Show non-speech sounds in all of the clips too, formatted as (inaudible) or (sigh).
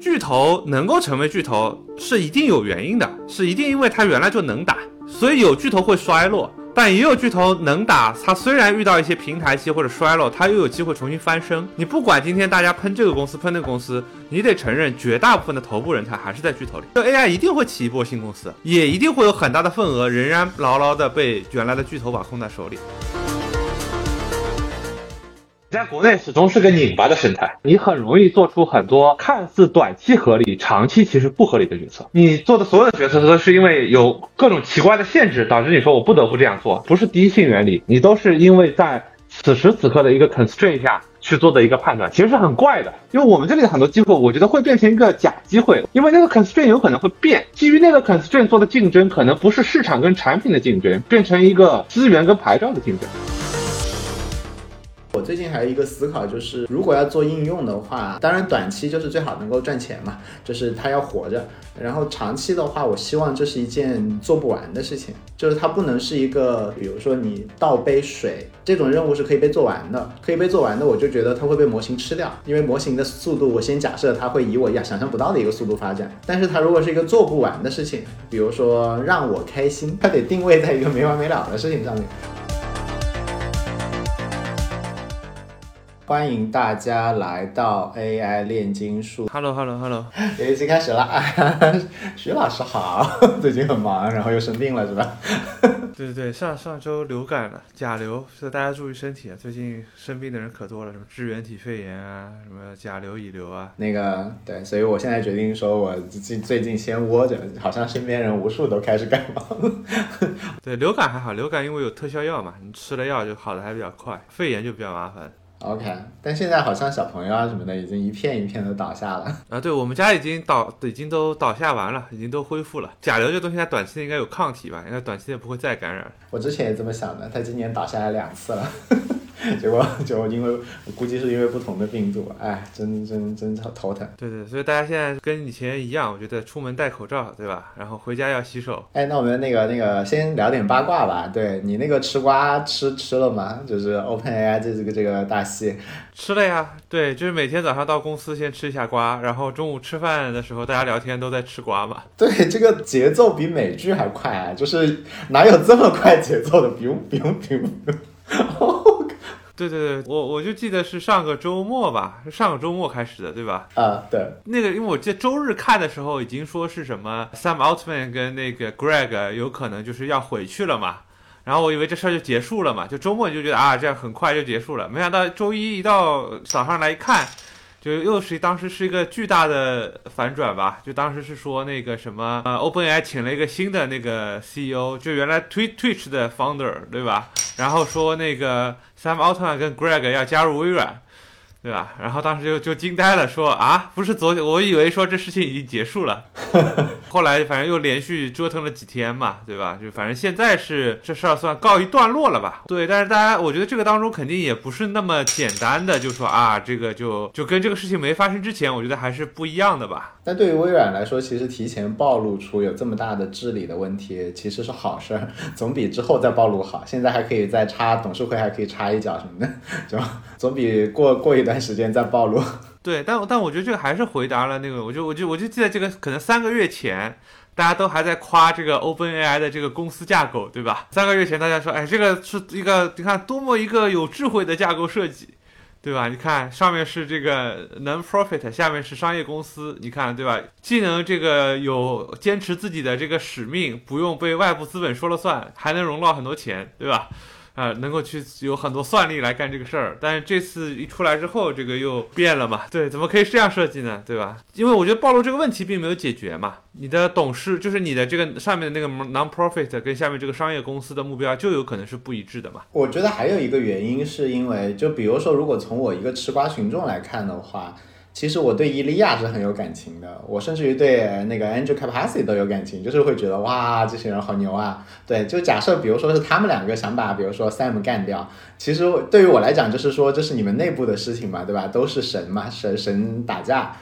巨头能够成为巨头是一定有原因的，是一定因为它原来就能打，所以有巨头会衰落，但也有巨头能打。它虽然遇到一些平台期或者衰落，它又有机会重新翻身。你不管今天大家喷这个公司喷那个公司，你得承认绝大部分的头部人才还是在巨头里。这 AI 一定会起一波新公司，也一定会有很大的份额仍然牢牢的被原来的巨头把控在手里。在国内始终是个拧巴的生态，你很容易做出很多看似短期合理、长期其实不合理的决策。你做的所有的决策都是因为有各种奇怪的限制，导致你说我不得不这样做，不是第一性原理，你都是因为在此时此刻的一个 constraint 下去做的一个判断，其实是很怪的。因为我们这里的很多机会，我觉得会变成一个假机会，因为那个 constraint 有可能会变，基于那个 constraint 做的竞争，可能不是市场跟产品的竞争，变成一个资源跟牌照的竞争。我最近还有一个思考，就是如果要做应用的话，当然短期就是最好能够赚钱嘛，就是它要活着。然后长期的话，我希望这是一件做不完的事情，就是它不能是一个，比如说你倒杯水这种任务是可以被做完的，可以被做完的，我就觉得它会被模型吃掉，因为模型的速度，我先假设它会以我想象不到的一个速度发展。但是它如果是一个做不完的事情，比如说让我开心，它得定位在一个没完没了的事情上面。欢迎大家来到 AI 炼金术。Hello，Hello，Hello，这一期开始了。(laughs) 徐老师好，(laughs) 最近很忙，然后又生病了，是吧？(laughs) 对对对，上上周流感了，甲流，所以大家注意身体啊。最近生病的人可多了，什么支原体肺炎啊，什么甲流、乙流啊。那个对，所以我现在决定说，我最最近先窝着，好像身边人无数都开始感冒。对，流感还好，流感因为有特效药嘛，你吃了药就好的还比较快。肺炎就比较麻烦。OK，但现在好像小朋友啊什么的已经一片一片的倒下了啊！对我们家已经倒，已经都倒下完了，已经都恢复了。甲流这东西它短期内应该有抗体吧？应该短期内不会再感染。我之前也这么想的，他今年倒下来两次了。(laughs) 结果就因为估计是因为不同的病毒，哎，真真真头疼。对对，所以大家现在跟以前一样，我觉得出门戴口罩，对吧？然后回家要洗手。哎，那我们那个那个先聊点八卦吧。对你那个吃瓜吃吃了吗？就是 OpenAI 这这个这个大戏。吃了呀，对，就是每天早上到公司先吃一下瓜，然后中午吃饭的时候大家聊天都在吃瓜嘛。对，这个节奏比美剧还快啊！就是哪有这么快节奏的？不用 (laughs) 不用不用。对对对，我我就记得是上个周末吧，是上个周末开始的，对吧？啊，对。那个，因为我记得周日看的时候已经说是什么，Sam Altman 跟那个 Greg 有可能就是要回去了嘛，然后我以为这事儿就结束了嘛，就周末就觉得啊，这样很快就结束了，没想到周一一到早上来一看。就又是当时是一个巨大的反转吧，就当时是说那个什么呃，OpenAI 请了一个新的那个 CEO，就原来 Twitch Twitch 的 founder 对吧？然后说那个 Sam Altman 跟 Greg 要加入微软。对吧？然后当时就就惊呆了，说啊，不是昨天，我以为说这事情已经结束了，(laughs) 后来反正又连续折腾了几天嘛，对吧？就反正现在是这事儿算告一段落了吧？对，但是大家，我觉得这个当中肯定也不是那么简单的，就说啊，这个就就跟这个事情没发生之前，我觉得还是不一样的吧。但对于微软来说，其实提前暴露出有这么大的治理的问题，其实是好事儿，总比之后再暴露好。现在还可以再插董事会，还可以插一脚什么的，(laughs) 就总比过过一段。段时间再暴露，(laughs) 对，但但我觉得这个还是回答了那个，我就我就我就记得这个可能三个月前，大家都还在夸这个 OpenAI 的这个公司架构，对吧？三个月前大家说，哎，这个是一个你看多么一个有智慧的架构设计，对吧？你看上面是这个 Non-Profit，下面是商业公司，你看对吧？既能这个有坚持自己的这个使命，不用被外部资本说了算，还能融到很多钱，对吧？啊，能够去有很多算力来干这个事儿，但是这次一出来之后，这个又变了嘛？对，怎么可以这样设计呢？对吧？因为我觉得暴露这个问题并没有解决嘛。你的董事就是你的这个上面的那个 non-profit 跟下面这个商业公司的目标就有可能是不一致的嘛？我觉得还有一个原因是因为，就比如说，如果从我一个吃瓜群众来看的话。其实我对伊利亚是很有感情的，我甚至于对那个 Andrew c a p a c i 都有感情，就是会觉得哇，这些人好牛啊！对，就假设比如说是他们两个想把比如说 Sam 干掉，其实对于我来讲就是说这是你们内部的事情嘛，对吧？都是神嘛，神神打架。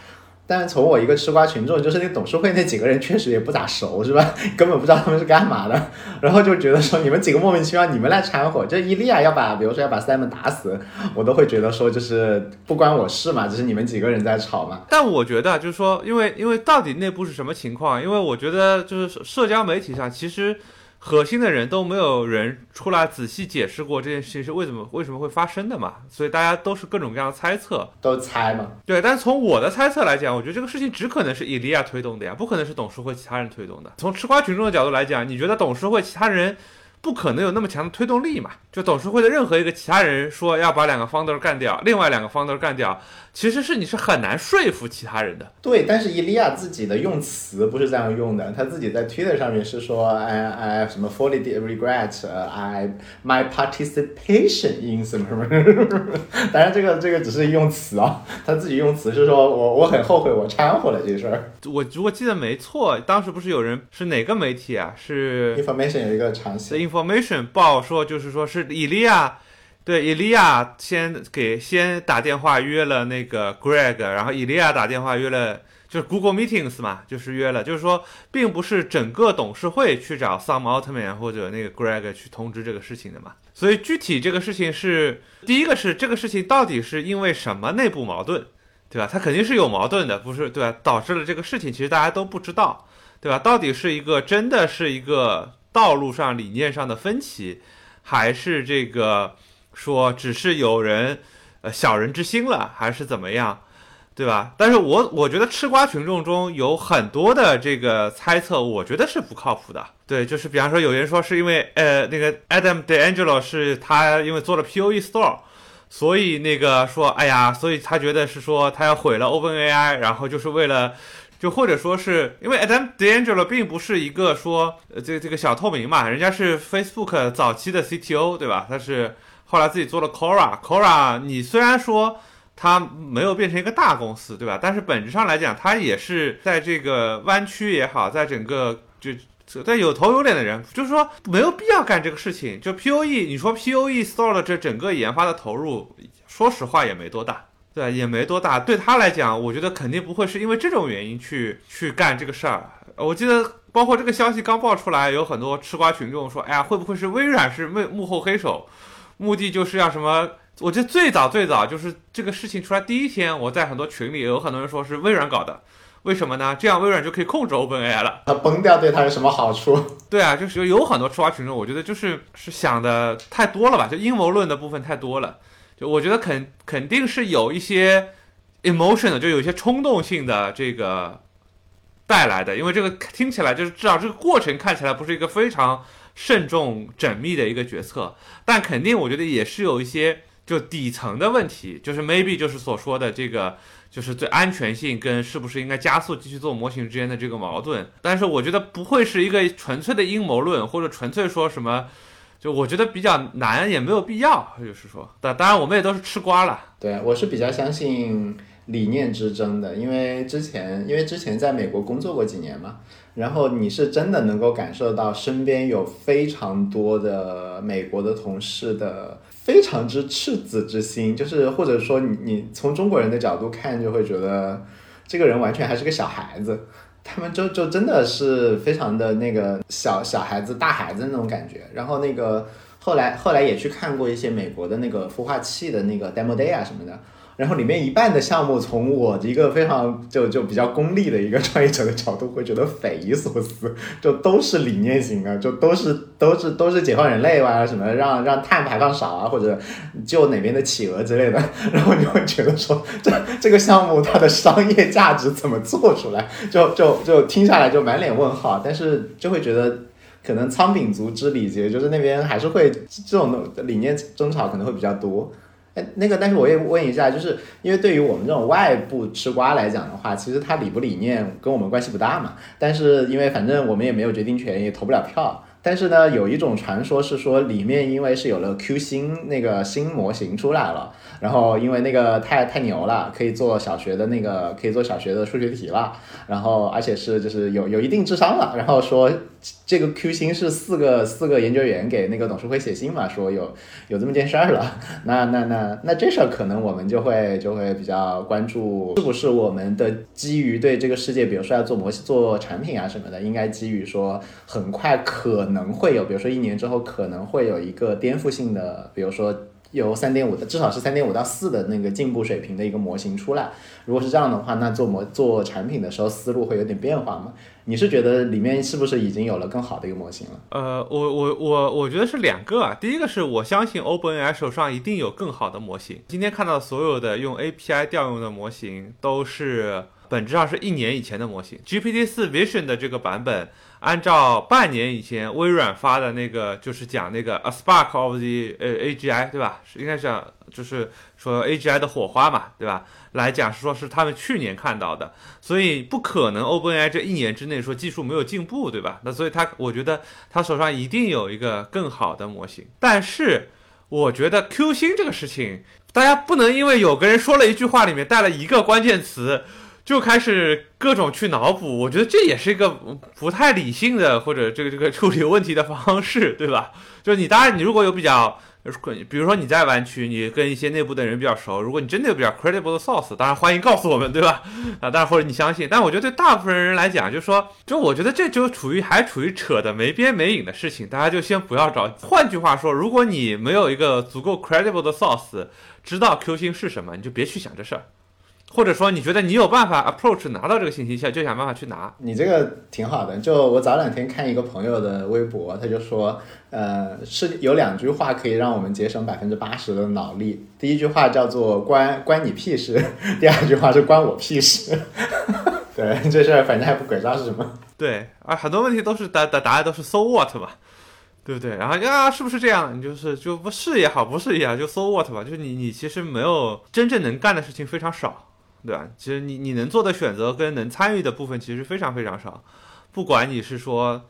但是从我一个吃瓜群众，就是那董事会那几个人确实也不咋熟，是吧？(laughs) 根本不知道他们是干嘛的，然后就觉得说你们几个莫名其妙，你们来掺和。就伊利亚要把，比如说要把 Simon 打死，我都会觉得说就是不关我事嘛，只是你们几个人在吵嘛。但我觉得就是说，因为因为到底内部是什么情况？因为我觉得就是社交媒体上其实。核心的人都没有人出来仔细解释过这件事情是为什么为什么会发生的嘛，所以大家都是各种各样的猜测，都猜嘛。对，但是从我的猜测来讲，我觉得这个事情只可能是伊利亚推动的呀，不可能是董事会其他人推动的。从吃瓜群众的角度来讲，你觉得董事会其他人？不可能有那么强的推动力嘛？就董事会的任何一个其他人说要把两个 founder 干掉，另外两个 founder 干掉，其实是你是很难说服其他人的。对，但是伊利亚自己的用词不是这样用的，他自己在 Twitter 上面是说，哎哎什么 fully regret，I my participation in 什么什么。当然这个这个只是用词啊，他自己用词是说我我很后悔我掺和了这事儿。我如果记得没错，当时不是有人是哪个媒体啊？是 information 有一个长期。Information 报说，就是说是伊利亚，对，伊利亚先给先打电话约了那个 Greg，然后伊利亚打电话约了，就是 Google Meetings 嘛，就是约了，就是说，并不是整个董事会去找 Sam Altman 或者那个 Greg 去通知这个事情的嘛。所以具体这个事情是，第一个是这个事情到底是因为什么内部矛盾，对吧？它肯定是有矛盾的，不是对吧？导致了这个事情，其实大家都不知道，对吧？到底是一个真的是一个。道路上理念上的分歧，还是这个说只是有人呃小人之心了，还是怎么样，对吧？但是我我觉得吃瓜群众中有很多的这个猜测，我觉得是不靠谱的。对，就是比方说有人说是因为呃那个 Adam DeAngelo 是他因为做了 POE Store，所以那个说哎呀，所以他觉得是说他要毁了 OpenAI，然后就是为了。就或者说是因为 Adam DeAngelo 并不是一个说呃这这个小透明嘛，人家是 Facebook 早期的 CTO 对吧？他是后来自己做了 Quora，Quora 你虽然说他没有变成一个大公司对吧？但是本质上来讲，他也是在这个湾区也好，在整个就在有头有脸的人，就是说没有必要干这个事情。就 POE，你说 POE Store 的这整个研发的投入，说实话也没多大。对，也没多大。对他来讲，我觉得肯定不会是因为这种原因去去干这个事儿。我记得，包括这个消息刚爆出来，有很多吃瓜群众说：“哎呀，会不会是微软是幕幕后黑手，目的就是要什么？”我记得最早最早就是这个事情出来第一天，我在很多群里有很多人说是微软搞的。为什么呢？这样微软就可以控制 OpenAI 了。它崩掉对它有什么好处？对啊，就是有很多吃瓜群众，我觉得就是是想的太多了吧，就阴谋论的部分太多了。就我觉得肯肯定是有一些 emotion 的，就有一些冲动性的这个带来的，因为这个听起来就是至少这个过程看起来不是一个非常慎重缜密的一个决策，但肯定我觉得也是有一些就底层的问题，就是 maybe 就是所说的这个就是最安全性跟是不是应该加速继续做模型之间的这个矛盾，但是我觉得不会是一个纯粹的阴谋论或者纯粹说什么。就我觉得比较难，也没有必要，就是说，但当然我们也都是吃瓜了。对，我是比较相信理念之争的，因为之前因为之前在美国工作过几年嘛，然后你是真的能够感受到身边有非常多的美国的同事的非常之赤子之心，就是或者说你你从中国人的角度看，就会觉得这个人完全还是个小孩子。他们就就真的是非常的那个小小孩子大孩子那种感觉，然后那个后来后来也去看过一些美国的那个孵化器的那个 demo day 啊什么的。然后里面一半的项目，从我一个非常就就比较功利的一个创业者的角度，会觉得匪夷所思，就都是理念型 (laughs) 的，就都是都是都是解放人类啊，什么让让碳排放少啊，或者救哪边的企鹅之类的。然后你会觉得说，这这个项目它的商业价值怎么做出来？就就就听下来就满脸问号，但是就会觉得可能仓廪足知礼节，就是那边还是会这种理念争吵可能会比较多。那个，但是我也问一下，就是因为对于我们这种外部吃瓜来讲的话，其实它理不理念跟我们关系不大嘛。但是因为反正我们也没有决定权，也投不了票。但是呢，有一种传说是说里面因为是有了 Q 星那个新模型出来了，然后因为那个太太牛了，可以做小学的那个可以做小学的数学题了，然后而且是就是有有一定智商了，然后说这个 Q 星是四个四个研究员给那个董事会写信嘛，说有有这么件事儿了，(laughs) 那那那那这事儿可能我们就会就会比较关注，是不是我们的基于对这个世界，比如说要做模型做产品啊什么的，应该基于说很快可能会有，比如说一年之后可能会有一个颠覆性的，比如说有三点五的，至少是三点五到四的那个进步水平的一个模型出来。如果是这样的话，那做模做产品的时候思路会有点变化吗？你是觉得里面是不是已经有了更好的一个模型了？呃，我我我我觉得是两个啊。第一个是我相信 OpenAI 手上一定有更好的模型。今天看到所有的用 API 调用的模型，都是本质上是一年以前的模型。GPT 四 Vision 的这个版本，按照半年以前微软发的那个，就是讲那个 A Spark of the 呃 AGI，对吧？是应该是讲就是说 AGI 的火花嘛，对吧？来讲是说是他们去年看到的，所以不可能 OpenAI 这一年之内说技术没有进步，对吧？那所以他我觉得他手上一定有一个更好的模型。但是我觉得 Q 星这个事情，大家不能因为有个人说了一句话里面带了一个关键词，就开始各种去脑补。我觉得这也是一个不太理性的或者这个这个处理问题的方式，(laughs) 对吧？就是你当然你如果有比较。比如说你在湾区，你跟一些内部的人比较熟，如果你真的有比较 credible 的 source，当然欢迎告诉我们，(laughs) 对吧？啊，当然或者你相信，但我觉得对大部分人来讲，就是说，就我觉得这就处于还处于扯的没边没影的事情，大家就先不要着急。换句话说，如果你没有一个足够 credible 的 source，知道 Q 星是什么，你就别去想这事儿。或者说，你觉得你有办法 approach 拿到这个信息，下就想办法去拿。你这个挺好的。就我早两天看一个朋友的微博，他就说，呃，是有两句话可以让我们节省百分之八十的脑力。第一句话叫做“关关你屁事”，(laughs) 第二句话是“关我屁事”。(laughs) 对，这事儿反正还不鬼知道是什么。对，啊，很多问题都是答答答案都是 so what 嘛，对不对？然后啊，是不是这样？你就是就不是也好，不是也好，就 so what 吧。就是你你其实没有真正能干的事情非常少。对吧？其实你你能做的选择跟能参与的部分其实非常非常少，不管你是说，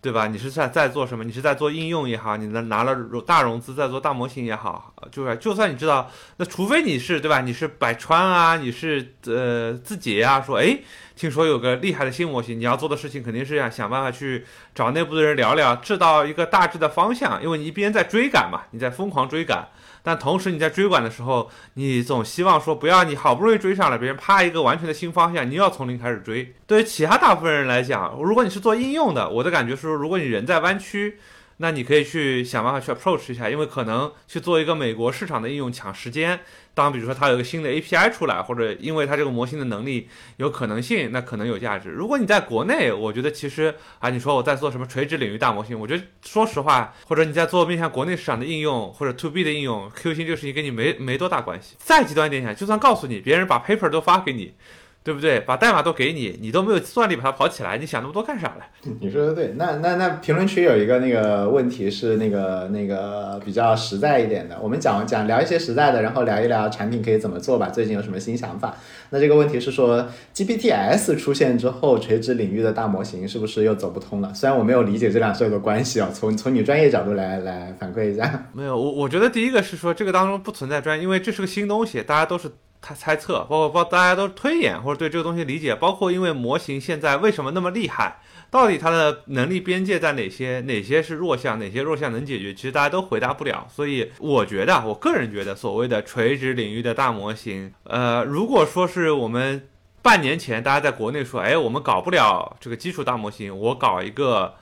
对吧？你是在在做什么？你是在做应用也好，你能拿了大融资在做大模型也好，就是就算你知道，那除非你是对吧？你是百川啊，你是呃字节啊，说哎，听说有个厉害的新模型，你要做的事情肯定是想想办法去找内部的人聊聊，知道一个大致的方向，因为你一边在追赶嘛，你在疯狂追赶。但同时你在追赶的时候，你总希望说不要你好不容易追上了别人，啪一个完全的新方向，你又要从零开始追。对于其他大部分人来讲，如果你是做应用的，我的感觉是，如果你人在弯曲。那你可以去想办法去 approach 一下，因为可能去做一个美国市场的应用抢时间。当比如说它有个新的 API 出来，或者因为它这个模型的能力有可能性，那可能有价值。如果你在国内，我觉得其实啊，你说我在做什么垂直领域大模型，我觉得说实话，或者你在做面向国内市场的应用或者 to B 的应用，Q 星这个事情跟你没没多大关系。再极端一点讲，就算告诉你，别人把 paper 都发给你。对不对？把代码都给你，你都没有算力把它跑起来，你想那么多干啥嘞？你说的对。那那那评论区有一个那个问题是那个那个比较实在一点的，我们讲讲聊一些实在的，然后聊一聊产品可以怎么做吧。最近有什么新想法？那这个问题是说，GPTs 出现之后，垂直领域的大模型是不是又走不通了？虽然我没有理解 (laughs) 这两者的关系啊，从从你专业角度来来反馈一下。没有，我我觉得第一个是说这个当中不存在专业，因为这是个新东西，大家都是。他猜测，包括包大家都推演或者对这个东西理解，包括因为模型现在为什么那么厉害，到底它的能力边界在哪些？哪些是弱项？哪些弱项能解决？其实大家都回答不了。所以我觉得，我个人觉得，所谓的垂直领域的大模型，呃，如果说是我们半年前大家在国内说，哎，我们搞不了这个基础大模型，我搞一个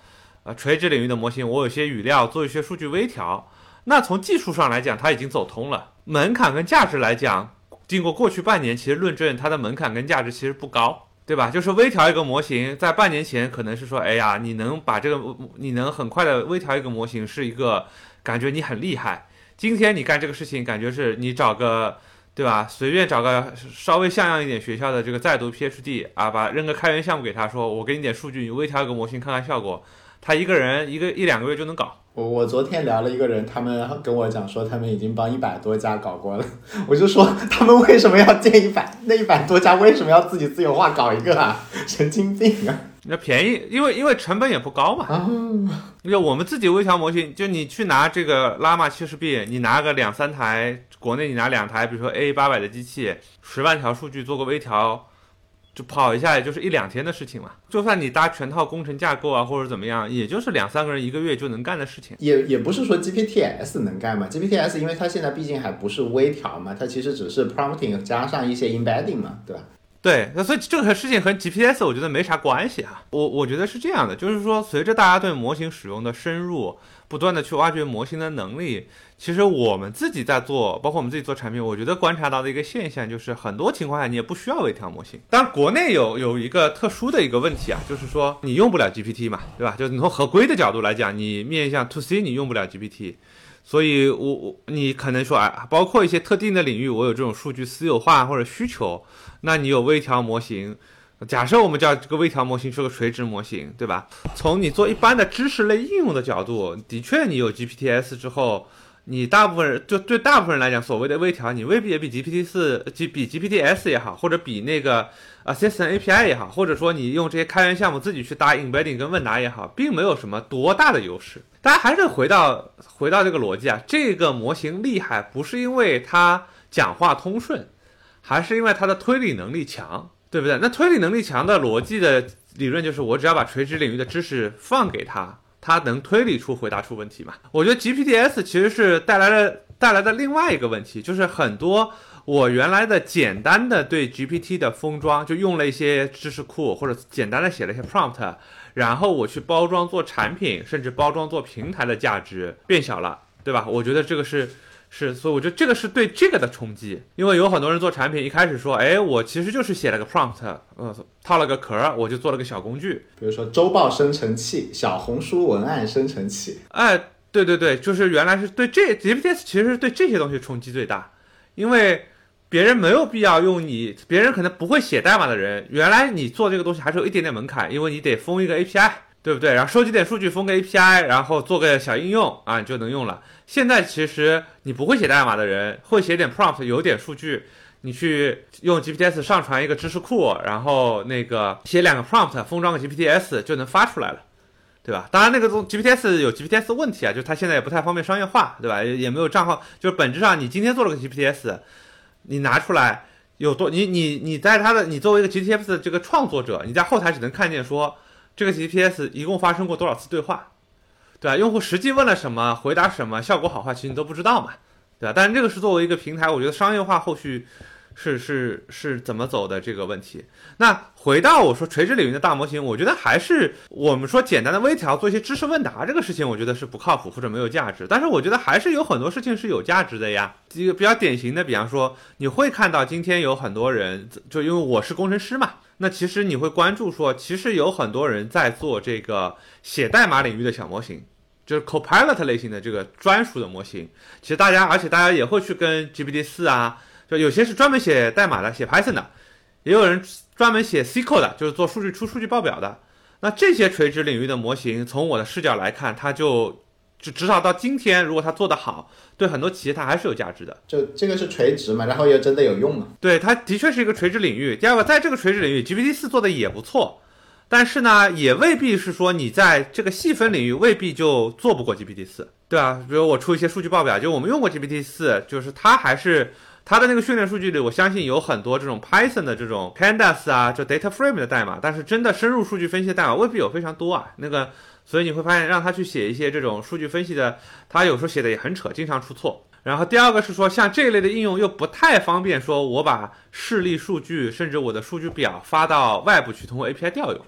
呃垂直领域的模型，我有些语料做一些数据微调，那从技术上来讲，它已经走通了，门槛跟价值来讲。经过过去半年，其实论证它的门槛跟价值其实不高，对吧？就是微调一个模型，在半年前可能是说，哎呀，你能把这个，你能很快的微调一个模型，是一个感觉你很厉害。今天你干这个事情，感觉是你找个，对吧？随便找个稍微像样一点学校的这个在读 PhD 啊，把扔个开源项目给他说，我给你点数据，你微调一个模型看看效果，他一个人一个一两个月就能搞。我我昨天聊了一个人，他们跟我讲说他们已经帮一百多家搞过了，我就说他们为什么要建一百那一百多家为什么要自己自由化搞一个啊？神经病啊！那便宜，因为因为成本也不高嘛。啊，因为我们自己微调模型，就你去拿这个拉玛七十 B，你拿个两三台，国内你拿两台，比如说 A 八百的机器，十万条数据做个微调，就跑一下也就是一两天的事情嘛。就算你搭全套工程架构啊，或者怎么样，也就是两三个人一个月就能干的事情。也也不是说 GPTs 能干嘛，GPTs 因为它现在毕竟还不是微调嘛，它其实只是 prompting 加上一些 embedding 嘛，对吧？对，那所以这个事情和 GPS 我觉得没啥关系啊。我我觉得是这样的，就是说随着大家对模型使用的深入，不断的去挖掘模型的能力，其实我们自己在做，包括我们自己做产品，我觉得观察到的一个现象就是，很多情况下你也不需要微调模型。当然，国内有有一个特殊的一个问题啊，就是说你用不了 GPT 嘛，对吧？就是你从合规的角度来讲，你面向 To C 你用不了 GPT。所以我，我你可能说啊，包括一些特定的领域，我有这种数据私有化或者需求，那你有微调模型。假设我们叫这个微调模型是个垂直模型，对吧？从你做一般的知识类应用的角度，的确你有 GPTs 之后，你大部分人就对大部分人来讲，所谓的微调，你未必也比 GPT 四、G 比 GPTs 也好，或者比那个 Assistant API 也好，或者说你用这些开源项目自己去搭 embedding 跟问答也好，并没有什么多大的优势。大家还是回到回到这个逻辑啊，这个模型厉害不是因为它讲话通顺，还是因为它的推理能力强，对不对？那推理能力强的逻辑的理论就是，我只要把垂直领域的知识放给他，他能推理出回答出问题嘛？我觉得 GPTs 其实是带来了带来的另外一个问题，就是很多我原来的简单的对 GPT 的封装，就用了一些知识库或者简单的写了一些 prompt。然后我去包装做产品，甚至包装做平台的价值变小了，对吧？我觉得这个是是，所以我觉得这个是对这个的冲击。因为有很多人做产品，一开始说，哎，我其实就是写了个 prompt，呃，套了个壳，我就做了个小工具，比如说周报生成器、小红书文案生成器。哎，对对对，就是原来是对这 GPTs 其实是对这些东西冲击最大，因为。别人没有必要用你，别人可能不会写代码的人，原来你做这个东西还是有一点点门槛，因为你得封一个 API，对不对？然后收集点数据，封个 API，然后做个小应用啊，你就能用了。现在其实你不会写代码的人，会写点 prompt，有点数据，你去用 GPTs 上传一个知识库，然后那个写两个 prompt，封装个 GPTs 就能发出来了，对吧？当然那个 GPTs 有 GPTs 问题啊，就它现在也不太方便商业化，对吧？也没有账号，就是本质上你今天做了个 GPTs。你拿出来有多？你你你在它的，你作为一个 GTS 的这个创作者，你在后台只能看见说这个 GPS 一共发生过多少次对话，对吧？用户实际问了什么，回答什么，效果好坏其实你都不知道嘛，对吧？但是这个是作为一个平台，我觉得商业化后续。是是是怎么走的这个问题？那回到我说垂直领域的大模型，我觉得还是我们说简单的微调，做一些知识问答这个事情，我觉得是不靠谱或者没有价值。但是我觉得还是有很多事情是有价值的呀。一个比较典型的，比方说你会看到今天有很多人，就因为我是工程师嘛，那其实你会关注说，其实有很多人在做这个写代码领域的小模型，就是 Copilot 类型的这个专属的模型。其实大家，而且大家也会去跟 GPT 四啊。就有些是专门写代码的，写 Python 的，也有人专门写 SQL 的，就是做数据出数据报表的。那这些垂直领域的模型，从我的视角来看，它就就至少到今天，如果它做得好，对很多企业它还是有价值的。就这个是垂直嘛，然后又真的有用嘛？对，它的确是一个垂直领域。第二个，在这个垂直领域，GPT 四做的也不错，但是呢，也未必是说你在这个细分领域未必就做不过 GPT 四，对啊，比如我出一些数据报表，就我们用过 GPT 四，就是它还是。它的那个训练数据里，我相信有很多这种 Python 的这种 Pandas 啊，就 Data Frame 的代码，但是真的深入数据分析的代码未必有非常多啊。那个，所以你会发现让他去写一些这种数据分析的，他有时候写的也很扯，经常出错。然后第二个是说，像这一类的应用又不太方便，说我把示例数据甚至我的数据表发到外部去，通过 API 调用。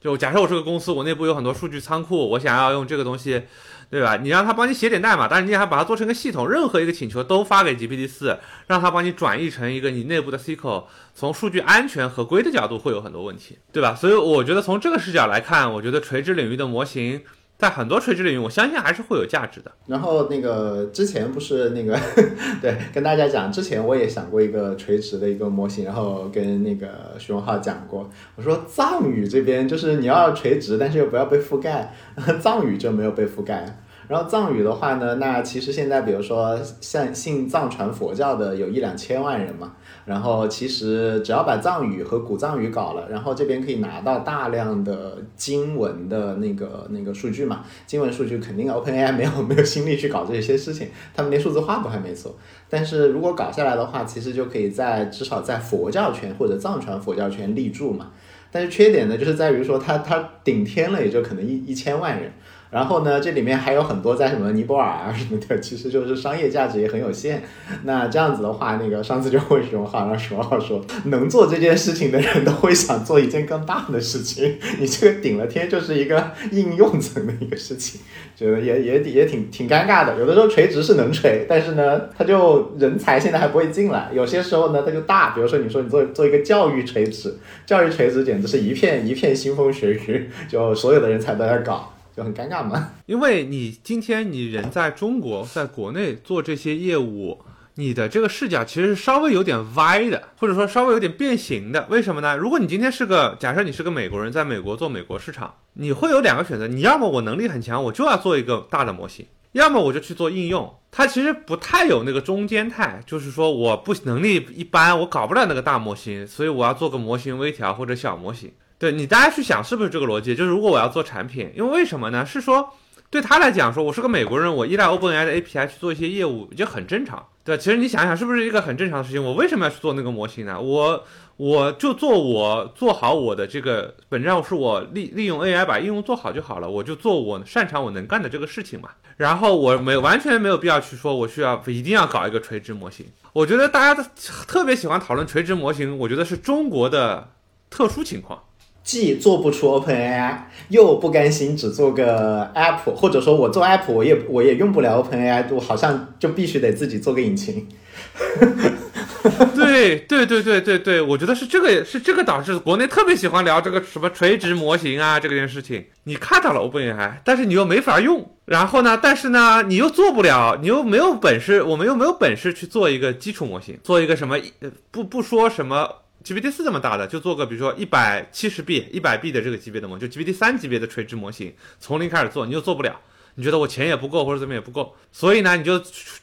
就假设我是个公司，我内部有很多数据仓库，我想要用这个东西。对吧？你让他帮你写点代码，但是你还把它做成个系统，任何一个请求都发给 GPT 四，让他帮你转译成一个你内部的 SQL，从数据安全合规的角度会有很多问题，对吧？所以我觉得从这个视角来看，我觉得垂直领域的模型。在很多垂直领域，我相信还是会有价值的。然后那个之前不是那个，(laughs) 对，跟大家讲，之前我也想过一个垂直的一个模型，然后跟那个徐荣浩讲过，我说藏语这边就是你要垂直，但是又不要被覆盖，(laughs) 藏语就没有被覆盖。然后藏语的话呢，那其实现在比如说像信藏传佛教的有一两千万人嘛，然后其实只要把藏语和古藏语搞了，然后这边可以拿到大量的经文的那个那个数据嘛，经文数据肯定 OpenAI 没有 (laughs) 没有心力去搞这些事情，他们连数字化都还没做。但是如果搞下来的话，其实就可以在至少在佛教圈或者藏传佛教圈立住嘛。但是缺点呢，就是在于说它它顶天了也就可能一一千万人。然后呢，这里面还有很多在什么尼泊尔啊什么的，其实就是商业价值也很有限。那这样子的话，那个上次就会熊浩让熊浩说，能做这件事情的人都会想做一件更大的事情。你这个顶了天就是一个应用层的一个事情，觉得也也也挺挺尴尬的。有的时候垂直是能垂，但是呢，它就人才现在还不会进来。有些时候呢，它就大，比如说你说你做做一个教育垂直，教育垂直简直是一片一片腥风血雨，就所有的人才都在搞。很尴尬嘛，(laughs) 因为你今天你人在中国，在国内做这些业务，你的这个视角其实是稍微有点歪的，或者说稍微有点变形的。为什么呢？如果你今天是个假设你是个美国人，在美国做美国市场，你会有两个选择，你要么我能力很强，我就要做一个大的模型；要么我就去做应用。它其实不太有那个中间态，就是说我不能力一般，我搞不了那个大模型，所以我要做个模型微调或者小模型。对你，大家去想是不是这个逻辑？就是如果我要做产品，因为为什么呢？是说对他来讲，说我是个美国人，我依赖 OpenAI 的 API 去做一些业务，就很正常。对，其实你想想，是不是一个很正常的事情？我为什么要去做那个模型呢？我我就做我做好我的这个，本质上是我利利用 AI 把应用做好就好了，我就做我擅长我能干的这个事情嘛。然后我没完全没有必要去说我需要一定要搞一个垂直模型。我觉得大家特别喜欢讨论垂直模型，我觉得是中国的特殊情况。既做不出 OpenAI，又不甘心只做个 App，或者说我做 App，我也我也用不了 OpenAI，我好像就必须得自己做个引擎。(laughs) 对对对对对对，我觉得是这个是这个导致国内特别喜欢聊这个什么垂直模型啊这件事情。你看到了 OpenAI，但是你又没法用，然后呢，但是呢你又做不了，你又没有本事，我们又没有本事去做一个基础模型，做一个什么不不说什么。GPT 四这么大的，就做个比如说一百七十 B、一百 B 的这个级别的模，就 GPT 三级别的垂直模型，从零开始做，你又做不了，你觉得我钱也不够或者怎么也不够，所以呢，你就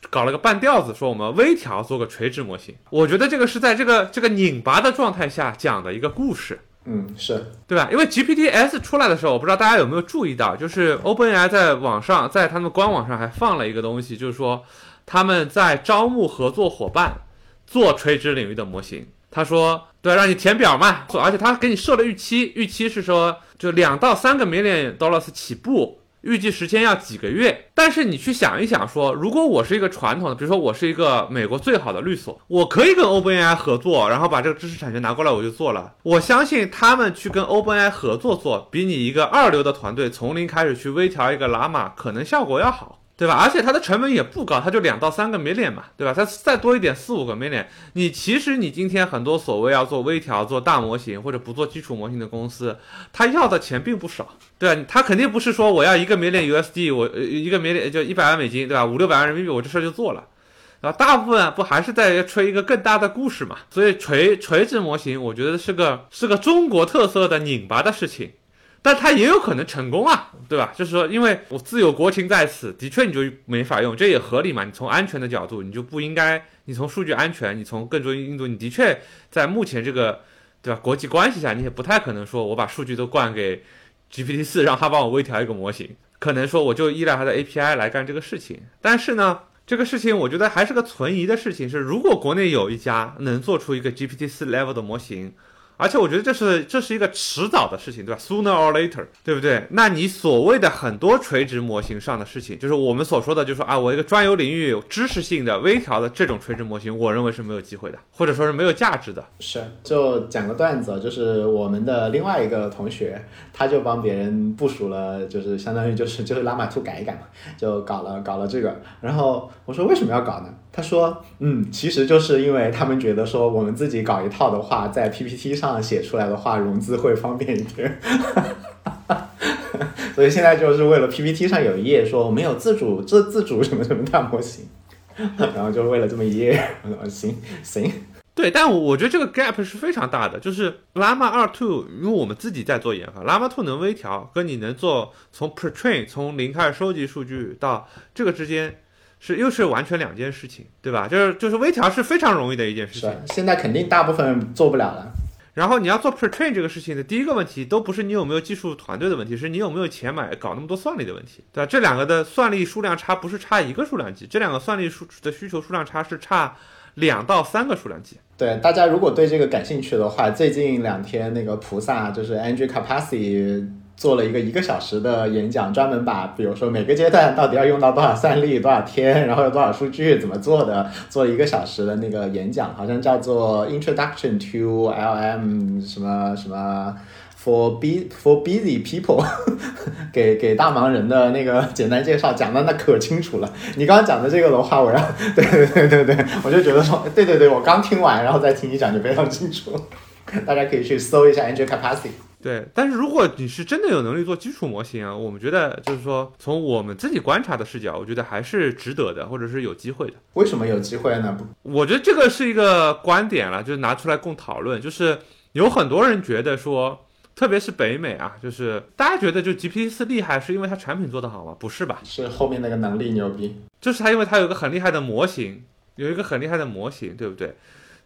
搞了个半吊子，说我们微调做个垂直模型。我觉得这个是在这个这个拧巴的状态下讲的一个故事。嗯，是对吧？因为 GPT S 出来的时候，我不知道大家有没有注意到，就是 OpenAI 在网上，在他们官网上还放了一个东西，就是说他们在招募合作伙伴做垂直领域的模型。他说：“对，让你填表嘛，而且他给你设了预期，预期是说就两到三个 million dollars 起步，预计时间要几个月。但是你去想一想，说如果我是一个传统的，比如说我是一个美国最好的律所，我可以跟 OpenAI 合作，然后把这个知识产权拿过来，我就做了。我相信他们去跟 OpenAI 合作做，比你一个二流的团队从零开始去微调一个拉玛，可能效果要好。”对吧？而且它的成本也不高，它就两到三个 million 嘛，对吧？它再多一点四五个 million，你其实你今天很多所谓要做微调、做大模型或者不做基础模型的公司，他要的钱并不少，对吧？他肯定不是说我要一个 menu usd 我一个 million 就一百万美金，对吧？五六百万人民币，我这事儿就做了，啊，大部分不还是在吹一个更大的故事嘛？所以垂垂直模型，我觉得是个是个中国特色的拧巴的事情。但它也有可能成功啊，对吧？就是说，因为我自有国情在此，的确你就没法用，这也合理嘛。你从安全的角度，你就不应该；你从数据安全，你从更多印度，你的确在目前这个，对吧？国际关系下，你也不太可能说我把数据都灌给 GPT 四，让它帮我微调一个模型。可能说我就依赖它的 API 来干这个事情。但是呢，这个事情我觉得还是个存疑的事情。是如果国内有一家能做出一个 GPT 四 level 的模型。而且我觉得这是这是一个迟早的事情，对吧？Sooner or later，对不对？那你所谓的很多垂直模型上的事情，就是我们所说的，就是说啊，我一个专有领域有知识性的微调的这种垂直模型，我认为是没有机会的，或者说是没有价值的。是，就讲个段子，就是我们的另外一个同学，他就帮别人部署了，就是相当于就是就是拉玛图改一改嘛，就搞了搞了这个。然后我说为什么要搞呢？他说，嗯，其实就是因为他们觉得说我们自己搞一套的话，在 PPT 上写出来的话，融资会方便一点。(laughs) 所以现在就是为了 PPT 上有一页说我们有自主自自主什么什么大模型，(laughs) 然后就为了这么一页。(laughs) 行行，对，但我觉得这个 gap 是非常大的，就是 Llama 2 Two，因为我们自己在做研发，Llama Two 能微调，跟你能做从 pretrain 从零开始收集数据到这个之间。是又是完全两件事情，对吧？就是就是微调是非常容易的一件事情。现在肯定大部分人做不了了。然后你要做 pretrain 这个事情的第一个问题，都不是你有没有技术团队的问题，是你有没有钱买搞那么多算力的问题，对吧？这两个的算力数量差不是差一个数量级，这两个算力数的需求数量差是差两到三个数量级。对大家如果对这个感兴趣的话，最近两天那个菩萨就是 Andrew Capacity。做了一个一个小时的演讲，专门把比如说每个阶段到底要用到多少算力、多少天，然后有多少数据，怎么做的，做了一个小时的那个演讲，好像叫做 Introduction to LM 什么什么 for b for busy people，(laughs) 给给大忙人的那个简单介绍，讲的那可清楚了。你刚刚讲的这个的话，我要 (laughs) 对对对对对，我就觉得说，对对对，我刚听完，然后再听你讲就非常清楚。大家可以去搜一下 Andrew Capacity。对，但是如果你是真的有能力做基础模型啊，我们觉得就是说，从我们自己观察的视角，我觉得还是值得的，或者是有机会的。为什么有机会呢？我觉得这个是一个观点了，就是拿出来供讨论。就是有很多人觉得说，特别是北美啊，就是大家觉得就 GPT 四厉害，是因为它产品做得好吗？不是吧？是后面那个能力牛逼，就是它因为它有一个很厉害的模型，有一个很厉害的模型，对不对？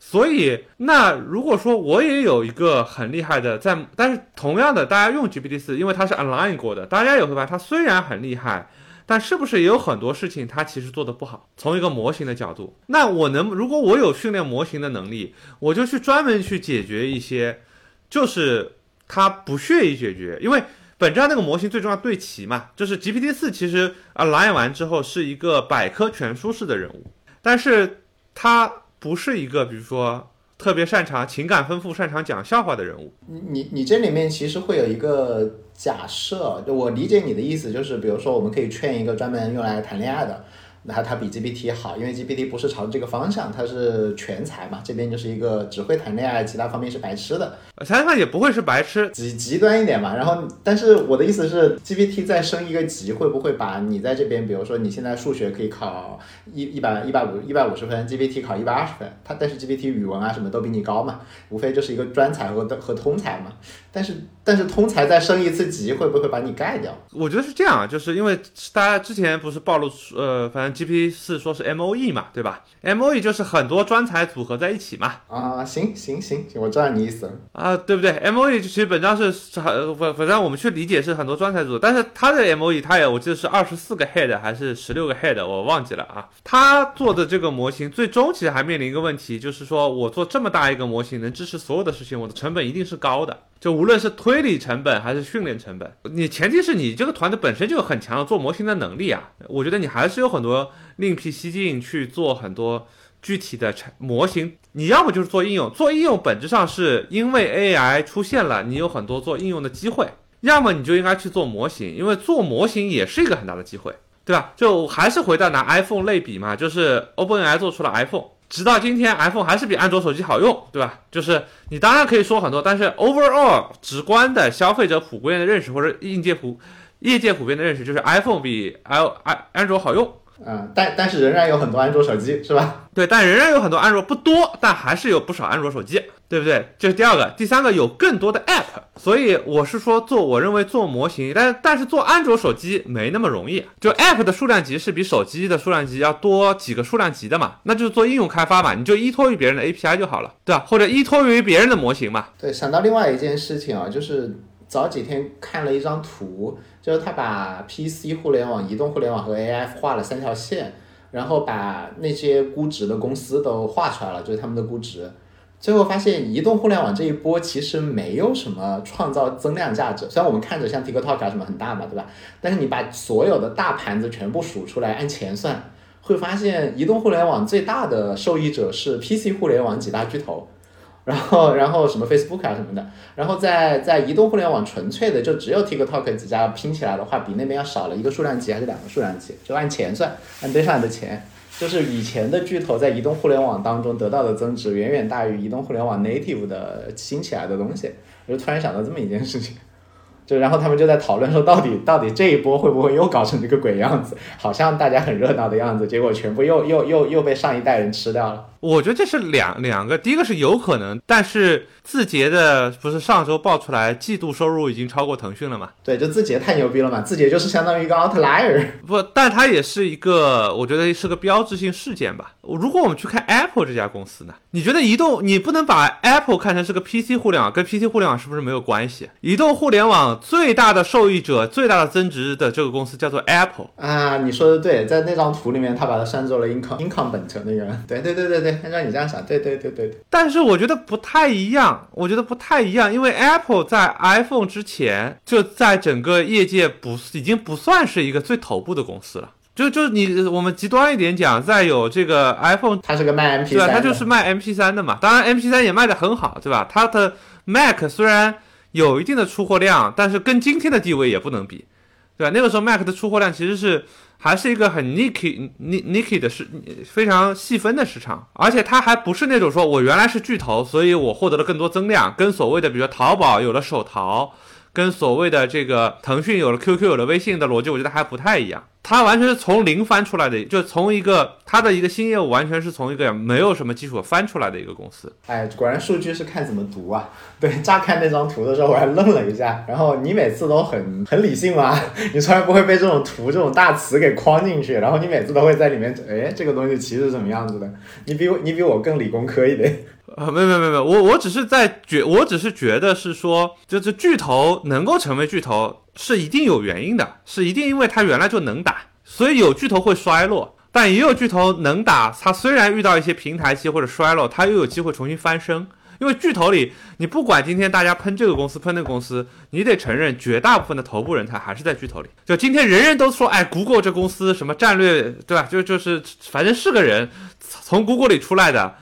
所以，那如果说我也有一个很厉害的，在，但是同样的，大家用 GPT 四，因为它是 align 过的，大家也会发现它虽然很厉害，但是不是也有很多事情它其实做的不好？从一个模型的角度，那我能，如果我有训练模型的能力，我就去专门去解决一些，就是它不屑于解决，因为本质上那个模型最重要对齐嘛，就是 GPT 四其实 align 完之后是一个百科全书式的人物，但是它。不是一个，比如说特别擅长情感丰富、擅长讲笑话的人物。你你你这里面其实会有一个假设，就我理解你的意思，就是比如说我们可以劝一个专门用来谈恋爱的。那它比 GPT 好，因为 GPT 不是朝这个方向，它是全才嘛，这边就是一个只会谈恋爱，其他方面是白痴的。想想也不会是白痴，极极端一点嘛。然后，但是我的意思是，GPT 再升一个级，会不会把你在这边，比如说你现在数学可以考一一百一百五一百五十分，GPT 考一百二十分，它但是 GPT 语文啊什么都比你高嘛，无非就是一个专才和和通才嘛。但是但是通才再升一次级，会不会把你盖掉？我觉得是这样，就是因为大家之前不是暴露出呃，反正。G P 四说是 M O E 嘛，对吧？M O E 就是很多专才组合在一起嘛。啊，行行行，我知道你意思了啊，对不对？M O E 其实本质上是很反反正我们去理解是很多专才组，但是它的 M O E 它也我记得是二十四个 head 还是十六个 head，我忘记了啊。他做的这个模型最终其实还面临一个问题，就是说我做这么大一个模型能支持所有的事情，我的成本一定是高的。就无论是推理成本还是训练成本，你前提是你这个团队本身就有很强的做模型的能力啊。我觉得你还是有很多另辟蹊径去做很多具体的模型。你要么就是做应用，做应用本质上是因为 AI 出现了，你有很多做应用的机会；要么你就应该去做模型，因为做模型也是一个很大的机会，对吧？就还是回到拿 iPhone 类比嘛，就是 OpenAI 做出了 iPhone。直到今天，iPhone 还是比安卓手机好用，对吧？就是你当然可以说很多，但是 overall 直观的消费者普遍的认识或者硬件普业界普遍的认识就是 iPhone 比 i i 安卓好用。嗯，但但是仍然有很多安卓手机，是吧？对，但仍然有很多安卓不多，但还是有不少安卓手机，对不对？这是第二个，第三个有更多的 App，所以我是说做，我认为做模型，但但是做安卓手机没那么容易，就 App 的数量级是比手机的数量级要多几个数量级的嘛，那就是做应用开发嘛，你就依托于别人的 API 就好了，对吧？或者依托于别人的模型嘛。对，想到另外一件事情啊，就是早几天看了一张图，就是他把 PC 互联网、移动互联网和 AI 画了三条线。然后把那些估值的公司都画出来了，就是他们的估值。最后发现，移动互联网这一波其实没有什么创造增量价值。虽然我们看着像 TikTok 什么很大嘛，对吧？但是你把所有的大盘子全部数出来，按钱算，会发现移动互联网最大的受益者是 PC 互联网几大巨头。然后，(laughs) 然后什么 Facebook 啊什么的，然后在在移动互联网纯粹的就只有 TikTok 几家拼起来的话，比那边要少了一个数量级还是两个数量级？就按钱算，按堆上来的钱，就是以前的巨头在移动互联网当中得到的增值远远大于移动互联网 native 的新起来的东西。我就突然想到这么一件事情，就然后他们就在讨论说，到底到底这一波会不会又搞成这个鬼样子？好像大家很热闹的样子，结果全部又又又又被上一代人吃掉了。我觉得这是两两个，第一个是有可能，但是字节的不是上周爆出来季度收入已经超过腾讯了嘛？对，就字节太牛逼了嘛，字节就是相当于一个 outlier。不，但它也是一个，我觉得是个标志性事件吧。如果我们去看 Apple 这家公司呢，你觉得移动你不能把 Apple 看成是个 PC 互联网，跟 PC 互联网是不是没有关系？移动互联网最大的受益者、最大的增值的这个公司叫做 Apple。啊，你说的对，在那张图里面，他把它算作了 income incumbent 那个。对对对对对，按照你这样想，对对对对。但是我觉得不太一样，我觉得不太一样，因为 Apple 在 iPhone 之前就在整个业界不已经不算是一个最头部的公司了。就就你我们极端一点讲，再有这个 iPhone，它是个卖 MP 三对？它就是卖 MP3 的嘛。当然 MP3 也卖的很好，对吧？它的 Mac 虽然有一定的出货量，但是跟今天的地位也不能比，对吧？那个时候 Mac 的出货量其实是。还是一个很 niche niche 的市，非常细分的市场，而且它还不是那种说我原来是巨头，所以我获得了更多增量，跟所谓的比如说淘宝有了手淘，跟所谓的这个腾讯有了 QQ 有了微信的逻辑，我觉得还不太一样。它完全是从零翻出来的，就从一个它的一个新业务，完全是从一个没有什么基础翻出来的一个公司。哎，果然数据是看怎么读啊！(laughs) 对，乍看那张图的时候，我还愣了一下。然后你每次都很很理性吗？(laughs) 你从来不会被这种图、这种大词给框进去。然后你每次都会在里面，哎，这个东西其实是什么样子的？你比我，你比我更理工科一点。啊，没有没有没有，我我只是在觉，我只是觉得是说，就是巨头能够成为巨头是一定有原因的，是一定因为它原来就能打，所以有巨头会衰落，但也有巨头能打，它虽然遇到一些平台期或者衰落，它又有机会重新翻身。因为巨头里，你不管今天大家喷这个公司喷那个公司，你得承认绝大部分的头部人才还是在巨头里。就今天人人都说，哎，Google 这公司什么战略，对吧？就就是反正是个人从 Google 里出来的。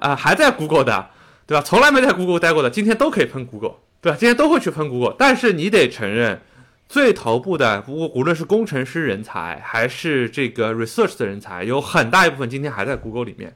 啊，还在 Google 的，对吧？从来没在 Google 待过的，今天都可以喷 Google，对吧？今天都会去喷 Google，但是你得承认，最头部的，无无论是工程师人才，还是这个 research 的人才，有很大一部分今天还在 Google 里面，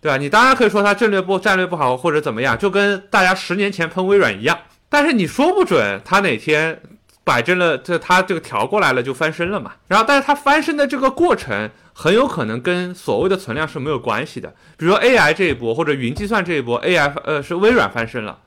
对吧？你当然可以说他战略不战略不好或者怎么样，就跟大家十年前喷微软一样，但是你说不准他哪天。摆正了，这他这个调过来了就翻身了嘛。然后，但是它翻身的这个过程很有可能跟所谓的存量是没有关系的。比如说 AI 这一波或者云计算这一波，AI 呃是微软翻身了。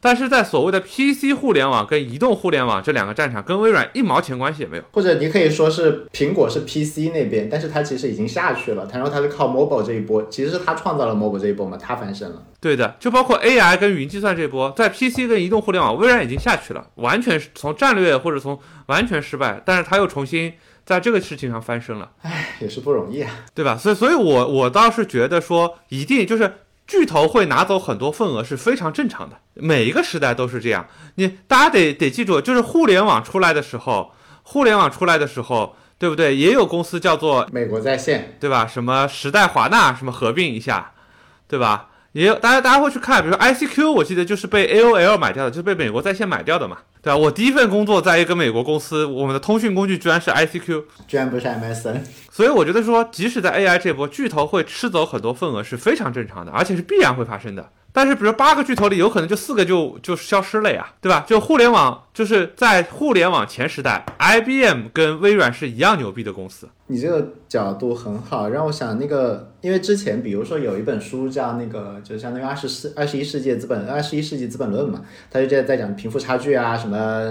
但是在所谓的 PC 互联网跟移动互联网这两个战场，跟微软一毛钱关系也没有。或者你可以说是苹果是 PC 那边，但是它其实已经下去了。然后它是靠 mobile 这一波，其实是它创造了 mobile 这一波嘛，它翻身了。对的，就包括 AI 跟云计算这一波，在 PC 跟移动互联网，微软已经下去了，完全是从战略或者从完全失败，但是它又重新在这个事情上翻身了。唉，也是不容易啊，对吧？所以，所以我我倒是觉得说，一定就是。巨头会拿走很多份额是非常正常的，每一个时代都是这样。你大家得得记住，就是互联网出来的时候，互联网出来的时候，对不对？也有公司叫做美国在线，对吧？什么时代华纳，什么合并一下，对吧？也有大家大家会去看，比如说 ICQ，我记得就是被 AOL 买掉的，就是被美国在线买掉的嘛，对吧？我第一份工作在一个美国公司，我们的通讯工具居然是 ICQ，居然不是 MSN。所以我觉得说，即使在 AI 这波，巨头会吃走很多份额是非常正常的，而且是必然会发生的。但是，比如八个巨头里，有可能就四个就就消失了呀，对吧？就互联网，就是在互联网前时代，IBM 跟微软是一样牛逼的公司。你这个角度很好，让我想那个，因为之前比如说有一本书叫那个，就相当于二十世二十一世纪资本二十一世纪资本论嘛，他就在在讲贫富差距啊，什么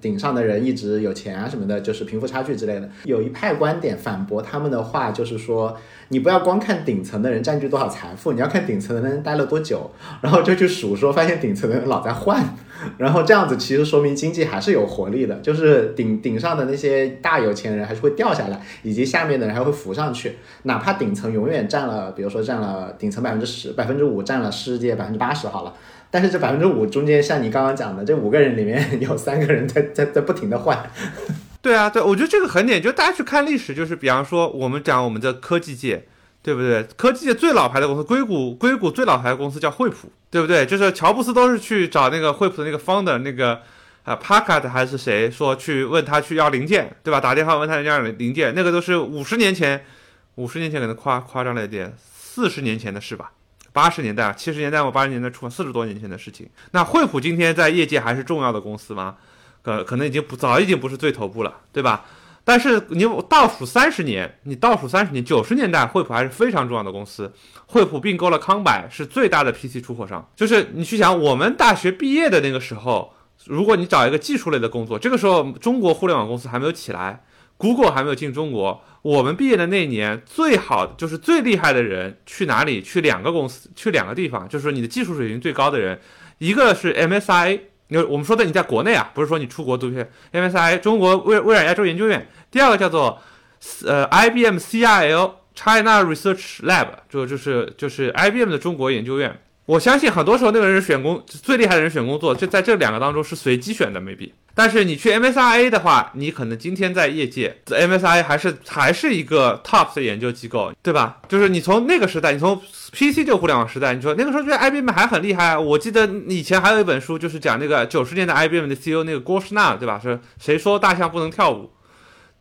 顶上的人一直有钱啊什么的，就是贫富差距之类的。有一派观点反驳他们的话，就是说。你不要光看顶层的人占据多少财富，你要看顶层的人待了多久，然后就去数说，发现顶层的人老在换，然后这样子其实说明经济还是有活力的，就是顶顶上的那些大有钱人还是会掉下来，以及下面的人还会浮上去，哪怕顶层永远占了，比如说占了顶层百分之十、百分之五，占了世界百分之八十好了，但是这百分之五中间，像你刚刚讲的，这五个人里面有三个人在在在不停的换。(laughs) 对啊，对，我觉得这个很点，就大家去看历史，就是比方说我们讲我们的科技界，对不对？科技界最老牌的公司，硅谷，硅谷最老牌的公司叫惠普，对不对？就是乔布斯都是去找那个惠普的那个 founder，那个啊帕卡特还是谁，说去问他去要零件，对吧？打电话问他要零件，那个都是五十年前，五十年前可能夸夸张了一点，四十年前的事吧，八十年代啊、七十年代或八十年代初，四十多年前的事情。那惠普今天在业界还是重要的公司吗？呃，可能已经不早已经不是最头部了，对吧？但是你倒数三十年，你倒数三十年，九十年代惠普还是非常重要的公司。惠普并购了康柏，是最大的 PC 出货商。就是你去想，我们大学毕业的那个时候，如果你找一个技术类的工作，这个时候中国互联网公司还没有起来，Google 还没有进中国。我们毕业的那一年，最好就是最厉害的人去哪里？去两个公司，去两个地方，就是你的技术水平最高的人，一个是 MSI，因为我们说的你在国内啊，不是说你出国读学 MSI 中国微微软亚洲研究院。第二个叫做呃 IBM CRL。China Research Lab 就就是就是 IBM 的中国研究院。我相信很多时候那个人选工最厉害的人选工作，就在这两个当中是随机选的，maybe。但是你去 MSI 的话，你可能今天在业界，MSI 还是还是一个 top 的研究机构，对吧？就是你从那个时代，你从 PC 就互联网时代，你说那个时候觉得 IBM 还很厉害。我记得以前还有一本书，就是讲那个九十年代 IBM 的 CEO 那个郭士纳，对吧？是谁说大象不能跳舞？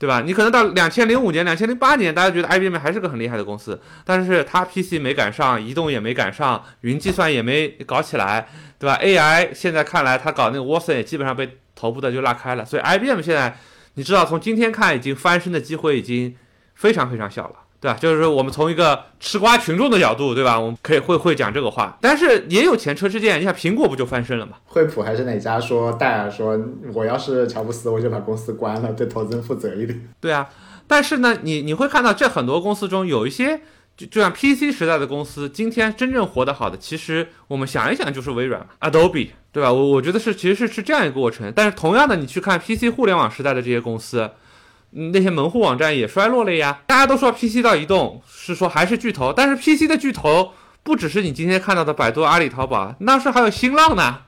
对吧？你可能到两千零五年、两千零八年，大家觉得 IBM 还是个很厉害的公司，但是它 PC 没赶上，移动也没赶上，云计算也没搞起来，对吧？AI 现在看来，它搞那个 Watson 也基本上被头部的就拉开了，所以 IBM 现在，你知道从今天看，已经翻身的机会已经非常非常小了。对吧？就是说，我们从一个吃瓜群众的角度，对吧？我们可以会会讲这个话，但是也有前车之鉴。你看苹果不就翻身了吗？惠普还是哪家说戴尔说，我要是乔布斯，我就把公司关了，对投资人负责一点。对啊，但是呢，你你会看到这很多公司中有一些，就就像 PC 时代的公司，今天真正活得好的，其实我们想一想就是微软，Adobe，对吧？我我觉得是其实是是这样一个过程。但是同样的，你去看 PC 互联网时代的这些公司。那些门户网站也衰落了呀。大家都说 PC 到移动是说还是巨头，但是 PC 的巨头不只是你今天看到的百度、阿里、淘宝，那是还有新浪呢，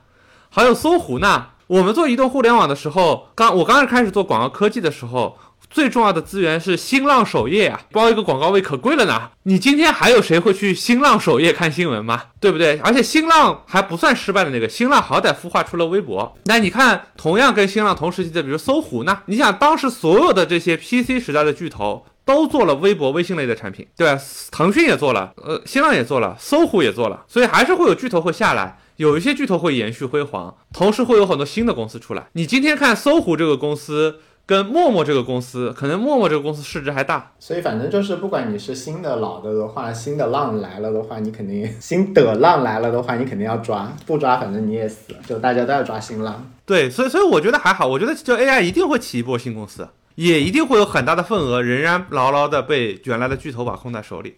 还有搜狐呢。我们做移动互联网的时候，刚我刚刚开始做广告科技的时候。最重要的资源是新浪首页啊，包一个广告位可贵了呢。你今天还有谁会去新浪首页看新闻吗？对不对？而且新浪还不算失败的那个，新浪好歹孵化出了微博。那你看，同样跟新浪同时期的，比如搜狐呢？你想当时所有的这些 PC 时代的巨头都做了微博、微信类的产品，对吧？腾讯也做了，呃，新浪也做了，搜狐也做了，所以还是会有巨头会下来，有一些巨头会延续辉煌，同时会有很多新的公司出来。你今天看搜狐这个公司。跟陌陌这个公司，可能陌陌这个公司市值还大，所以反正就是不管你是新的老的的话，新的浪来了的话，你肯定 (laughs) 新的浪来了的话，你肯定要抓，不抓反正你也死，就大家都要抓新浪。对，所以所以我觉得还好，我觉得就 AI 一定会起一波新公司，也一定会有很大的份额仍然牢牢的被原来的巨头把控在手里。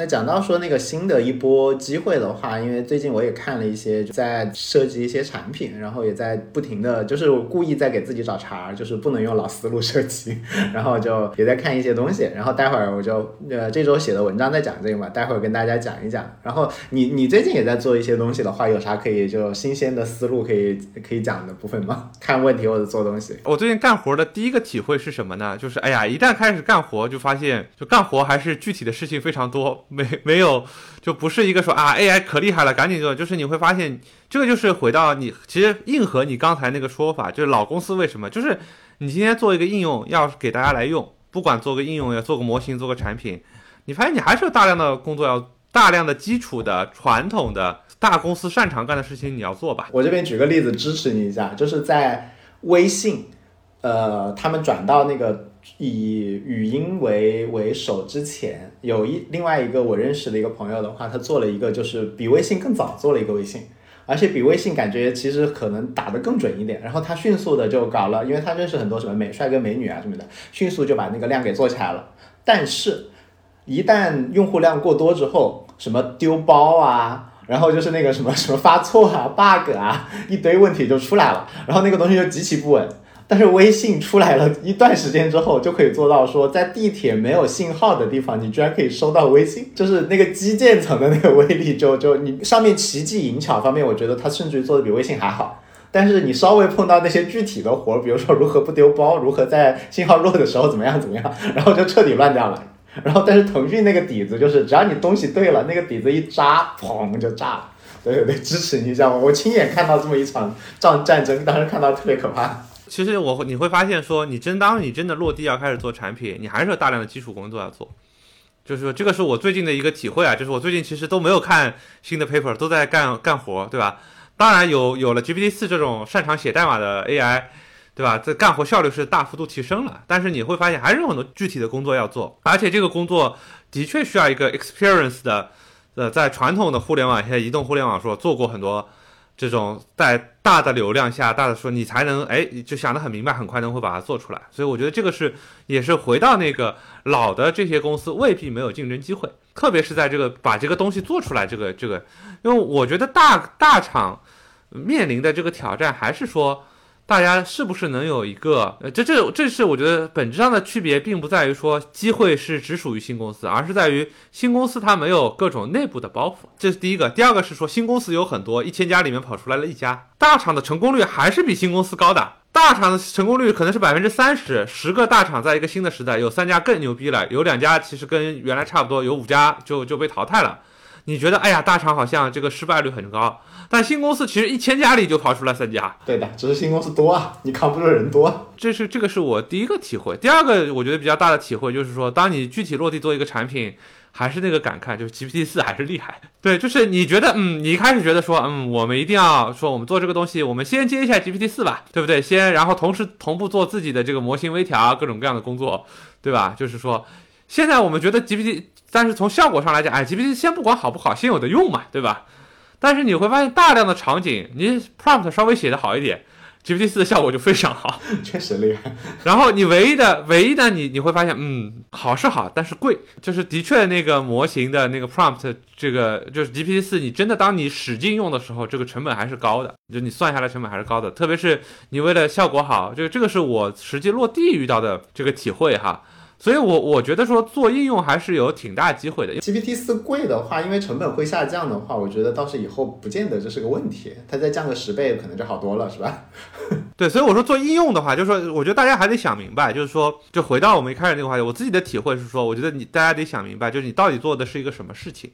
那讲到说那个新的一波机会的话，因为最近我也看了一些在设计一些产品，然后也在不停的就是故意在给自己找茬，就是不能用老思路设计，然后就也在看一些东西，然后待会儿我就呃这周写的文章在讲这个嘛，待会儿跟大家讲一讲。然后你你最近也在做一些东西的话，有啥可以就新鲜的思路可以可以讲的部分吗？看问题或者做东西？我最近干活的第一个体会是什么呢？就是哎呀，一旦开始干活，就发现就干活还是具体的事情非常多。没没有，就不是一个说啊 AI 可厉害了，赶紧做。就是你会发现，这个就是回到你其实硬核你刚才那个说法，就是老公司为什么？就是你今天做一个应用要给大家来用，不管做个应用要做个模型做个产品，你发现你还是有大量的工作要大量的基础的传统的大公司擅长干的事情你要做吧。我这边举个例子支持你一下，就是在微信，呃，他们转到那个。以语音为为首之前，有一另外一个我认识的一个朋友的话，他做了一个就是比微信更早做了一个微信，而且比微信感觉其实可能打得更准一点。然后他迅速的就搞了，因为他认识很多什么美帅哥美女啊什么的，迅速就把那个量给做起来了。但是，一旦用户量过多之后，什么丢包啊，然后就是那个什么什么发错啊、bug 啊，一堆问题就出来了，然后那个东西就极其不稳。但是微信出来了一段时间之后，就可以做到说，在地铁没有信号的地方，你居然可以收到微信，就是那个基建层的那个威力，就就你上面奇技淫巧方面，我觉得它甚至于做的比微信还好。但是你稍微碰到那些具体的活，比如说如何不丢包，如何在信号弱的时候怎么样怎么样，(laughs) 然后就彻底乱掉了。然后但是腾讯那个底子就是，只要你东西对了，那个底子一扎，砰就炸了。对对对，支持你一下，我亲眼看到这么一场战战争，当时看到特别可怕。其实我你会发现说，你真当你真的落地要开始做产品，你还是有大量的基础工作要做。就是说，这个是我最近的一个体会啊，就是我最近其实都没有看新的 paper，都在干干活，对吧？当然有有了 GPT 四这种擅长写代码的 (laughs) AI，对吧？这干活效率是大幅度提升了，但是你会发现还是有很多具体的工作要做，而且这个工作的确需要一个 experience 的，呃，在传统的互联网，现在移动互联网说做过很多。这种在大的流量下，大的说你才能哎，就想得很明白，很快能会把它做出来。所以我觉得这个是也是回到那个老的这些公司未必没有竞争机会，特别是在这个把这个东西做出来这个这个，因为我觉得大大厂面临的这个挑战还是说。大家是不是能有一个？呃，这这这是我觉得本质上的区别，并不在于说机会是只属于新公司，而是在于新公司它没有各种内部的包袱。这是第一个。第二个是说新公司有很多，一千家里面跑出来了一家，大厂的成功率还是比新公司高的。大厂的成功率可能是百分之三十，十个大厂在一个新的时代，有三家更牛逼了，有两家其实跟原来差不多，有五家就就被淘汰了。你觉得，哎呀，大厂好像这个失败率很高。但新公司其实一千家里就跑出来三家，对的，只是新公司多啊，你扛不住人多。这是这个是我第一个体会。第二个我觉得比较大的体会就是说，当你具体落地做一个产品，还是那个感慨，就是 GPT 四还是厉害。(laughs) 对，就是你觉得，嗯，你一开始觉得说，嗯，我们一定要说我们做这个东西，我们先接一下 GPT 四吧，对不对？先，然后同时同步做自己的这个模型微调，各种各样的工作，对吧？就是说，现在我们觉得 GPT，但是从效果上来讲，哎，GPT 先不管好不好，先有的用嘛，对吧？但是你会发现，大量的场景，你 prompt 稍微写的好一点，GPT 四的效果就非常好，(laughs) 确实厉害。然后你唯一的、唯一的，你你会发现，嗯，好是好，但是贵，就是的确那个模型的那个 prompt，这个就是 GPT 四，你真的当你使劲用的时候，这个成本还是高的，就你算下来成本还是高的，特别是你为了效果好，这个这个是我实际落地遇到的这个体会哈。所以，我我觉得说做应用还是有挺大机会的。GPT 四贵的话，因为成本会下降的话，我觉得倒是以后不见得这是个问题。(laughs) 它再降个十倍，可能就好多了，是吧？(laughs) 对，所以我说做应用的话，就是说，我觉得大家还得想明白，就是说，就回到我们一开始那个话题，我自己的体会是说，我觉得你大家得想明白，就是你到底做的是一个什么事情。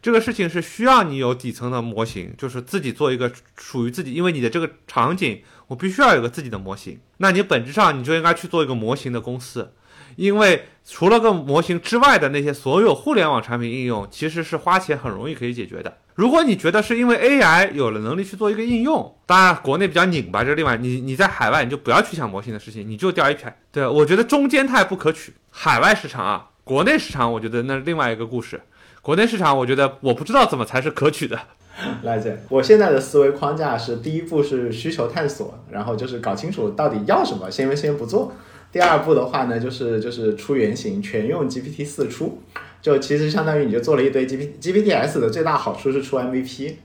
这个事情是需要你有底层的模型，就是自己做一个属于自己，因为你的这个场景，我必须要有个自己的模型。那你本质上你就应该去做一个模型的公司。因为除了个模型之外的那些所有互联网产品应用，其实是花钱很容易可以解决的。如果你觉得是因为 AI 有了能力去做一个应用，当然国内比较拧巴，这另外你你在海外你就不要去想模型的事情，你就掉一片。对我觉得中间态不可取。海外市场啊，国内市场我觉得那是另外一个故事。国内市场我觉得我不知道怎么才是可取的。(laughs) 来姐，我现在的思维框架是：第一步是需求探索，然后就是搞清楚到底要什么，先先不做。第二步的话呢，就是就是出原型，全用 GPT 四出，就其实相当于你就做了一堆 G P G P T S 的最大好处是出 M V P，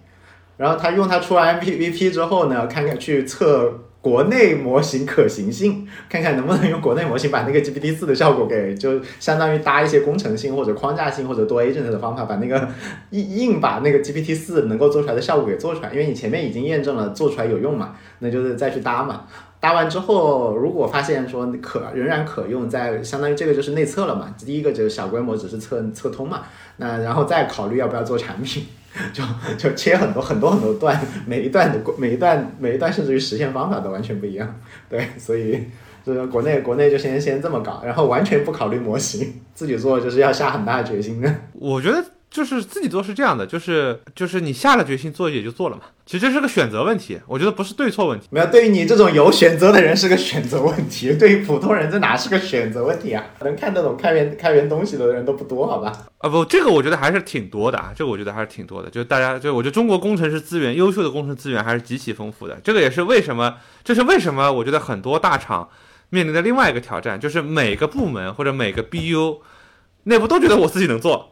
然后他用它出完 M V P 之后呢，看看去测国内模型可行性，看看能不能用国内模型把那个 G P T 四的效果给就相当于搭一些工程性或者框架性或者多 agent 的方法，把那个硬硬把那个 G P T 四能够做出来的效果给做出来，因为你前面已经验证了做出来有用嘛，那就是再去搭嘛。搭完之后，如果发现说可仍然可用，在相当于这个就是内测了嘛。第一个就是小规模，只是测测通嘛。那然后再考虑要不要做产品，就就切很多很多很多段，每一段的每一段每一段甚至于实现方法都完全不一样。对，所以就是国内国内就先先这么搞，然后完全不考虑模型，自己做就是要下很大的决心的。我觉得。就是自己做是这样的，就是就是你下了决心做也就做了嘛。其实这是个选择问题，我觉得不是对错问题。没有，对于你这种有选择的人是个选择问题，对于普通人这哪是个选择问题啊？能看得懂开源开源东西的人都不多，好吧？啊不，这个我觉得还是挺多的啊，这个我觉得还是挺多的。就是大家就我觉得中国工程师资源优秀的工程资源还是极其丰富的。这个也是为什么，这是为什么？我觉得很多大厂面临的另外一个挑战，就是每个部门或者每个 BU 内部都觉得我自己能做。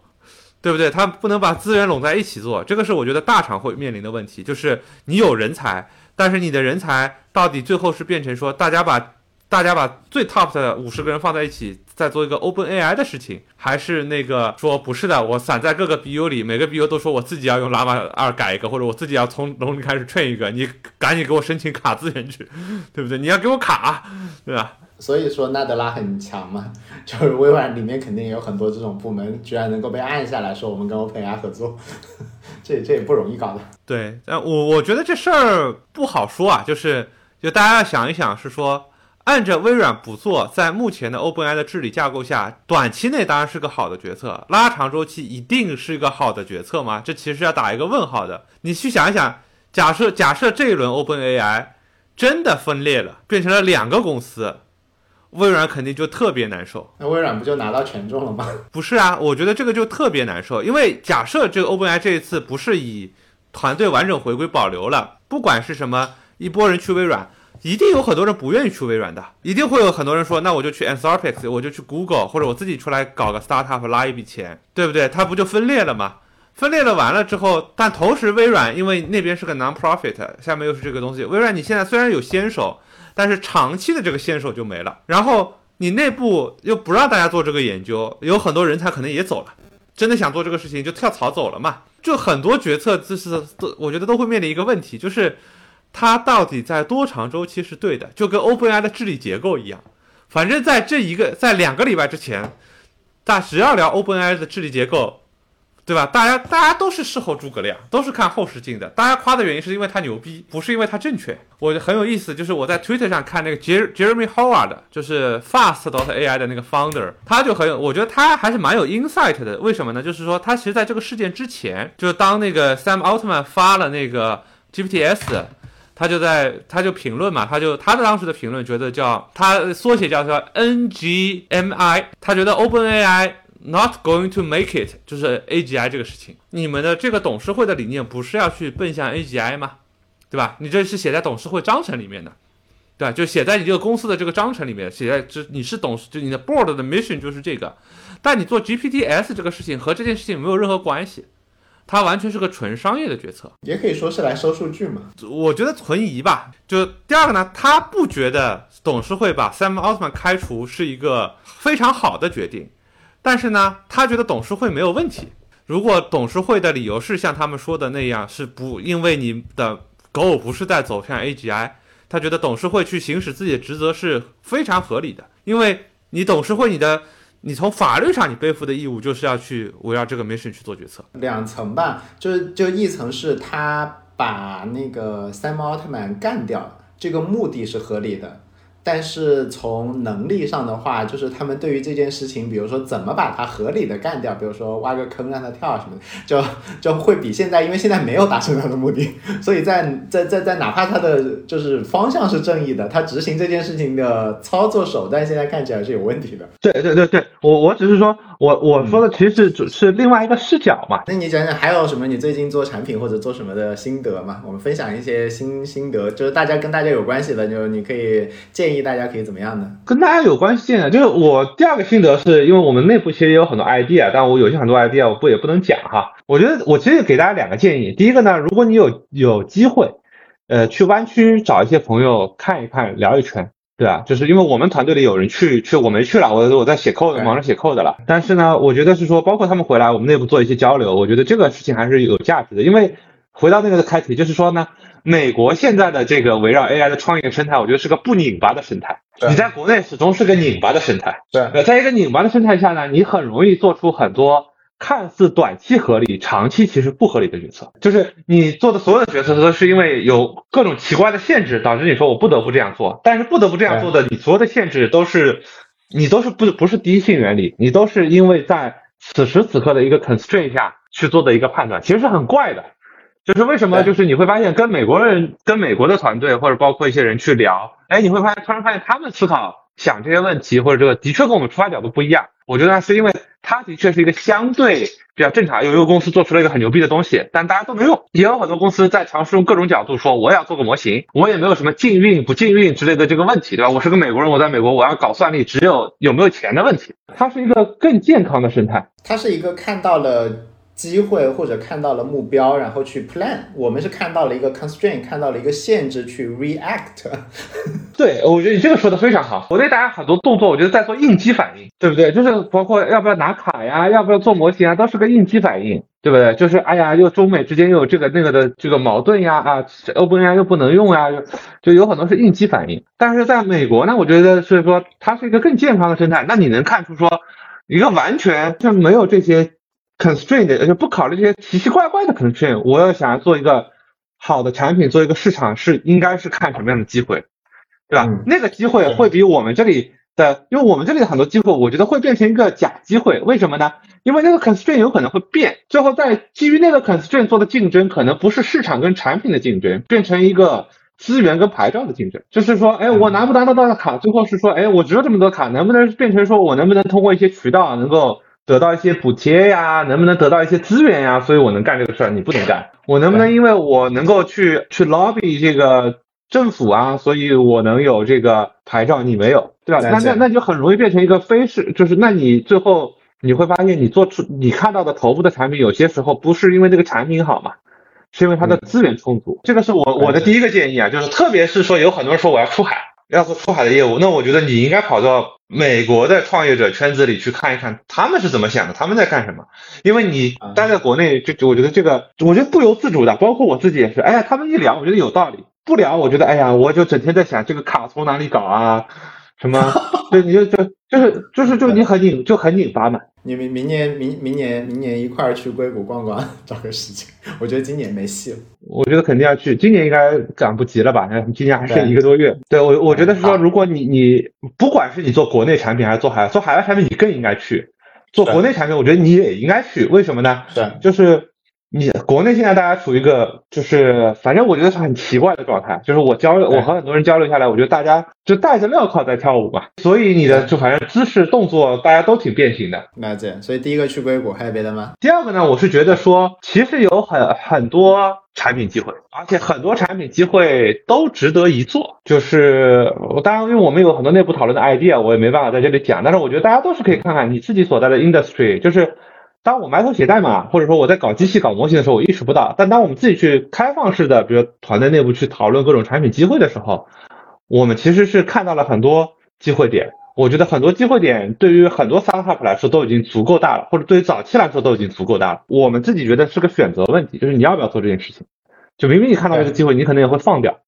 对不对？他不能把资源拢在一起做，这个是我觉得大厂会面临的问题。就是你有人才，但是你的人才到底最后是变成说，大家把大家把最 top 的五十个人放在一起，再做一个 Open AI 的事情，还是那个说不是的，我散在各个 BU 里，每个 BU 都说我自己要用 Llama 二改一个，或者我自己要从龙里开始 train 一个，你赶紧给我申请卡资源去，对不对？你要给我卡，对吧？所以说纳德拉很强嘛，就是微软里面肯定也有很多这种部门，居然能够被按下来说我们跟 OpenAI 合作，(laughs) 这这也不容易搞的。对，但我我觉得这事儿不好说啊，就是就大家要想一想，是说按着微软不做，在目前的 OpenAI 的治理架构下，短期内当然是个好的决策，拉长周期一定是一个好的决策吗？这其实要打一个问号的。你去想一想。假设假设这一轮 OpenAI 真的分裂了，变成了两个公司，微软肯定就特别难受。那微软不就拿到权重了吗？不是啊，我觉得这个就特别难受，因为假设这个 OpenAI 这一次不是以团队完整回归保留了，不管是什么一波人去微软，一定有很多人不愿意去微软的，一定会有很多人说，那我就去 Anthropic，我就去 Google，或者我自己出来搞个 startup 拉一笔钱，对不对？它不就分裂了吗？分裂了完了之后，但同时微软因为那边是个 non-profit，下面又是这个东西，微软你现在虽然有先手，但是长期的这个先手就没了，然后你内部又不让大家做这个研究，有很多人才可能也走了，真的想做这个事情就跳槽走了嘛，就很多决策就是都我觉得都会面临一个问题，就是它到底在多长周期是对的，就跟 OpenAI 的治理结构一样，反正在这一个在两个礼拜之前，大只要聊 OpenAI 的治理结构。对吧？大家大家都是事后诸葛亮，都是看后视镜的。大家夸的原因是因为他牛逼，不是因为他正确。我很有意思，就是我在 Twitter 上看那个 Jeremy Howard，就是 Fast dot AI 的那个 founder，他就很有，我觉得他还是蛮有 insight 的。为什么呢？就是说他其实在这个事件之前，就是当那个 Sam Altman 发了那个 GPTs，他就在他就评论嘛，他就他的当时的评论觉得叫他缩写叫做 NGMI，他觉得 OpenAI。Not going to make it，就是 AGI 这个事情。你们的这个董事会的理念不是要去奔向 AGI 吗？对吧？你这是写在董事会章程里面的，对吧？就写在你这个公司的这个章程里面，写在这你是董事，就你的 board 的 mission 就是这个。但你做 GPTs 这个事情和这件事情没有任何关系，它完全是个纯商业的决策。也可以说是来收数据嘛。我觉得存疑吧。就第二个呢，他不觉得董事会把 Sam Altman 开除是一个非常好的决定。但是呢，他觉得董事会没有问题。如果董事会的理由是像他们说的那样，是不因为你的 Go 不是在走向 AGI，他觉得董事会去行使自己的职责是非常合理的。因为你董事会，你的你从法律上你背负的义务就是要去围绕这个 mission 去做决策。两层吧，就是就一层是他把那个赛摩奥特曼干掉，这个目的是合理的。但是从能力上的话，就是他们对于这件事情，比如说怎么把它合理的干掉，比如说挖个坑让它跳什么的，就就会比现在，因为现在没有达成他的目的，(laughs) 所以在在在在哪怕他的就是方向是正义的，他执行这件事情的操作手段现在看起来是有问题的。对对对对，我我只是说我我说的其实只是另外一个视角嘛。那你讲讲还有什么你最近做产品或者做什么的心得嘛？我们分享一些心心得，就是大家跟大家有关系的，就你可以建议。建议大家可以怎么样呢？跟大家有关系呢，就是我第二个心得是，因为我们内部其实也有很多 idea，但我有些很多 idea 我不也不能讲哈。我觉得我其实给大家两个建议，第一个呢，如果你有有机会，呃，去湾区找一些朋友看一看，聊一圈，对吧？就是因为我们团队里有人去去，我没去了，我我在写 code，忙着写 code 了。但是呢，我觉得是说，包括他们回来，我们内部做一些交流，我觉得这个事情还是有价值的。因为回到那个开题，就是说呢。美国现在的这个围绕 AI 的创业生态，我觉得是个不拧巴的生态。你在国内始终是个拧巴的生态。对，在一个拧巴的生态下呢，你很容易做出很多看似短期合理、长期其实不合理的决策。就是你做的所有的决策都是因为有各种奇怪的限制，导致你说我不得不这样做。但是不得不这样做的，你所有的限制都是你都是不不是第一性原理，你都是因为在此时此刻的一个 constraint 下去做的一个判断，其实是很怪的。就是为什么？就是你会发现，跟美国人、跟美国的团队，或者包括一些人去聊，哎，你会发现，突然发现他们思考、想这些问题，或者这个的确跟我们出发角度不一样。我觉得是因为他的确是一个相对比较正常，有一个公司做出了一个很牛逼的东西，但大家都没用。也有很多公司在尝试用各种角度说，我也要做个模型，我也没有什么禁运不禁运之类的这个问题，对吧？我是个美国人，我在美国，我要搞算力，只有有没有钱的问题。它是一个更健康的生态，它是一个看到了。机会或者看到了目标，然后去 plan。我们是看到了一个 constraint，看到了一个限制去 react。(laughs) 对，我觉得你这个说的非常好。我对大家很多动作，我觉得在做应激反应，对不对？就是包括要不要拿卡呀，要不要做模型啊，都是个应激反应，对不对？就是哎呀，又中美之间又有这个那个的这个矛盾呀，啊，OpenAI 又不能用呀，就就有很多是应激反应。但是在美国呢，我觉得是说它是一个更健康的生态。那你能看出说一个完全就没有这些。constraint，而且不考虑这些奇奇怪怪的 constraint，我要想要做一个好的产品，做一个市场是应该是看什么样的机会，对吧？那个机会会比我们这里的，因为我们这里的很多机会，我觉得会变成一个假机会。为什么呢？因为那个 constraint 有可能会变，最后在基于那个 constraint 做的竞争，可能不是市场跟产品的竞争，变成一个资源跟牌照的竞争。就是说，哎，我拿不拿得到的卡，最后是说，哎，我只有这么多卡，能不能变成说我能不能通过一些渠道能够得到一些补贴呀，能不能得到一些资源呀？所以我能干这个事儿，你不能干。我能不能因为我能够去去 lobby 这个政府啊，所以我能有这个牌照，你没有，对吧？那那那就很容易变成一个非是，就是那你最后。你会发现，你做出你看到的头部的产品，有些时候不是因为这个产品好嘛，是因为它的资源充足。这个是我我的第一个建议啊，就是特别是说有很多人说我要出海，要做出海的业务，那我觉得你应该跑到美国的创业者圈子里去看一看，他们是怎么想的，他们在干什么。因为你待在国内，就我觉得这个，我觉得不由自主的，包括我自己也是。哎呀，他们一聊，我觉得有道理；不聊，我觉得哎呀，我就整天在想这个卡从哪里搞啊，什么？(laughs) 对，你就就就是就是就你很拧，就很拧巴嘛。你明明年明明年明年一块儿去硅谷逛逛，找个时间。我觉得今年没戏了。我觉得肯定要去，今年应该赶不及了吧？今年还剩一个多月。对我，我觉得是说，如果你你不管是你做国内产品还是做海外做海外产品，你更应该去。做国内产品，我觉得你也应该去。为什么呢？对就是。你国内现在大家处于一个就是，反正我觉得是很奇怪的状态，就是我交流，我和很多人交流下来，我觉得大家就戴着镣铐在跳舞吧，所以你的就反正姿势动作大家都挺变形的。那这样，所以第一个去硅谷还有别的吗？第二个呢，我是觉得说，其实有很很多产品机会，而且很多产品机会都值得一做。就是我当然，因为我们有很多内部讨论的 idea，我也没办法在这里讲，但是我觉得大家都是可以看看你自己所在的 industry，就是。当我埋头写代码，或者说我在搞机器、搞模型的时候，我意识不到。但当我们自己去开放式的，比如团队内部去讨论各种产品机会的时候，我们其实是看到了很多机会点。我觉得很多机会点对于很多 startup 来说都已经足够大了，或者对于早期来说都已经足够大了。我们自己觉得是个选择问题，就是你要不要做这件事情。就明明你看到这个机会，你可能也会放掉，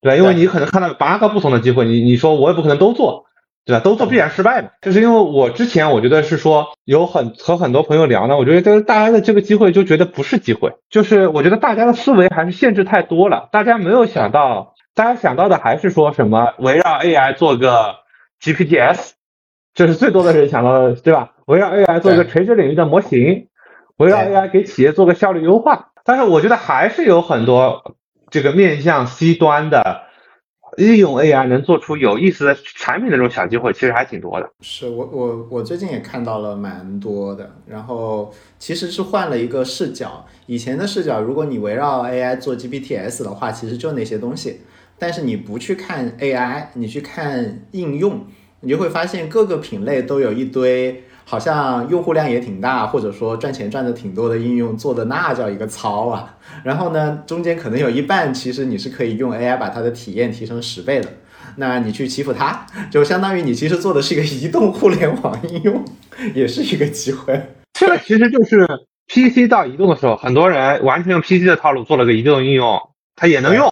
对吧？因为你可能看到八个不同的机会，你你说我也不可能都做。对吧？都做必然失败嘛。就是因为我之前我觉得是说有很和很多朋友聊呢，我觉得这个大家的这个机会就觉得不是机会，就是我觉得大家的思维还是限制太多了。大家没有想到，大家想到的还是说什么围绕 AI 做个 GPTs，这是最多的人想到的，对吧？围绕 AI 做一个垂直领域的模型，围绕 AI 给企业做个效率优化。但是我觉得还是有很多这个面向 C 端的。利用 AI 能做出有意思的产品的这种小机会，其实还挺多的。是我我我最近也看到了蛮多的，然后其实是换了一个视角。以前的视角，如果你围绕 AI 做 GPTs 的话，其实就那些东西。但是你不去看 AI，你去看应用，你就会发现各个品类都有一堆。好像用户量也挺大，或者说赚钱赚的挺多的应用做的那叫一个糙啊。然后呢，中间可能有一半其实你是可以用 AI 把它的体验提升十倍的。那你去欺负它，就相当于你其实做的是一个移动互联网应用，也是一个机会。这个其实就是 PC 到移动的时候，很多人完全用 PC 的套路做了个移动应用，它也能用。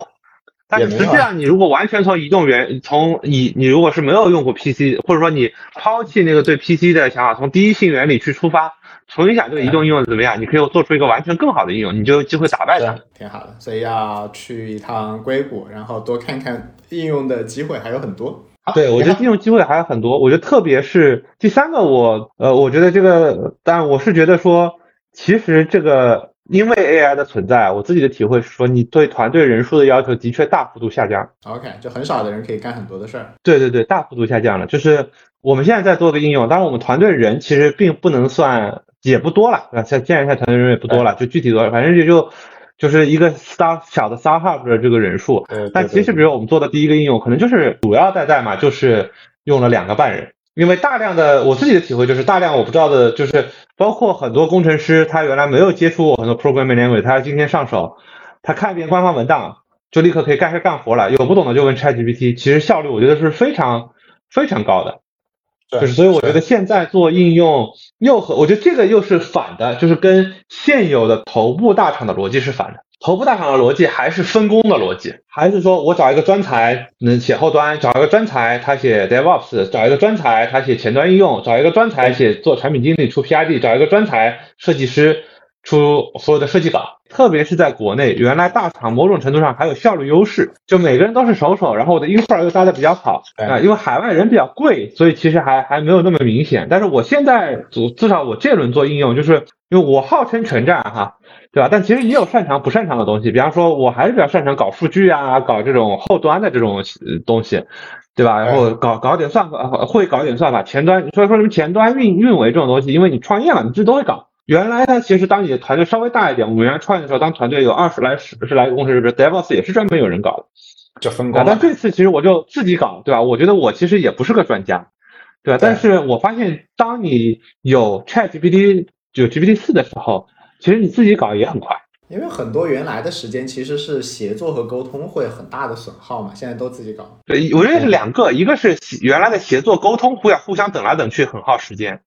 但是实际上，你如果完全从移动原，从你你如果是没有用过 PC，或者说你抛弃那个对 PC 的想法，从第一性原理去出发，重新想这个移动应用怎么样，你可以做出一个完全更好的应用，你就有机会打败它。挺好的，所以要去一趟硅谷，然后多看看应用的机会还有很多。对，我觉得应用机会还有很多。我觉得特别是第三个，我呃，我觉得这个，但我是觉得说，其实这个。因为 AI 的存在，我自己的体会是说，你对团队人数的要求的确大幅度下降。OK，就很少的人可以干很多的事儿。对对对，大幅度下降了。就是我们现在在做的应用，当然我们团队人其实并不能算也不多了，啊，现现在团队人也不多了，就具体多少，反正也就就是一个 start 小的 startup 的这个人数。但其实，比如我们做的第一个应用，可能就是主要在代码就是用了两个半人。因为大量的我自己的体会就是大量我不知道的，就是包括很多工程师，他原来没有接触过很多 programming language，他今天上手，他看一遍官方文档就立刻可以开始干活了。有不懂的就问 ChatGPT，其实效率我觉得是非常非常高的。就是所以我觉得现在做应用又和我觉得这个又是反的，就是跟现有的头部大厂的逻辑是反的。头部大厂的逻辑还是分工的逻辑，还是说我找一个专才能写后端，找一个专才他写 DevOps，找一个专才他写前端应用，找一个专才写做产品经理出 PRD，找一个专才设计师出所有的设计稿，特别是在国内，原来大厂某种程度上还有效率优势，就每个人都是手手，然后我的 infra 又搭的比较好啊、因为海外人比较贵，所以其实还还没有那么明显。但是我现在至至少我这轮做应用，就是因为我号称全站哈，对吧？但其实也有擅长不擅长的东西，比方说我还是比较擅长搞数据啊，搞这种后端的这种呃东西。对吧？然后搞搞点算法，会搞点算法，前端所以说什么前端运运维这种东西，因为你创业嘛，你自己都会搞。原来呢，其实当你的团队稍微大一点，我们原来创业的时候，当团队有二十来、十十来个工程师，DevOps 也是专门有人搞的，就分工啊。但这次其实我就自己搞，对吧？我觉得我其实也不是个专家，对吧？但是我发现，当你有 ChatGPT 有 GPT 四的时候，其实你自己搞也很快。因为很多原来的时间其实是协作和沟通会很大的损耗嘛，现在都自己搞。对，我认为是两个，一个是原来的协作沟通互相互相等来等去很耗时间，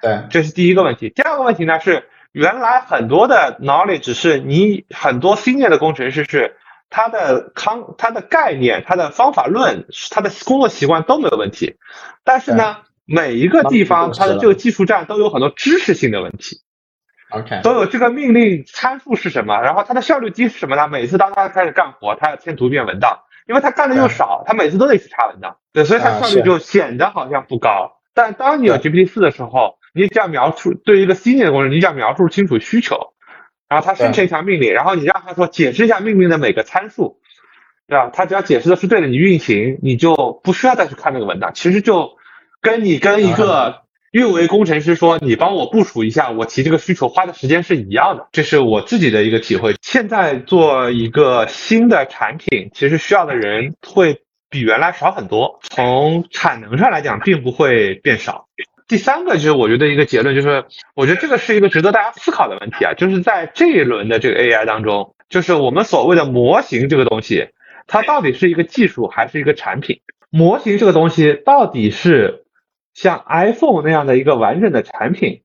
对，这是第一个问题。第二个问题呢是原来很多的 knowledge 只是你很多 senior 的工程师是他的康他的概念他的方法论他的工作习惯都没有问题，但是呢每一个地方它的这个技术站都有很多知识性的问题。OK，都有这个命令参数是什么，然后它的效率低是什么呢？每次当他开始干活，他要添图片文档，因为他干的又少，他每次都得去查文档，对，所以它效率就显得好像不高。但当你有 GPT 四的时候，你只要描述对于一个 senior 的工程，你只要描述清楚需求，然后他生成一条命令，然后你让他说解释一下命令的每个参数，对吧？他只要解释的是对的，你运行你就不需要再去看那个文档，其实就跟你跟一个。运维工程师说：“你帮我部署一下，我提这个需求花的时间是一样的。”这是我自己的一个体会。现在做一个新的产品，其实需要的人会比原来少很多，从产能上来讲，并不会变少。第三个就是我觉得一个结论就是，我觉得这个是一个值得大家思考的问题啊，就是在这一轮的这个 AI 当中，就是我们所谓的模型这个东西，它到底是一个技术还是一个产品？模型这个东西到底是？像 iPhone 那样的一个完整的产品，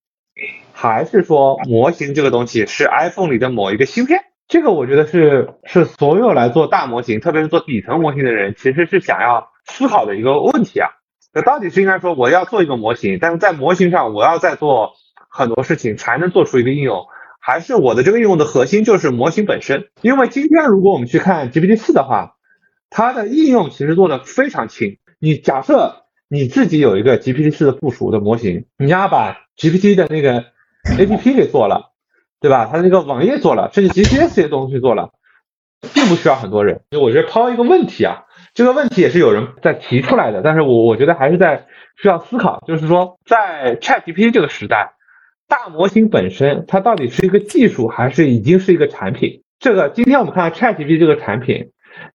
还是说模型这个东西是 iPhone 里的某一个芯片？这个我觉得是是所有来做大模型，特别是做底层模型的人，其实是想要思考的一个问题啊。那到底是应该说我要做一个模型，但是在模型上我要再做很多事情才能做出一个应用，还是我的这个应用的核心就是模型本身？因为今天如果我们去看 GPT 四的话，它的应用其实做的非常轻。你假设。你自己有一个 GPT 四的部署的模型，你要把 GPT 的那个 APP 给做了，对吧？它那个网页做了，甚至 GPS 这些东西做了，并不需要很多人。就我觉得抛一个问题啊，这个问题也是有人在提出来的，但是我我觉得还是在需要思考，就是说在 ChatGPT 这个时代，大模型本身它到底是一个技术，还是已经是一个产品？这个今天我们看 ChatGPT 这个产品。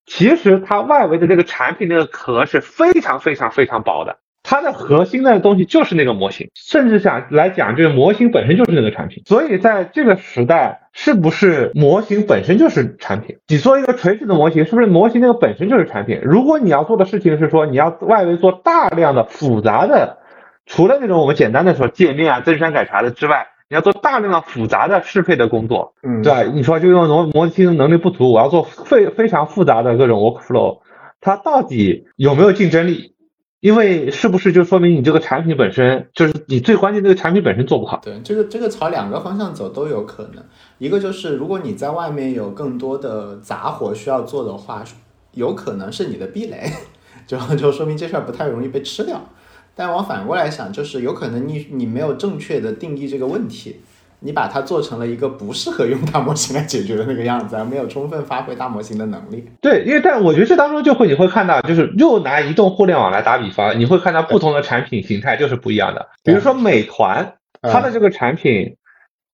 其实它外围的这个产品那个壳是非常非常非常薄的，它的核心的东西就是那个模型，甚至想来讲，这个模型本身就是那个产品。所以在这个时代，是不是模型本身就是产品？你做一个垂直的模型，是不是模型那个本身就是产品？如果你要做的事情是说你要外围做大量的复杂的，除了那种我们简单的说界面啊、增删改查的之外。你要做大量的复杂的适配的工作，嗯，对？你说就用模模型能力不足，我要做非非常复杂的各种 workflow，它到底有没有竞争力？因为是不是就说明你这个产品本身就是你最关键这个产品本身做不好？对，这个这个朝两个方向走都有可能。一个就是如果你在外面有更多的杂活需要做的话，有可能是你的壁垒，(laughs) 就就说明这事儿不太容易被吃掉。但往反过来想，就是有可能你你没有正确的定义这个问题，你把它做成了一个不适合用大模型来解决的那个样子，而没有充分发挥大模型的能力。对，因为但我觉得这当中就会你会看到，就是又拿移动互联网来打比方，你会看到不同的产品形态就是不一样的。比如说美团，它的这个产品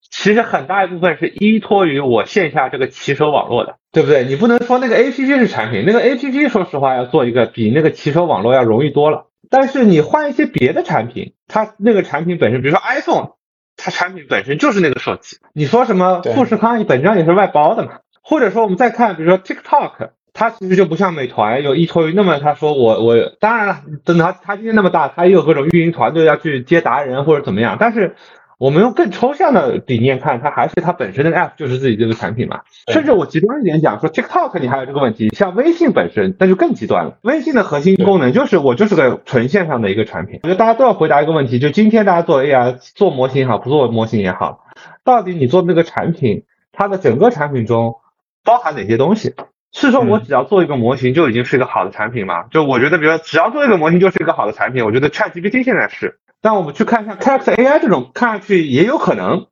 其实很大一部分是依托于我线下这个骑手网络的，对不对？你不能说那个 APP 是产品，那个 APP 说实话要做一个比那个骑手网络要容易多了。但是你换一些别的产品，它那个产品本身，比如说 iPhone，它产品本身就是那个手机。你说什么富士康本质上也是外包的嘛？或者说我们再看，比如说 TikTok，它其实就不像美团有依托于那么，他说我我当然了，等它它今天那么大，它也有各种运营团队要去接达人或者怎么样。但是我们用更抽象的理念看，它还是它本身的 app 就是自己这个产品嘛。甚至我极端一点讲，说 TikTok 你还有这个问题，像微信本身那就更极端了。微信的核心功能就是我就是个纯线上的一个产品。我觉得大家都要回答一个问题，就今天大家做 AI 做模型也好，不做模型也好，到底你做那个产品，它的整个产品中包含哪些东西？是说我只要做一个模型就已经是一个好的产品吗？就我觉得，比如说只要做一个模型就是一个好的产品，我觉得 ChatGPT 现在是。但我们去看一下 Character AI 这种，看上去也有可能，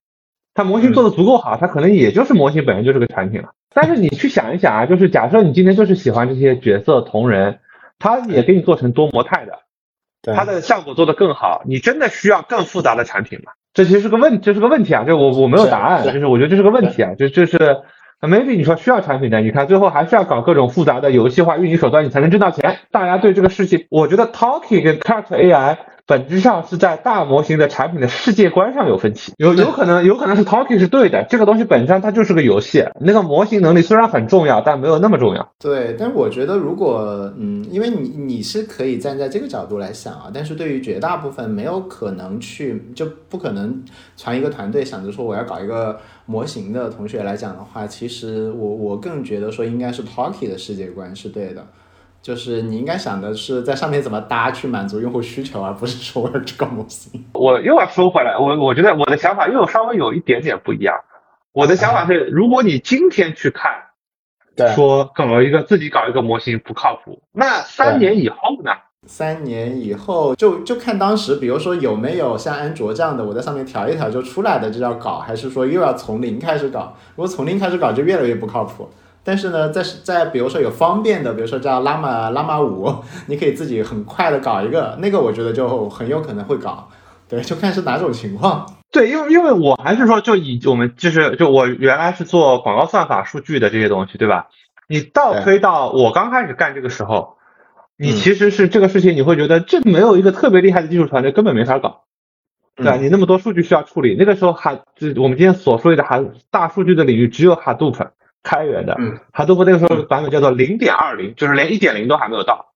它模型做的足够好，它可能也就是模型本身就是个产品了。但是你去想一想啊，就是假设你今天就是喜欢这些角色同人，它也给你做成多模态的，它的效果做得更好，你真的需要更复杂的产品吗？这其实是个问，这是个问题啊，就我我没有答案，就是我觉得这是个问题啊，就就是 maybe 你说需要产品的，你看最后还是要搞各种复杂的游戏化运营手段，你才能挣到钱。大家对这个事情，我觉得 Talking 跟 Character AI。本质上是在大模型的产品的世界观上有分歧，有有可能有可能是 Talking 是对的，这个东西本身上它就是个游戏，那个模型能力虽然很重要，但没有那么重要。对，但我觉得如果嗯，因为你你是可以站在这个角度来想啊，但是对于绝大部分没有可能去就不可能传一个团队想着说我要搞一个模型的同学来讲的话，其实我我更觉得说应该是 Talking 的世界观是对的。就是你应该想的是在上面怎么搭去满足用户需求，而不是说这个模型。我又要说回来，我我觉得我的想法又稍微有一点点不一样。我的想法是，如果你今天去看，对说搞一个自己搞一个模型不靠谱，那三年以后呢？三年以后就就看当时，比如说有没有像安卓这样的，我在上面调一调就出来的，这叫搞，还是说又要从零开始搞？如果从零开始搞，就越来越不靠谱。但是呢，在在比如说有方便的，比如说叫拉玛拉玛五，(laughs) 你可以自己很快的搞一个，那个我觉得就很有可能会搞，对，就看是哪种情况。对，因为因为我还是说，就以我们就是就我原来是做广告算法数据的这些东西，对吧？你倒推到我刚开始干这个时候，你其实是这个事情，你会觉得这没有一个特别厉害的技术团队根本没法搞，对吧？你那么多数据需要处理，那个时候还就我们今天所说的还大数据的领域只有 Hadoop。开源的，嗯，Hadoop 那个时候版本叫做零点二零，就是连一点零都还没有到。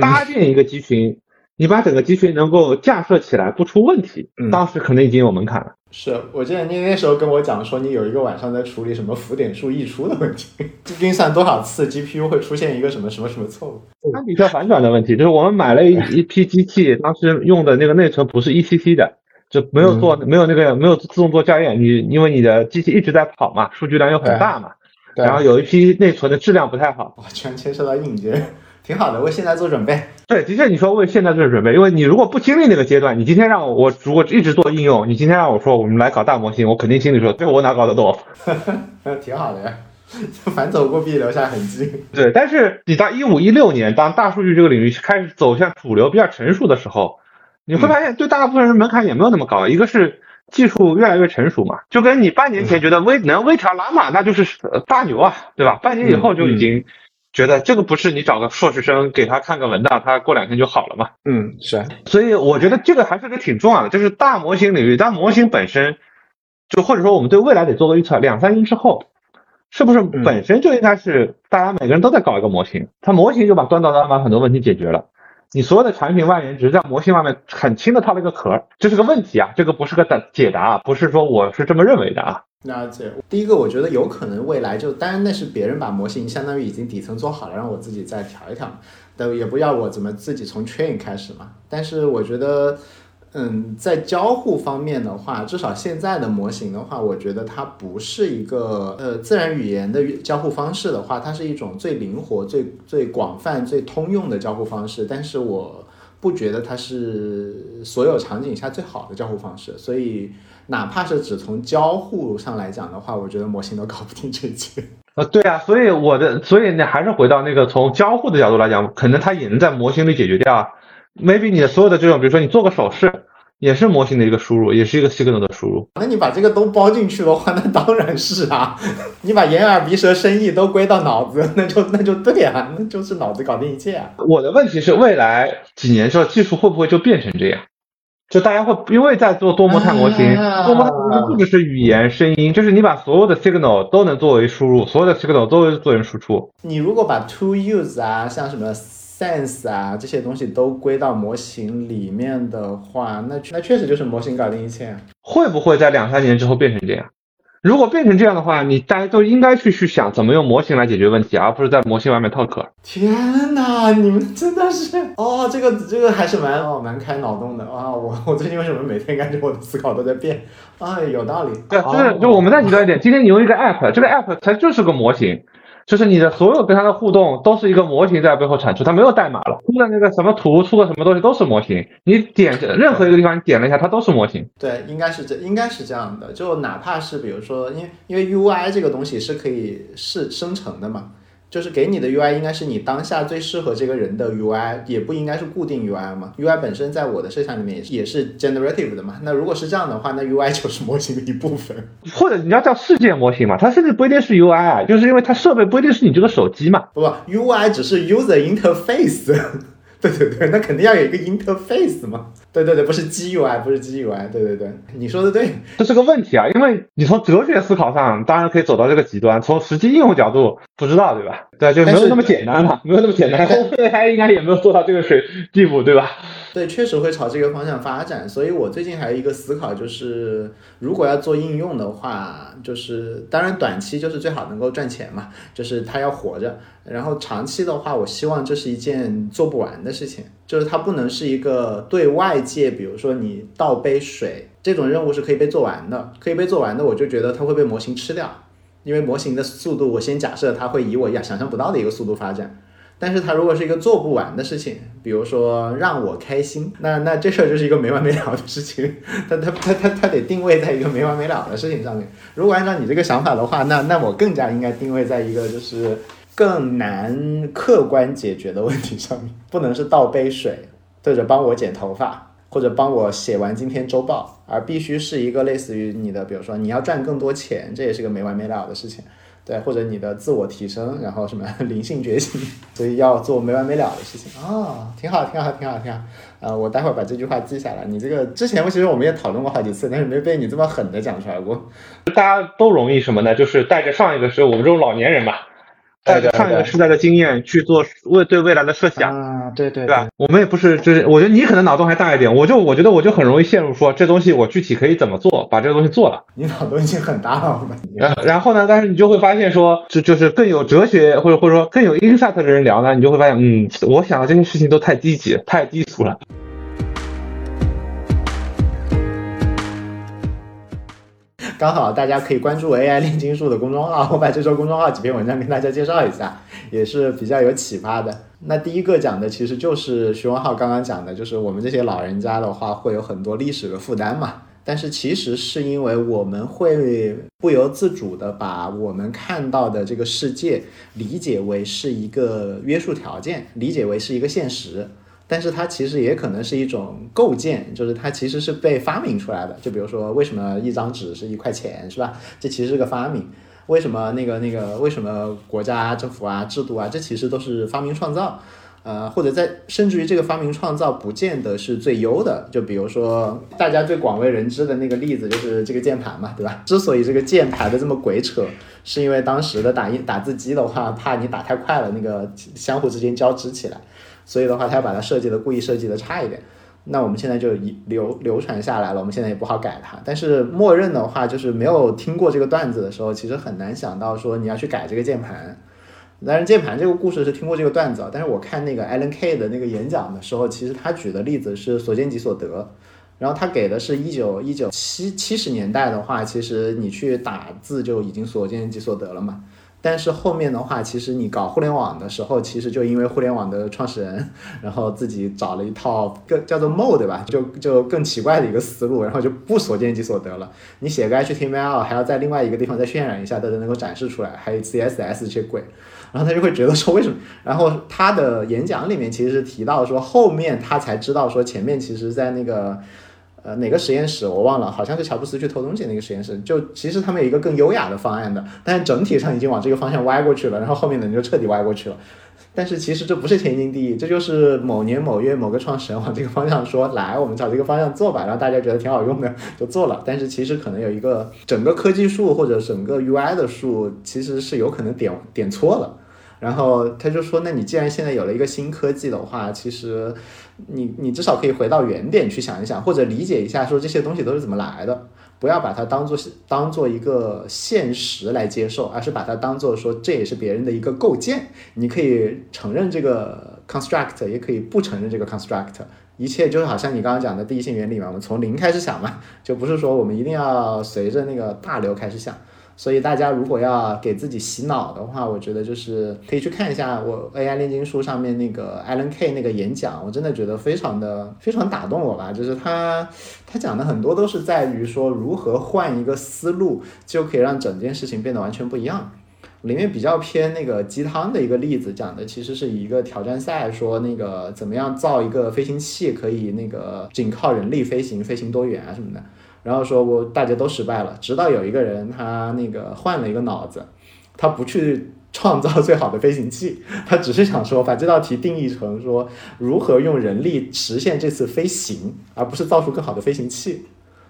搭建一个集群，你把整个集群能够架设起来不出问题，当时可能已经有门槛了。是我记得你那时候跟我讲说，你有一个晚上在处理什么浮点数溢出的问题，(laughs) 运算多少次 GPU 会出现一个什么什么什么错误？它比较反转的问题就是我们买了一一批机器，(laughs) 当时用的那个内存不是 ECC 的，就没有做没有那个没有自动做校验，你因为你的机器一直在跑嘛，数据量又很大嘛。然后有一批内存的质量不太好，哇，全牵涉到硬件，(laughs) 挺好的，为现在做准备。对，的确你说为现在做准备，因为你如果不经历那个阶段，你今天让我我如果一直做应用，你今天让我说我们来搞大模型，我肯定心里说这我哪搞得懂？挺好的呀，反走过必留下痕迹。对，但是你到一五一六年，当大数据这个领域开始走向主流比较成熟的时候，你会发现对大部分人门槛也没有那么高，一个是。技术越来越成熟嘛，就跟你半年前觉得微能微调拉玛那就是大牛啊，对吧？半年以后就已经觉得这个不是你找个硕士生给他看个文档，他过两天就好了嘛。嗯，是。所以我觉得这个还是个挺重要的，就是大模型领域，大模型本身就或者说我们对未来得做个预测，两三年之后是不是本身就应该是大家每个人都在搞一个模型，它模型就把端到端把很多问题解决了。你所有的产品外延只是在模型外面很轻的套了一个壳，这是个问题啊，这个不是个答解答啊，不是说我是这么认为的啊。那这第一个，我觉得有可能未来就，当然那是别人把模型相当于已经底层做好了，让我自己再调一调，但也不要我怎么自己从 train 开始嘛。但是我觉得。嗯，在交互方面的话，至少现在的模型的话，我觉得它不是一个呃自然语言的交互方式的话，它是一种最灵活、最最广泛、最通用的交互方式。但是我不觉得它是所有场景下最好的交互方式。所以，哪怕是只从交互上来讲的话，我觉得模型都搞不定这些。(laughs) 呃，对啊，所以我的，所以呢，还是回到那个从交互的角度来讲，可能它也能在模型里解决掉。Maybe 你的所有的这种，比如说你做个手势，也是模型的一个输入，也是一个 signal 的输入。那你把这个都包进去的话，那当然是啊。(laughs) 你把眼耳鼻舌身意都归到脑子，(laughs) 那就那就对啊，那就是脑子搞定一切啊。我的问题是，未来几年之后技术会不会就变成这样？就大家会因为在做多模态模型，多模态模型不只是语言、声音，就是你把所有的 signal 都能作为输入，所有的 signal 都作为输出。你如果把 to use 啊，像什么。Sense 啊这些东西都归到模型里面的话，那那确实就是模型搞定一切。会不会在两三年之后变成这样？如果变成这样的话，你大家都应该去去想怎么用模型来解决问题，而不是在模型外面套壳。天哪，你们真的是哦，这个这个还是蛮哦蛮开脑洞的啊！我我最近为什么每天感觉我的思考都在变？啊，有道理。对，就是就我们再极端一点，今天你用一个 app，这个 app 它就是个模型。就是你的所有跟它的互动都是一个模型在背后产出，它没有代码了。出的那个什么图，出的什么东西都是模型。你点任何一个地方，你点了一下，它都是模型。对，应该是这，应该是这样的。就哪怕是比如说，因为因为 UI 这个东西是可以是生成的嘛。就是给你的 UI 应该是你当下最适合这个人的 UI，也不应该是固定 UI 嘛。UI 本身在我的设想里面也是也是 generative 的嘛。那如果是这样的话，那 UI (laughs) 就是模型的一部分，或者你要叫世界模型嘛。它甚至不一定是 UI 啊，就是因为它设备不一定是你这个手机嘛。不，UI 只是 user interface。(laughs) 对对对，那肯定要有一个 interface 嘛。对对对，不是 GUI，不是 GUI。对对对，你说的对，这是个问题啊。因为你从哲学思考上当然可以走到这个极端，从实际应用角度不知道，对吧？对，就没有那么简单嘛，没有那么简单。(laughs) AI 应该也没有做到这个水地步，对吧？对，确实会朝这个方向发展。所以我最近还有一个思考，就是如果要做应用的话，就是当然短期就是最好能够赚钱嘛，就是它要活着。然后长期的话，我希望这是一件做不完的事情，就是它不能是一个对外界，比如说你倒杯水这种任务是可以被做完的，可以被做完的，我就觉得它会被模型吃掉，因为模型的速度，我先假设它会以我呀想象不到的一个速度发展。但是它如果是一个做不完的事情，比如说让我开心，那那这事儿就是一个没完没了的事情，它它它它它得定位在一个没完没了的事情上面。如果按照你这个想法的话，那那我更加应该定位在一个就是更难客观解决的问题上面，不能是倒杯水，或者帮我剪头发，或者帮我写完今天周报，而必须是一个类似于你的，比如说你要赚更多钱，这也是个没完没了的事情。对，或者你的自我提升，然后什么 (laughs) 灵性觉醒，所以要做没完没了的事情啊，挺好，挺好，挺好，挺好。呃，我待会儿把这句话记下来。你这个之前其实我们也讨论过好几次，但是没被你这么狠的讲出来过。大家都容易什么呢？就是带着上一个是我们这种老年人吧。带着上一个时代的经验去做未对未来的设想啊，对对对吧？我们也不是，就是我觉得你可能脑洞还大一点，我就我觉得我就很容易陷入说这东西我具体可以怎么做，把这个东西做了。你脑洞已经很大了，然然后呢？但是你就会发现说，就就是更有哲学或者或者说更有 insight 的人聊呢，你就会发现，嗯，我想的这些事情都太低级、太低俗了。刚好大家可以关注 AI 炼金术的公众号，我把这周公众号几篇文章跟大家介绍一下，也是比较有启发的。那第一个讲的其实就是徐文浩刚刚讲的，就是我们这些老人家的话会有很多历史的负担嘛，但是其实是因为我们会不由自主的把我们看到的这个世界理解为是一个约束条件，理解为是一个现实。但是它其实也可能是一种构建，就是它其实是被发明出来的。就比如说，为什么一张纸是一块钱，是吧？这其实是个发明。为什么那个那个为什么国家政府啊制度啊，这其实都是发明创造。呃，或者在甚至于这个发明创造不见得是最优的。就比如说大家最广为人知的那个例子，就是这个键盘嘛，对吧？之所以这个键盘的这么鬼扯，是因为当时的打印打字机的话，怕你打太快了，那个相互之间交织起来。所以的话，他要把它设计的故意设计的差一点，那我们现在就遗流流传下来了，我们现在也不好改它。但是默认的话，就是没有听过这个段子的时候，其实很难想到说你要去改这个键盘。当然，键盘这个故事是听过这个段子，但是我看那个 Alan K 的那个演讲的时候，其实他举的例子是所见即所得，然后他给的是一九一九七七十年代的话，其实你去打字就已经所见即所得了嘛。但是后面的话，其实你搞互联网的时候，其实就因为互联网的创始人，然后自己找了一套更叫做 mode 对吧？就就更奇怪的一个思路，然后就不所见即所得了。你写个 HTML 还要在另外一个地方再渲染一下，都能够展示出来，还有 CSS 这些鬼。然后他就会觉得说为什么？然后他的演讲里面其实是提到说，后面他才知道说前面其实在那个。呃，哪个实验室我忘了，好像是乔布斯去偷东西那个实验室。就其实他们有一个更优雅的方案的，但是整体上已经往这个方向歪过去了，然后后面的人就彻底歪过去了。但是其实这不是天经地义，这就是某年某月某个创始人往这个方向说，来，我们找这个方向做吧，然后大家觉得挺好用的，就做了。但是其实可能有一个整个科技树或者整个 UI 的树，其实是有可能点点错了。然后他就说，那你既然现在有了一个新科技的话，其实你你至少可以回到原点去想一想，或者理解一下，说这些东西都是怎么来的。不要把它当做是当做一个现实来接受，而是把它当做说这也是别人的一个构建。你可以承认这个 construct，也可以不承认这个 construct。一切就是好像你刚刚讲的第一性原理嘛，我们从零开始想嘛，就不是说我们一定要随着那个大流开始想。所以大家如果要给自己洗脑的话，我觉得就是可以去看一下我 AI 炼金术上面那个 Alan K 那个演讲，我真的觉得非常的非常打动我吧。就是他他讲的很多都是在于说如何换一个思路就可以让整件事情变得完全不一样。里面比较偏那个鸡汤的一个例子，讲的其实是一个挑战赛，说那个怎么样造一个飞行器可以那个仅靠人力飞行，飞行多远啊什么的。然后说我大家都失败了，直到有一个人他那个换了一个脑子，他不去创造最好的飞行器，(laughs) 他只是想说把这道题定义成说如何用人力实现这次飞行，而不是造出更好的飞行器。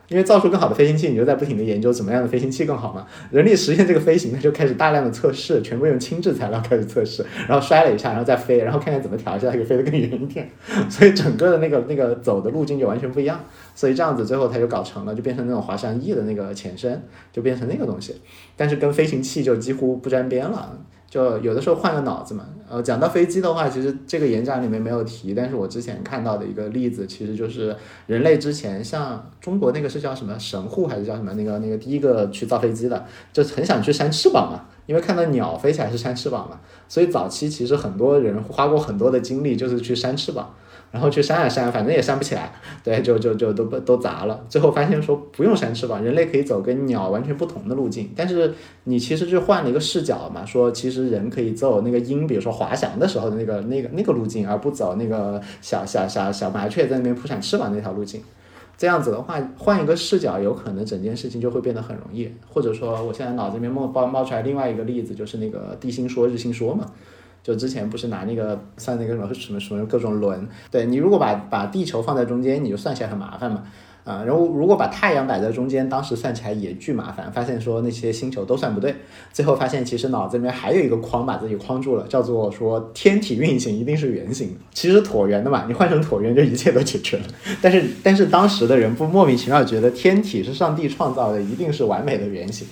因为造出更好的飞行器，你就在不停的研究怎么样的飞行器更好嘛。人力实现这个飞行，他就开始大量的测试，全部用轻质材料开始测试，然后摔了一下，然后再飞，然后看看怎么调一下，可以飞得更远一点。所以整个的那个那个走的路径就完全不一样。所以这样子最后他就搞成了，就变成那种滑翔翼的那个前身，就变成那个东西，但是跟飞行器就几乎不沾边了。就有的时候换个脑子嘛。呃，讲到飞机的话，其实这个演讲里面没有提，但是我之前看到的一个例子，其实就是人类之前像中国那个是叫什么神户还是叫什么那个那个第一个去造飞机的，就很想去扇翅膀嘛，因为看到鸟飞起来是扇翅膀嘛，所以早期其实很多人花过很多的精力就是去扇翅膀。然后去扇啊扇，反正也扇不起来，对，就就就都都砸了。最后发现说不用扇翅膀，人类可以走跟鸟完全不同的路径。但是你其实就换了一个视角嘛，说其实人可以走那个鹰，比如说滑翔的时候的那个那个那个路径，而不走那个小小小小麻雀在那边扑闪翅膀那条路径。这样子的话，换一个视角，有可能整件事情就会变得很容易。或者说，我现在脑子里面冒冒冒出来另外一个例子，就是那个地心说日心说嘛。就之前不是拿那个算那个什么什么什么各种轮，对你如果把把地球放在中间，你就算起来很麻烦嘛，啊，然后如果把太阳摆在中间，当时算起来也巨麻烦，发现说那些星球都算不对，最后发现其实脑子里面还有一个框把自己框住了，叫做说天体运行一定是圆形，其实椭圆的嘛，你换成椭圆就一切都解决了，(laughs) 但是但是当时的人不莫名其妙觉得天体是上帝创造的，一定是完美的圆形。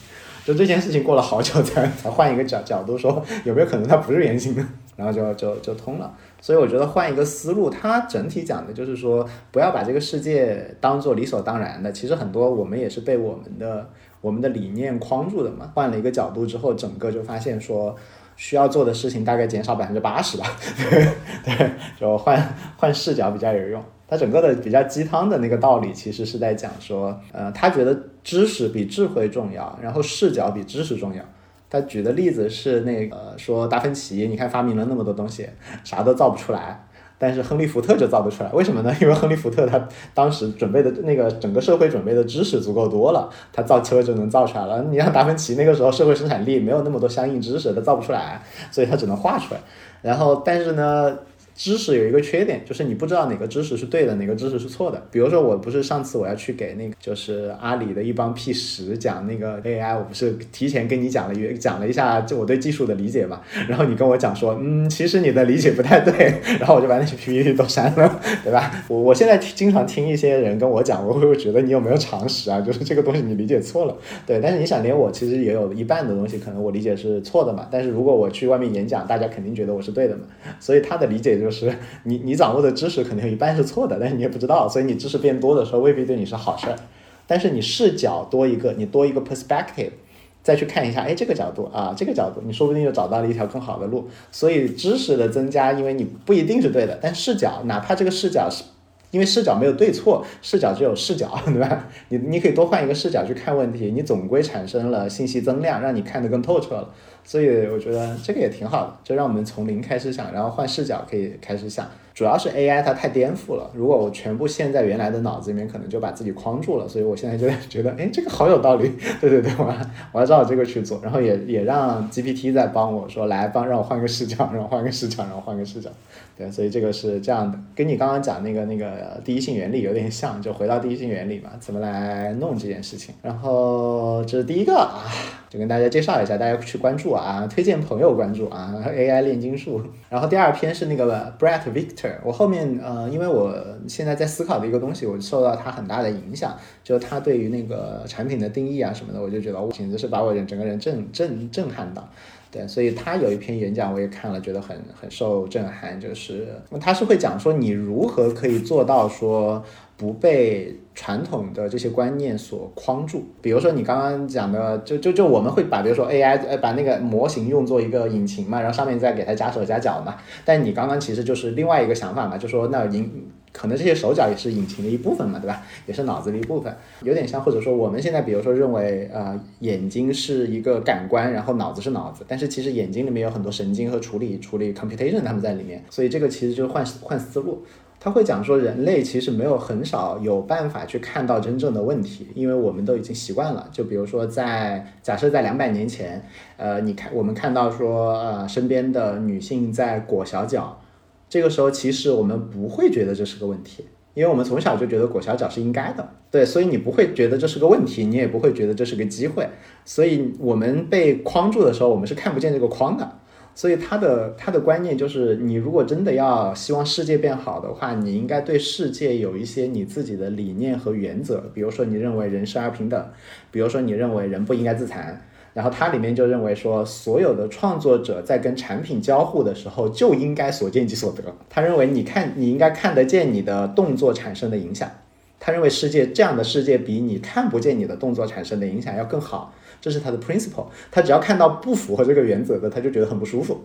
就这件事情过了好久才才换一个角角度说有没有可能它不是圆形的，然后就就就通了。所以我觉得换一个思路，它整体讲的就是说不要把这个世界当做理所当然的。其实很多我们也是被我们的我们的理念框住的嘛。换了一个角度之后，整个就发现说需要做的事情大概减少百分之八十吧。(laughs) 对，就换换视角比较有用。他整个的比较鸡汤的那个道理，其实是在讲说，呃，他觉得知识比智慧重要，然后视角比知识重要。他举的例子是那个说达芬奇，你看发明了那么多东西，(laughs) 啥都造不出来，但是亨利福特就造得出来，为什么呢？因为亨利福特他当时准备的那个整个社会准备的知识足够多了，他造车就能造出来了。你让达芬奇那个时候社会生产力没有那么多相应知识，他造不出来，所以他只能画出来。然后，但是呢？知识有一个缺点，就是你不知道哪个知识是对的，哪个知识是错的。比如说，我不是上次我要去给那个就是阿里的一帮 P 十讲那个 AI，我不是提前跟你讲了一讲了一下，就我对技术的理解嘛。然后你跟我讲说，嗯，其实你的理解不太对。然后我就把那些 PPT 都删了，对吧？我 (laughs) 我现在经常听一些人跟我讲，我会觉得你有没有常识啊？就是这个东西你理解错了，对。但是你想连我其实也有一半的东西可能我理解是错的嘛。但是如果我去外面演讲，大家肯定觉得我是对的嘛。所以他的理解就。就是你你掌握的知识肯定有一半是错的，但是你也不知道，所以你知识变多的时候未必对你是好事儿。但是你视角多一个，你多一个 perspective，再去看一下，哎，这个角度啊，这个角度，你说不定就找到了一条更好的路。所以知识的增加，因为你不一定是对的，但视角，哪怕这个视角是。因为视角没有对错，视角只有视角，对吧？你你可以多换一个视角去看问题，你总归产生了信息增量，让你看得更透彻了。所以我觉得这个也挺好的，就让我们从零开始想，然后换视角可以开始想。主要是 AI 它太颠覆了，如果我全部陷在原来的脑子里面，可能就把自己框住了。所以我现在就 (laughs) 觉得，哎，这个好有道理。(laughs) 对对对，我我要照这个去做，然后也也让 GPT 在帮我说，来帮让我换个视角，让我换个视角，让我换个视角。对，所以这个是这样的，跟你刚刚讲那个那个第一性原理有点像，就回到第一性原理嘛，怎么来弄这件事情。然后这是第一个啊。就跟大家介绍一下，大家去关注啊，推荐朋友关注啊，AI 炼金术。然后第二篇是那个 Brett Victor，我后面呃，因为我现在在思考的一个东西，我受到他很大的影响，就是他对于那个产品的定义啊什么的，我就觉得我简直是把我人整个人震震震撼到。对，所以他有一篇演讲我也看了，觉得很很受震撼，就是他是会讲说你如何可以做到说不被传统的这些观念所框住。比如说你刚刚讲的，就就就我们会把比如说 AI 呃把那个模型用作一个引擎嘛，然后上面再给它加手加脚嘛。但你刚刚其实就是另外一个想法嘛，就说那引。可能这些手脚也是引擎的一部分嘛，对吧？也是脑子的一部分，有点像，或者说我们现在比如说认为，呃，眼睛是一个感官，然后脑子是脑子，但是其实眼睛里面有很多神经和处理处理 computation 他们在里面，所以这个其实就是换换思路。他会讲说，人类其实没有很少有办法去看到真正的问题，因为我们都已经习惯了。就比如说在假设在两百年前，呃，你看我们看到说，呃，身边的女性在裹小脚。这个时候，其实我们不会觉得这是个问题，因为我们从小就觉得裹小脚是应该的，对，所以你不会觉得这是个问题，你也不会觉得这是个机会。所以我们被框住的时候，我们是看不见这个框的。所以他的他的观念就是，你如果真的要希望世界变好的话，你应该对世界有一些你自己的理念和原则。比如说，你认为人生而平等；，比如说，你认为人不应该自残。然后它里面就认为说，所有的创作者在跟产品交互的时候就应该所见即所得。他认为你看你应该看得见你的动作产生的影响。他认为世界这样的世界比你看不见你的动作产生的影响要更好。这是他的 principle。他只要看到不符合这个原则的，他就觉得很不舒服。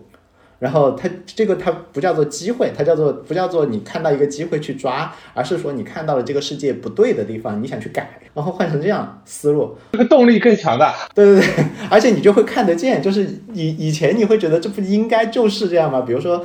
然后它这个它不叫做机会，它叫做不叫做你看到一个机会去抓，而是说你看到了这个世界不对的地方，你想去改，然后换成这样思路，这个动力更强大。对对对，而且你就会看得见，就是以以前你会觉得这不应该就是这样吗？比如说，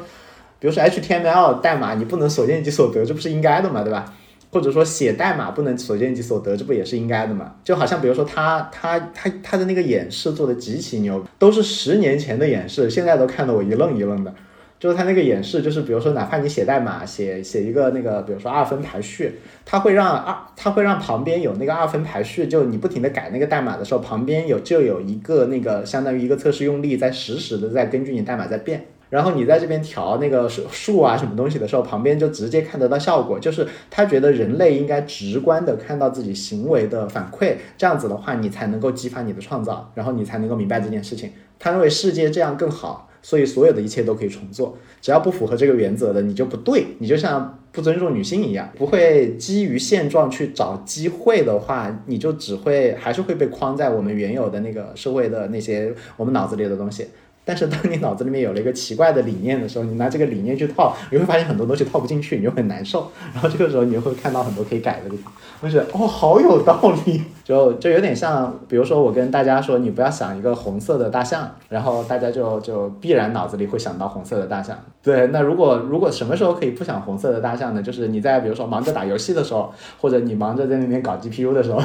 比如说 HTML 代码你不能所见即所得，这不是应该的嘛，对吧？或者说写代码不能所见即所得，这不也是应该的吗？就好像比如说他他他他的那个演示做的极其牛，都是十年前的演示，现在都看得我一愣一愣的。就是他那个演示，就是比如说哪怕你写代码写写一个那个，比如说二分排序，他会让二他会让旁边有那个二分排序，就你不停的改那个代码的时候，旁边有就有一个那个相当于一个测试用例在实时的在根据你代码在变。然后你在这边调那个数数啊什么东西的时候，旁边就直接看得到效果。就是他觉得人类应该直观的看到自己行为的反馈，这样子的话，你才能够激发你的创造，然后你才能够明白这件事情。他认为世界这样更好，所以所有的一切都可以重做。只要不符合这个原则的，你就不对，你就像不尊重女性一样，不会基于现状去找机会的话，你就只会还是会被框在我们原有的那个社会的那些我们脑子里的东西。但是当你脑子里面有了一个奇怪的理念的时候，你拿这个理念去套，你会发现很多东西套不进去，你就很难受。然后这个时候你就会看到很多可以改的地方。我觉得哦，好有道理，就就有点像，比如说我跟大家说，你不要想一个红色的大象，然后大家就就必然脑子里会想到红色的大象。对，那如果如果什么时候可以不想红色的大象呢？就是你在比如说忙着打游戏的时候，或者你忙着在那边搞 GPU 的时候，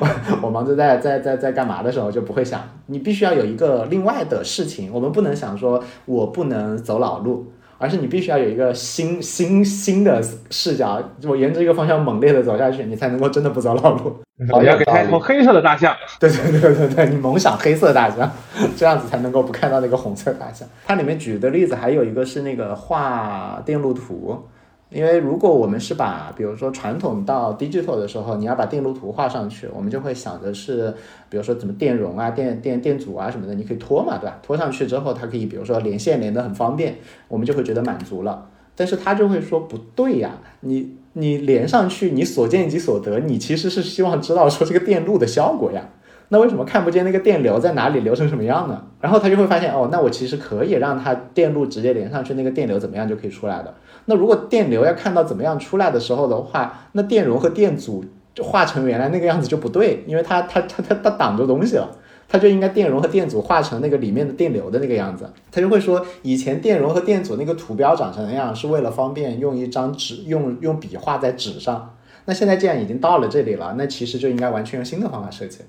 我我忙着在在在在干嘛的时候就不会想，你必须要有一个另外的事情。我们不能想说我不能走老路，而是你必须要有一个新新新的视角，我沿着一个方向猛烈的走下去，你才能够真的不走老路。(laughs) 好要给他一头黑色的大象，对对对对对，你猛想黑色大象，这样子才能够不看到那个红色大象。它里面举的例子还有一个是那个画电路图，因为如果我们是把比如说传统到 digital 的时候，你要把电路图画上去，我们就会想的是，比如说怎么电容啊、电电电阻啊什么的，你可以拖嘛，对吧？拖上去之后，它可以比如说连线连得很方便，我们就会觉得满足了。但是他就会说不对呀，你。你连上去，你所见即所得，你其实是希望知道说这个电路的效果呀。那为什么看不见那个电流在哪里流成什么样呢？然后他就会发现，哦，那我其实可以让它电路直接连上去，那个电流怎么样就可以出来的。那如果电流要看到怎么样出来的时候的话，那电容和电阻就画成原来那个样子就不对，因为它它它它它挡着东西了。它就应该电容和电阻画成那个里面的电流的那个样子，他就会说以前电容和电阻那个图标长成那样是为了方便用一张纸用用笔画在纸上。那现在既然已经到了这里了，那其实就应该完全用新的方法设计。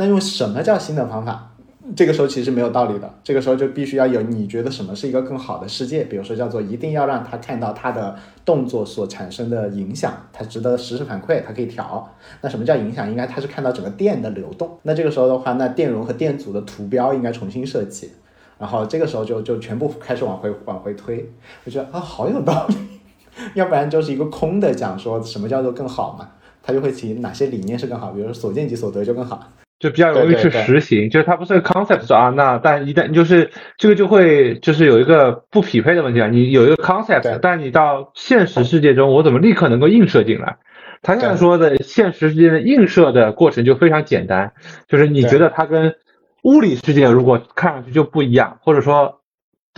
那用什么叫新的方法？这个时候其实没有道理的，这个时候就必须要有你觉得什么是一个更好的世界，比如说叫做一定要让他看到他的动作所产生的影响，他值得实时反馈，它可以调。那什么叫影响？应该他是看到整个电的流动。那这个时候的话，那电容和电阻的图标应该重新设计，然后这个时候就就全部开始往回往回推。我觉得啊，好有道理，(laughs) 要不然就是一个空的讲说什么叫做更好嘛，他就会提哪些理念是更好，比如说所见即所得就更好。就比较容易去实行，就是它不是个 concept 说啊，那但一旦就是这个就会就是有一个不匹配的问题啊，你有一个 concept，但你到现实世界中，我怎么立刻能够映射进来？他现在说的现实世界的映射的过程就非常简单，就是你觉得它跟物理世界如果看上去就不一样，或者说。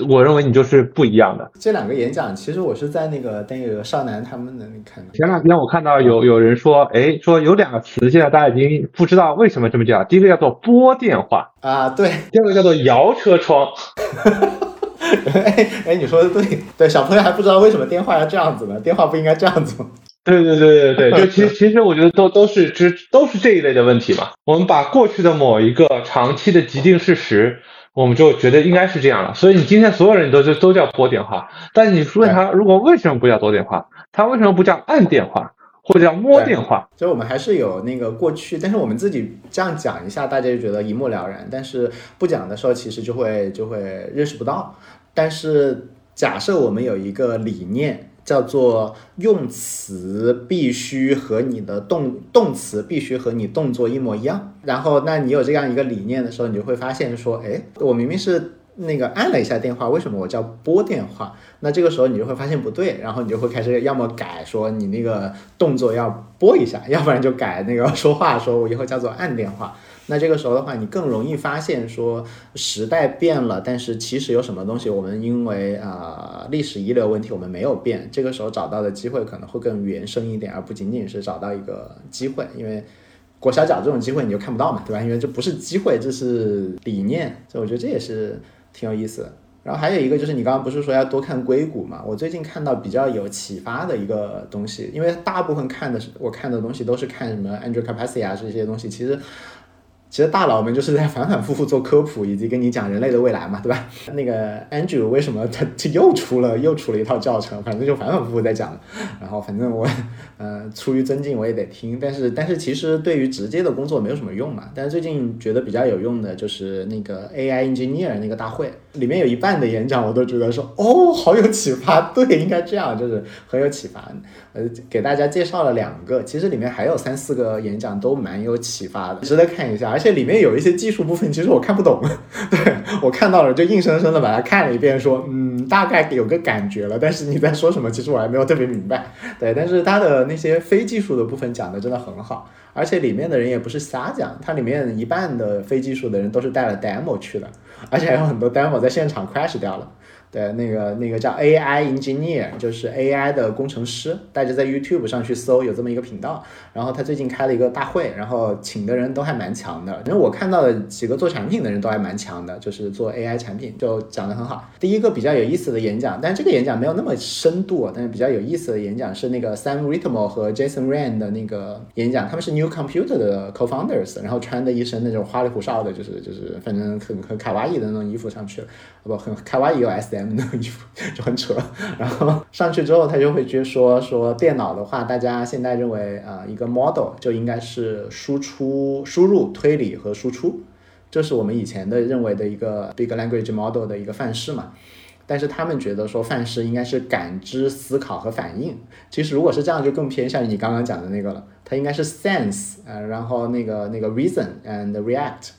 我认为你就是不一样的。这两个演讲，其实我是在那个那个少男他们那里看的。前两天我看到有有人说，哎，说有两个词，现在大家已经不知道为什么这么叫。第一个叫做拨电话啊，对；第二个叫做摇车窗。(laughs) 哎哎，你说的对，对，小朋友还不知道为什么电话要这样子呢？电话不应该这样子吗。(laughs) 对对对对对，就其实 (laughs) 其实我觉得都都是这都是这一类的问题嘛。我们把过去的某一个长期的既定事实。我们就觉得应该是这样了，所以你今天所有人都就都叫拨电话，但是你问他如果为什么不叫多点话，他为什么不叫按电话或者叫摸电话？所以我们还是有那个过去，但是我们自己这样讲一下，大家就觉得一目了然。但是不讲的时候，其实就会就会认识不到。但是假设我们有一个理念。叫做用词必须和你的动动词必须和你动作一模一样，然后那你有这样一个理念的时候，你就会发现说，哎，我明明是那个按了一下电话，为什么我叫拨电话？那这个时候你就会发现不对，然后你就会开始要么改说你那个动作要拨一下，要不然就改那个说话说我以后叫做按电话。那这个时候的话，你更容易发现说时代变了，但是其实有什么东西我们因为啊历史遗留问题我们没有变，这个时候找到的机会可能会更原生一点，而不仅仅是找到一个机会，因为裹小脚这种机会你就看不到嘛，对吧？因为这不是机会，这是理念，所以我觉得这也是挺有意思的。然后还有一个就是你刚刚不是说要多看硅谷嘛？我最近看到比较有启发的一个东西，因为大部分看的是我看的东西都是看什么 Andrew Capacity 啊这些东西，其实。其实大佬们就是在反反复复做科普，以及跟你讲人类的未来嘛，对吧？(laughs) 那个 Andrew 为什么 (laughs) 他他又出了又出了一套教程，反正就反反复复在讲。然后反正我，呃，出于尊敬我也得听。但是但是其实对于直接的工作没有什么用嘛。但是最近觉得比较有用的就是那个 AI Engineer 那个大会，里面有一半的演讲我都觉得说哦好有启发，对，应该这样，就是很有启发。呃，给大家介绍了两个，其实里面还有三四个演讲都蛮有启发的，值得看一下。而且里面有一些技术部分，其实我看不懂，(laughs) 对我看到了就硬生生的把它看了一遍，说嗯，大概有个感觉了，但是你在说什么，其实我还没有特别明白。对，但是它的那些非技术的部分讲的真的很好，而且里面的人也不是瞎讲，它里面一半的非技术的人都是带了 demo 去的，而且还有很多 demo 在现场 crash 掉了。对，那个那个叫 AI engineer，就是 AI 的工程师，大家在 YouTube 上去搜有这么一个频道。然后他最近开了一个大会，然后请的人都还蛮强的。因为我看到的几个做产品的人都还蛮强的，就是做 AI 产品就讲得很好。第一个比较有意思的演讲，但这个演讲没有那么深度，但是比较有意思的演讲是那个 Sam Ritmo 和 Jason ran 的那个演讲，他们是 New Computer 的 co-founders，然后穿的一身那种花里胡哨的，就是就是反正很很卡哇伊的那种衣服上去了，不很卡哇伊有 S。那个衣服就很扯，然后上去之后，他就会去说说电脑的话，大家现在认为啊，一个 model 就应该是输出、输入、推理和输出，这是我们以前的认为的一个 big language model 的一个范式嘛。但是他们觉得说范式应该是感知、思考和反应。其实如果是这样，就更偏向于你刚刚讲的那个了，它应该是 sense 呃，然后那个那个 reason and react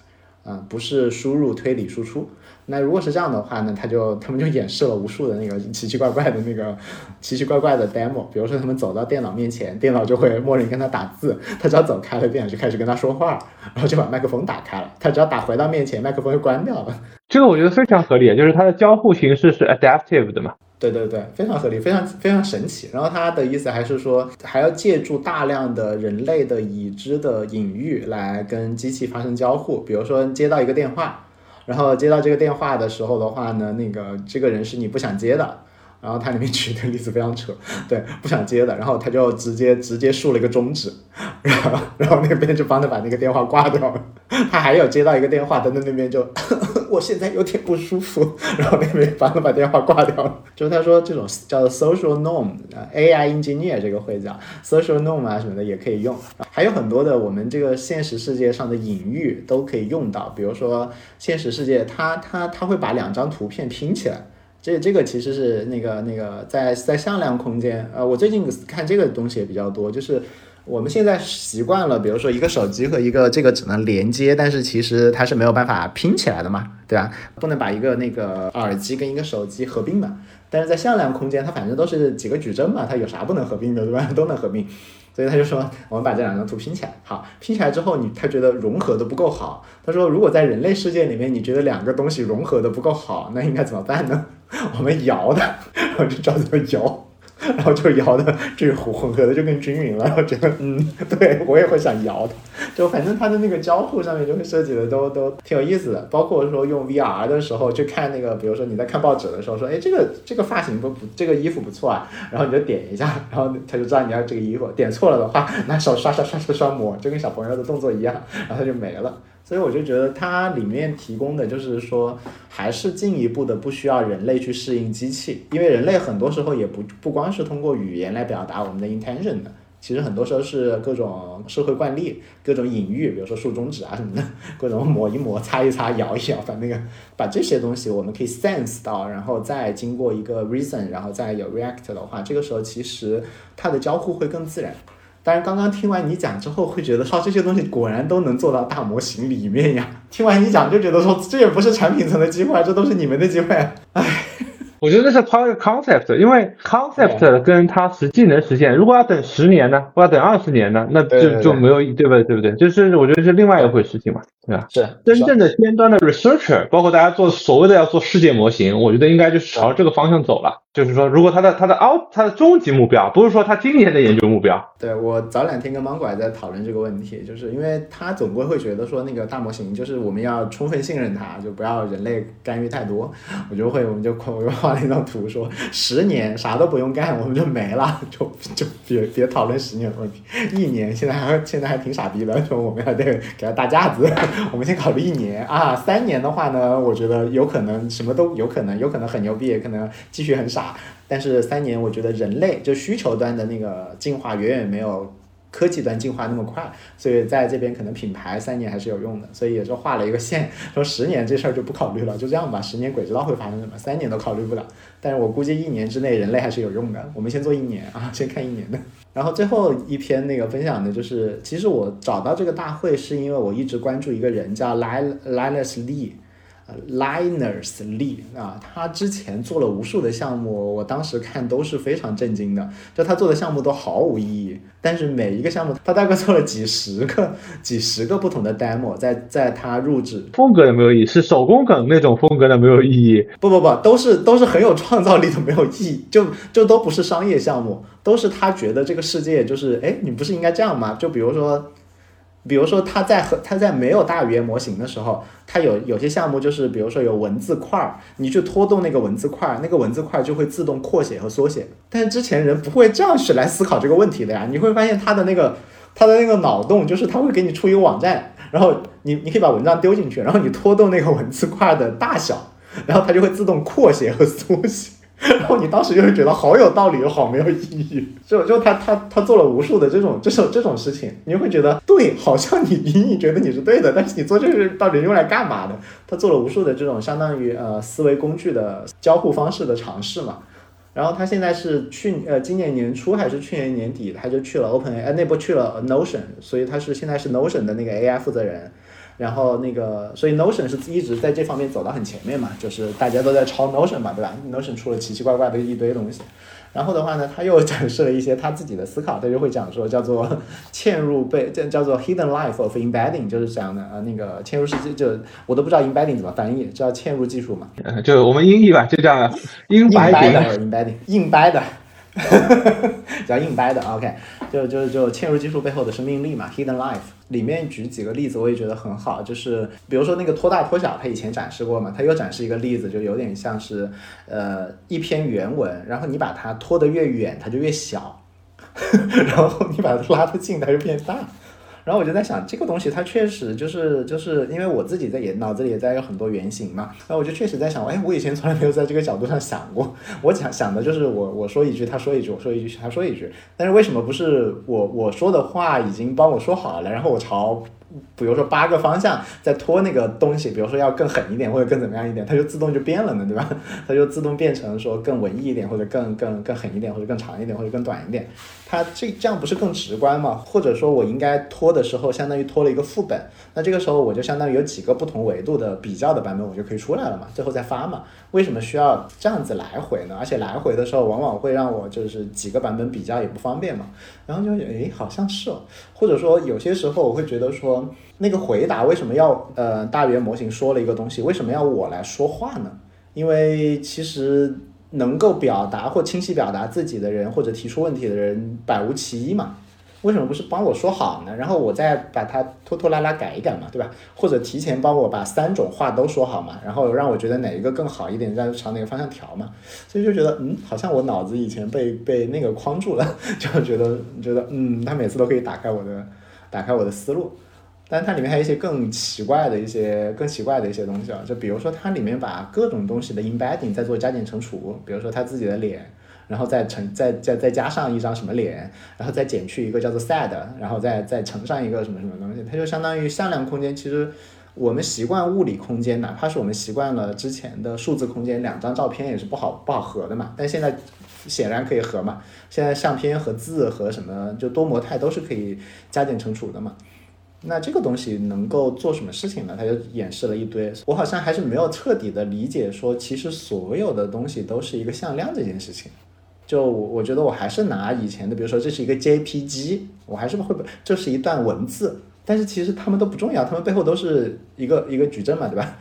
啊，不是输入、推理、输出。那如果是这样的话呢，他就他们就演示了无数的那个奇奇怪怪的那个奇奇怪怪的 demo，比如说他们走到电脑面前，电脑就会默认跟他打字，他只要走开了，电脑就开始跟他说话，然后就把麦克风打开了，他只要打回到面前，麦克风就关掉了。这个我觉得非常合理，就是它的交互形式是 adaptive 的嘛。对对对，非常合理，非常非常神奇。然后他的意思还是说，还要借助大量的人类的已知的隐喻来跟机器发生交互，比如说接到一个电话。然后接到这个电话的时候的话呢，那个这个人是你不想接的，然后他里面举的例子非常扯，(laughs) 对，不想接的，然后他就直接直接竖了一个中指，(laughs) 然后然后那边就帮他把那个电话挂掉了。(laughs) 他还有接到一个电话，但在那边就我现在有点不舒服，然后那边帮他把电话挂掉了。就是他说这种叫做 social norm，AI engineer 这个会讲 social norm 啊什么的也可以用，还有很多的我们这个现实世界上的隐喻都可以用到，比如说现实世界它它它会把两张图片拼起来。这这个其实是那个那个在在向量空间，呃，我最近看这个东西也比较多，就是我们现在习惯了，比如说一个手机和一个这个只能连接，但是其实它是没有办法拼起来的嘛，对吧？不能把一个那个耳机跟一个手机合并嘛。但是在向量空间，它反正都是几个矩阵嘛，它有啥不能合并的，对吧？(laughs) 都能合并。所以他就说，我们把这两张图拼起来，好，拼起来之后，你他觉得融合的不够好。他说，如果在人类世界里面，你觉得两个东西融合的不够好，那应该怎么办呢？(laughs) 我们摇的，(laughs) 我就找怎么摇。然后就摇的这个混合的就更均匀了，我觉得嗯，对我也会想摇的，就反正它的那个交互上面就会设计的都都挺有意思的，包括说用 VR 的时候去看那个，比如说你在看报纸的时候说，哎，这个这个发型不不，这个衣服不错啊，然后你就点一下，然后他就知道你要这个衣服，点错了的话，拿手刷刷刷刷刷抹，就跟小朋友的动作一样，然后它就没了。所以我就觉得它里面提供的就是说，还是进一步的不需要人类去适应机器，因为人类很多时候也不不光是通过语言来表达我们的 intention 的，其实很多时候是各种社会惯例、各种隐喻，比如说竖中指啊什么的，各种抹一抹、擦一擦、摇一摇，把那个把这些东西我们可以 sense 到，然后再经过一个 reason，然后再有 react 的话，这个时候其实它的交互会更自然。但是刚刚听完你讲之后，会觉得说这些东西果然都能做到大模型里面呀。听完你讲就觉得说这也不是产品层的机会，这都是你们的机会。唉。我觉得那是抛一个 concept，因为 concept 跟它实际能实现，如果要等十年呢，或要等二十年呢，那就就没有对不对？对不对？就是我觉得是另外一回事情嘛，对吧？是真正的尖端的 researcher，包括大家做所谓的要做世界模型，我觉得应该就是朝这个方向走了。就是说，如果他的他的 out 他的终极目标，不是说他今年的研究目标。对我早两天跟芒果还在讨论这个问题，就是因为他总归会觉得说那个大模型就是我们要充分信任它，就不要人类干预太多。我就会我们就我就画了一张图说。十年啥都不用干，我们就没了，就就别别讨论十年的问题。一年现在还现在还挺傻逼的，说我们要得给他大架子。我们先考虑一年啊，三年的话呢，我觉得有可能什么都有可能，有可能很牛逼，也可能继续很傻。但是三年，我觉得人类就需求端的那个进化远远没有。科技端进化那么快，所以在这边可能品牌三年还是有用的，所以也就画了一个线，(laughs) 说十年这事儿就不考虑了，就这样吧，十年鬼知道会发生什么，三年都考虑不了。但是我估计一年之内人类还是有用的，我们先做一年啊，先看一年的。然后最后一篇那个分享的就是，其实我找到这个大会是因为我一直关注一个人叫 Linus Lee。Linus Lee 啊，他之前做了无数的项目，我当时看都是非常震惊的。就他做的项目都毫无意义，但是每一个项目他大概做了几十个、几十个不同的 demo，在在他入职风格的没有意义，是手工梗那种风格的没有意义。不不不，都是都是很有创造力的没有意义，就就都不是商业项目，都是他觉得这个世界就是哎，你不是应该这样吗？就比如说。比如说，他在和他在没有大语言模型的时候，他有有些项目就是，比如说有文字块儿，你去拖动那个文字块儿，那个文字块儿就会自动扩写和缩写。但是之前人不会这样去来思考这个问题的呀。你会发现他的那个他的那个脑洞就是他会给你出一个网站，然后你你可以把文章丢进去，然后你拖动那个文字块的大小，然后它就会自动扩写和缩写。然后你当时就会觉得好有道理又好没有意义，就就他他他做了无数的这种这种这种事情，你会觉得对，好像你你你觉得你是对的，但是你做这个到底用来干嘛的？他做了无数的这种相当于呃思维工具的交互方式的尝试嘛。然后他现在是去呃今年年初还是去年年底他就去了 OpenAI 那波去了 Notion，所以他是现在是 Notion 的那个 AI 负责人。然后那个，所以 Notion 是一直在这方面走到很前面嘛，就是大家都在抄 Notion 嘛，对吧？Notion 出了奇奇怪怪的一堆东西。然后的话呢，他又展示了一些他自己的思考，他就会讲说叫做嵌入被叫叫做 Hidden Life of Embedding，就是讲的呃那个嵌入式就我都不知道 Embedding 怎么翻译，叫嵌入技术嘛。就我们音译吧，就叫硬掰的 Embedding，硬掰的。(laughs) 叫硬掰的。OK，就就就嵌入技术背后的生命力嘛，Hidden Life 里面举几个例子，我也觉得很好。就是比如说那个拖大拖小，他以前展示过嘛，他又展示一个例子，就有点像是呃一篇原文，然后你把它拖得越远，它就越小，(laughs) 然后你把它拉得近，它就变大。然后我就在想，这个东西它确实就是就是因为我自己在也脑子里也在有很多原型嘛，然后我就确实在想，哎，我以前从来没有在这个角度上想过。(laughs) 我想想的就是我我说一句，他说一句，我说一句，他说一句。但是为什么不是我我说的话已经帮我说好了，然后我朝。比如说八个方向在拖那个东西，比如说要更狠一点或者更怎么样一点，它就自动就变了呢，对吧？(laughs) 它就自动变成说更文艺一点，或者更更更狠一点，或者更长一点，或者更短一点。它这这样不是更直观吗？或者说我应该拖的时候，相当于拖了一个副本，那这个时候我就相当于有几个不同维度的比较的版本，我就可以出来了嘛，最后再发嘛。为什么需要这样子来回呢？而且来回的时候，往往会让我就是几个版本比较也不方便嘛。然后就诶，好像是哦。或者说有些时候我会觉得说，那个回答为什么要呃大语言模型说了一个东西，为什么要我来说话呢？因为其实能够表达或清晰表达自己的人，或者提出问题的人百无其一嘛。为什么不是帮我说好呢？然后我再把它拖拖拉拉改一改嘛，对吧？或者提前帮我把三种话都说好嘛，然后让我觉得哪一个更好一点，再朝哪个方向调嘛。所以就觉得，嗯，好像我脑子以前被被那个框住了，(laughs) 就觉得觉得，嗯，它每次都可以打开我的打开我的思路。但它里面还有一些更奇怪的一些更奇怪的一些东西啊，就比如说它里面把各种东西的 embedding 在做加减乘除，比如说他自己的脸。然后再乘再再再加上一张什么脸，然后再减去一个叫做 sad，然后再再乘上一个什么什么东西，它就相当于向量空间。其实我们习惯物理空间，哪怕是我们习惯了之前的数字空间，两张照片也是不好不好合的嘛。但现在显然可以合嘛。现在相片和字和什么就多模态都是可以加减乘除的嘛。那这个东西能够做什么事情呢？它就演示了一堆。我好像还是没有彻底的理解说，其实所有的东西都是一个向量这件事情。就我我觉得我还是拿以前的，比如说这是一个 JPG，我还是会不这是一段文字，但是其实他们都不重要，他们背后都是一个一个矩阵嘛，对吧？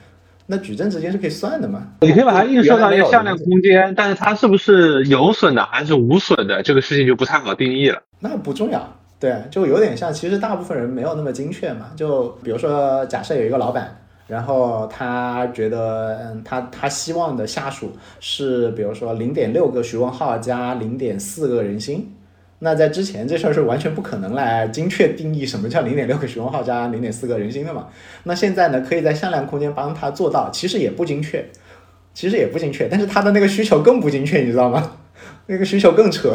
那矩阵之间是可以算的嘛？你可以把它映射到一个向量空间，但是它是不是有损的还是无损的，这个事情就不太好定义了。那不重要，对，就有点像，其实大部分人没有那么精确嘛。就比如说，假设有一个老板。然后他觉得，嗯，他他希望的下属是，比如说零点六个徐文浩加零点四个人心。那在之前这事儿是完全不可能来精确定义什么叫零点六个徐文浩加零点四个人心的嘛。那现在呢，可以在向量空间帮他做到，其实也不精确，其实也不精确，但是他的那个需求更不精确，你知道吗？那个需求更扯。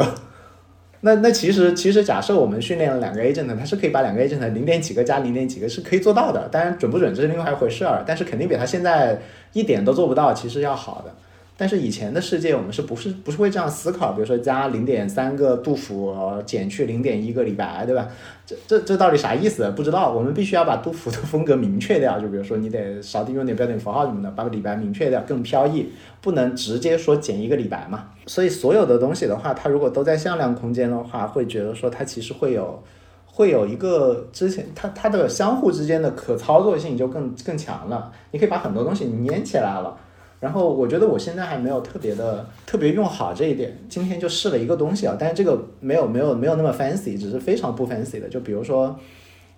那那其实其实假设我们训练了两个 agent，它是可以把两个 agent 零点几个加零点几个是可以做到的，当然准不准这是另外一回事儿，但是肯定比它现在一点都做不到其实要好的。但是以前的世界，我们是不是不是会这样思考？比如说加零点三个杜甫，减去零点一个李白，对吧？这这这到底啥意思？不知道。我们必须要把杜甫的风格明确掉，就比如说你得少用点标点符号什么的，把李白明确掉，更飘逸，不能直接说减一个李白嘛。所以所有的东西的话，它如果都在向量空间的话，会觉得说它其实会有会有一个之前它它的相互之间的可操作性就更更强了。你可以把很多东西粘起来了。然后我觉得我现在还没有特别的特别用好这一点，今天就试了一个东西啊，但是这个没有没有没有那么 fancy，只是非常不 fancy 的。就比如说，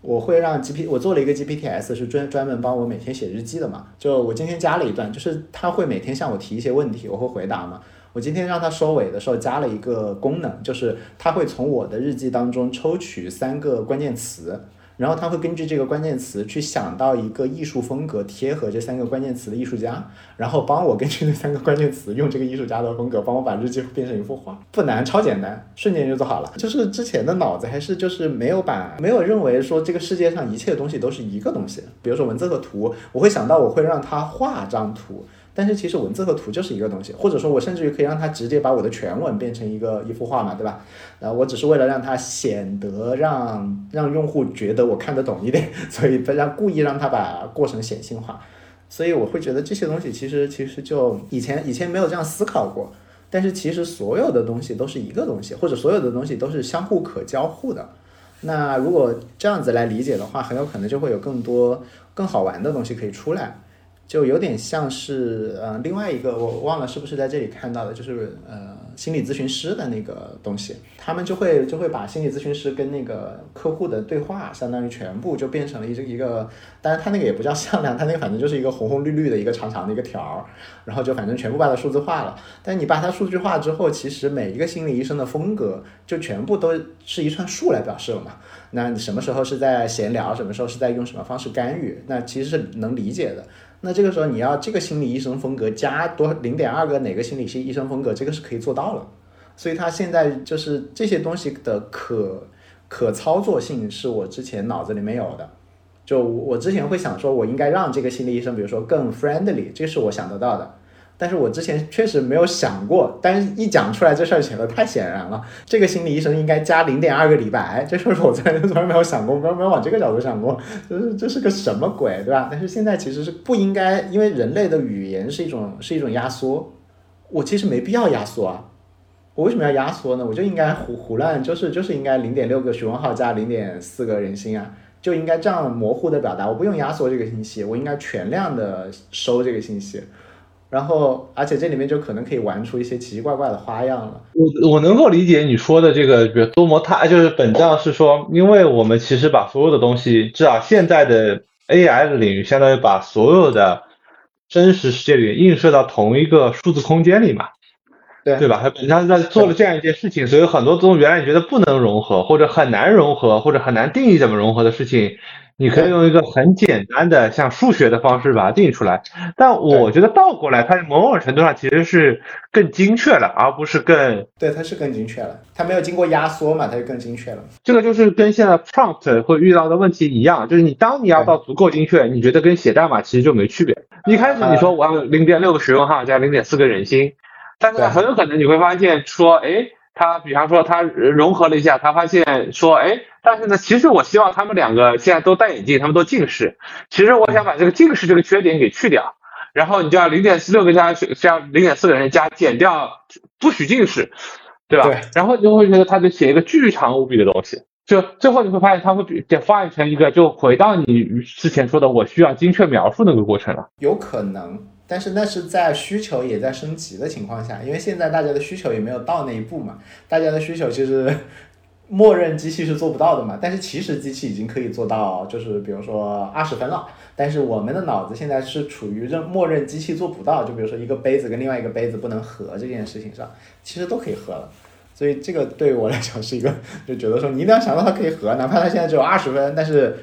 我会让 G P 我做了一个 G P T S，是专专门帮我每天写日记的嘛。就我今天加了一段，就是他会每天向我提一些问题，我会回答嘛。我今天让他收尾的时候加了一个功能，就是他会从我的日记当中抽取三个关键词。然后他会根据这个关键词去想到一个艺术风格贴合这三个关键词的艺术家，然后帮我根据那三个关键词用这个艺术家的风格帮我把日记变成一幅画，不难，超简单，瞬间就做好了。就是之前的脑子还是就是没有把没有认为说这个世界上一切东西都是一个东西，比如说文字和图，我会想到我会让他画张图。但是其实文字和图就是一个东西，或者说我甚至于可以让它直接把我的全文变成一个一幅画嘛，对吧？呃，我只是为了让它显得让让用户觉得我看得懂一点，(laughs) 所以让故意让它把过程显性化。所以我会觉得这些东西其实其实就以前以前没有这样思考过，但是其实所有的东西都是一个东西，或者所有的东西都是相互可交互的。那如果这样子来理解的话，很有可能就会有更多更好玩的东西可以出来。就有点像是呃另外一个我忘了是不是在这里看到的，就是呃心理咨询师的那个东西，他们就会就会把心理咨询师跟那个客户的对话，相当于全部就变成了一一个，当然他那个也不叫向量，他那个反正就是一个红红绿绿的一个长长的一个条儿，然后就反正全部把它数字化了。但你把它数据化之后，其实每一个心理医生的风格就全部都是一串数来表示了嘛。那你什么时候是在闲聊，什么时候是在用什么方式干预，那其实是能理解的。那这个时候你要这个心理医生风格加多零点二个哪个心理系医生风格，这个是可以做到了。所以他现在就是这些东西的可可操作性是我之前脑子里没有的。就我之前会想说，我应该让这个心理医生，比如说更 friendly，这是我想得到的。但是我之前确实没有想过，但是一讲出来这事儿显得太显然了。这个心理医生应该加零点二个李白，这事儿我 (laughs) 从来从来没有想过，没有没有往这个角度想过，就是这是个什么鬼，对吧？但是现在其实是不应该，因为人类的语言是一种是一种压缩，我其实没必要压缩啊。我为什么要压缩呢？我就应该胡胡乱，就是就是应该零点六个徐文浩加零点四个人心啊，就应该这样模糊的表达。我不用压缩这个信息，我应该全量的收这个信息。然后，而且这里面就可能可以玩出一些奇奇怪怪的花样了。我我能够理解你说的这个，比如多模态，就是本质上是说，因为我们其实把所有的东西，至少现在的 AI 的领域，相当于把所有的真实世界里映射到同一个数字空间里嘛，对对吧？它本质上在做了这样一件事情，所以很多东西原来你觉得不能融合，或者很难融合，或者很难定义怎么融合的事情。你可以用一个很简单的像数学的方式把它定义出来，但我觉得倒过来，它某种程度上其实是更精确了，而不是更对，它是更精确了，它没有经过压缩嘛，它就更精确了。这个就是跟现在 prompt 会遇到的问题一样，就是你当你要到足够精确，你觉得跟写代码其实就没区别。一开始你说我要零点六个使用号加零点四个人心，但是很有可能你会发现说，哎，他比方说他融合了一下，他发现说，哎。但是呢，其实我希望他们两个现在都戴眼镜，他们都近视。其实我想把这个近视这个缺点给去掉，然后你就要零点四六个加加零点四个人加减掉不许近视，对吧？对。然后你就会觉得他就写一个巨长无比的东西，就最后你会发现他会比发展成一个就回到你之前说的我需要精确描述那个过程了。有可能，但是那是在需求也在升级的情况下，因为现在大家的需求也没有到那一步嘛，大家的需求其实。默认机器是做不到的嘛？但是其实机器已经可以做到，就是比如说二十分了。但是我们的脑子现在是处于认默认机器做不到，就比如说一个杯子跟另外一个杯子不能合这件事情上，其实都可以合了。所以这个对我来讲是一个，就觉得说你一定要想到它可以合，哪怕它现在只有二十分，但是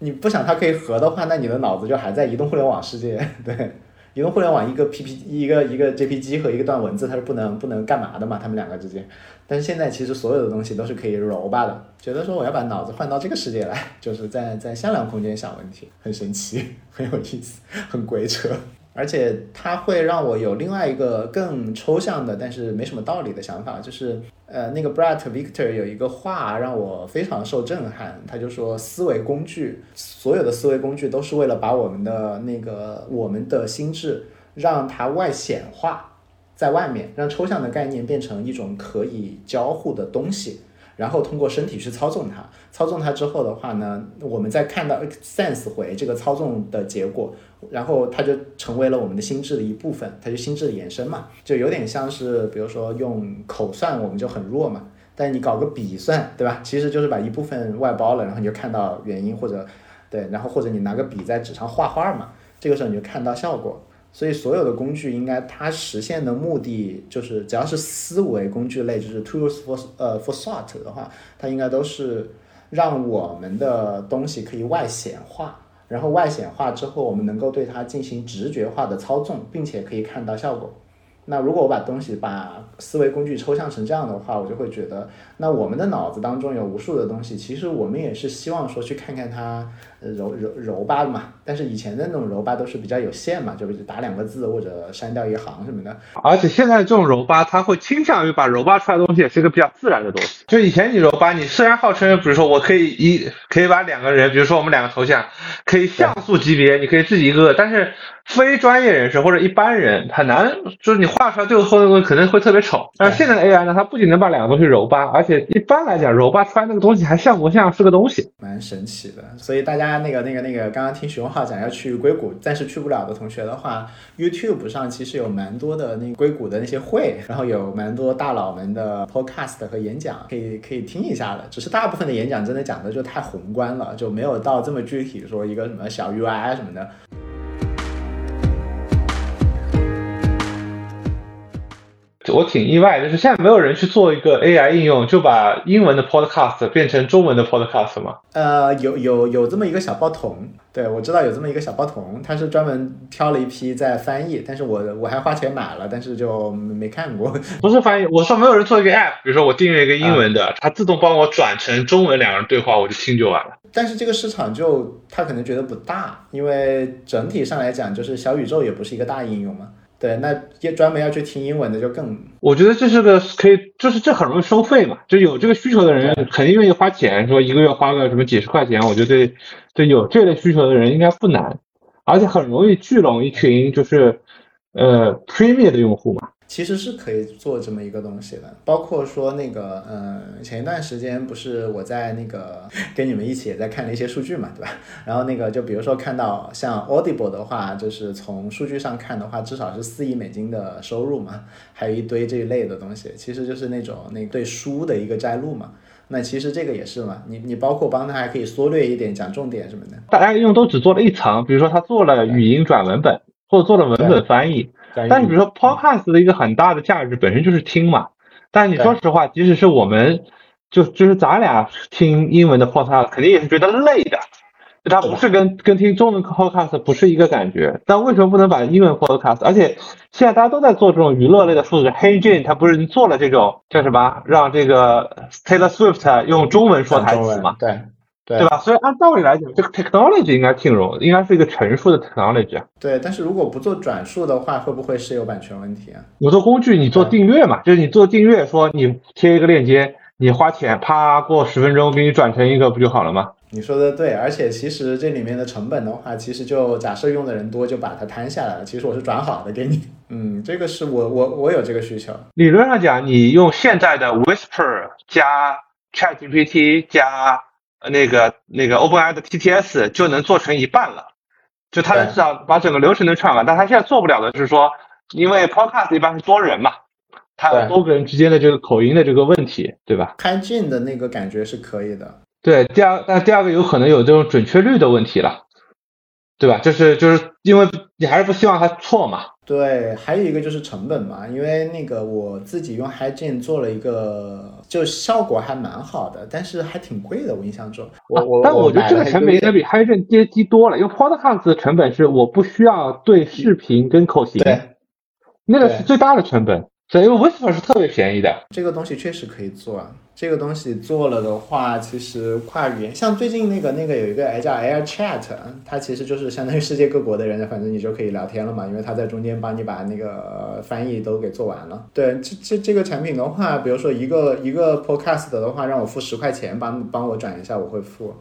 你不想它可以合的话，那你的脑子就还在移动互联网世界，(laughs) 对。移动互联网一个 P P 一个一个 J P G 和一个段文字，它是不能不能干嘛的嘛？他们两个之间，但是现在其实所有的东西都是可以揉吧的。觉得说我要把脑子换到这个世界来，就是在在向量空间想问题，很神奇，(laughs) 很有意思，很鬼扯。而且它会让我有另外一个更抽象的，但是没什么道理的想法，就是呃，那个 Brett Victor 有一个话让我非常受震撼，他就说思维工具，所有的思维工具都是为了把我们的那个我们的心智让它外显化在外面，让抽象的概念变成一种可以交互的东西。然后通过身体去操纵它，操纵它之后的话呢，我们再看到 sense 回这个操纵的结果，然后它就成为了我们的心智的一部分，它就心智的延伸嘛，就有点像是比如说用口算我们就很弱嘛，但你搞个笔算，对吧？其实就是把一部分外包了，然后你就看到原因或者对，然后或者你拿个笔在纸上画画嘛，这个时候你就看到效果。所以所有的工具应该它实现的目的就是，只要是思维工具类，就是 tools for 呃 for thought 的话，它应该都是让我们的东西可以外显化，然后外显化之后，我们能够对它进行直觉化的操纵，并且可以看到效果。那如果我把东西把思维工具抽象成这样的话，我就会觉得，那我们的脑子当中有无数的东西，其实我们也是希望说去看看它。揉揉揉吧嘛，但是以前的那种揉吧都是比较有限嘛，就是打两个字或者删掉一行什么的。而且现在这种揉吧，它会倾向于把揉吧出来的东西也是一个比较自然的东西。就以前你揉吧，你虽然号称，比如说我可以一可以把两个人，比如说我们两个头像可以像素级别，你可以自己一个，但是非专业人士或者一般人很难，就是你画出来最后那个东西可能会特别丑。但是现在的 AI 呢，它不仅能把两个东西揉吧，而且一般来讲揉吧出来那个东西还像不像是个东西，蛮神奇的。所以大家。那个、那个、那个，刚刚听徐文浩讲，要去硅谷，暂时去不了的同学的话，YouTube 上其实有蛮多的那硅谷的那些会，然后有蛮多大佬们的 Podcast 和演讲，可以可以听一下的。只是大部分的演讲真的讲的就太宏观了，就没有到这么具体，说一个什么小 UI 什么的。我挺意外，就是现在没有人去做一个 AI 应用，就把英文的 Podcast 变成中文的 Podcast 吗？呃，有有有这么一个小报童，对我知道有这么一个小报童，他是专门挑了一批在翻译，但是我我还花钱买了，但是就没看过。(laughs) 不是翻译，我说没有人做一个 App，比如说我订阅一个英文的，它自动帮我转成中文，两个人对话，我就听就完了。但是这个市场就他可能觉得不大，因为整体上来讲，就是小宇宙也不是一个大应用嘛。对，那也专门要去听英文的就更。我觉得这是个可以，就是这很容易收费嘛，就有这个需求的人肯定愿意花钱，说一个月花个什么几十块钱，我觉得对对有这类需求的人应该不难，而且很容易聚拢一群就是呃 Premium 的用户嘛。其实是可以做这么一个东西的，包括说那个，嗯，前一段时间不是我在那个跟你们一起也在看了一些数据嘛，对吧？然后那个就比如说看到像 Audible 的话，就是从数据上看的话，至少是四亿美金的收入嘛，还有一堆这一类的东西，其实就是那种那对书的一个摘录嘛。那其实这个也是嘛，你你包括帮他还可以缩略一点，讲重点什么的。大家用都只做了一层，比如说他做了语音转文本，或者做了文本翻译。但是比如说 Podcast 的一个很大的价值本身就是听嘛，但你说实话，即使是我们就就是咱俩听英文的 Podcast，肯定也是觉得累的，就它不是跟跟听中文 Podcast 不是一个感觉。但为什么不能把英文 Podcast？而且现在大家都在做这种娱乐类的数字，Hey Jane 他不是做了这种叫什么，让这个 Taylor Swift 用中文说台词嘛？对。对吧？所以按道理来讲，这个 technology 应该挺容，应该是一个陈述的 technology。对，但是如果不做转述的话，会不会是有版权问题啊？我做工具，你做订阅嘛，就是你做订阅，说你贴一个链接，你花钱，啪，过十分钟给你转成一个，不就好了吗？你说的对，而且其实这里面的成本的话，其实就假设用的人多，就把它摊下来了。其实我是转好的给你，嗯，这个是我我我有这个需求。理论上讲，你用现在的 Whisper 加 ChatGPT 加。那个那个 OpenAI 的 TTS 就能做成一半了，就它至少把整个流程能串完。但它现在做不了的就是说，因为 Podcast 一般是多人嘛，它有多个人之间的这个口音的这个问题，对吧？开镜的那个感觉是可以的。对，第二，那第二个有可能有这种准确率的问题了，对吧？就是就是因为你还是不希望它错嘛。对，还有一个就是成本嘛，因为那个我自己用 HiGen 做了一个，就效果还蛮好的，但是还挺贵的，我印象中。我我但我觉得这个成本应该比 HiGen 低低多了，因为 Podcast 的成本是我不需要对视频跟口型，对，那个是最大的成本。所以 Whisper 是特别便宜的，这个东西确实可以做啊。这个东西做了的话，其实跨语言，像最近那个那个有一个叫 Air Chat，它其实就是相当于世界各国的人，反正你就可以聊天了嘛，因为它在中间帮你把那个翻译都给做完了。对，这这这个产品的话，比如说一个一个 Podcast 的话，让我付十块钱帮帮我转一下，我会付。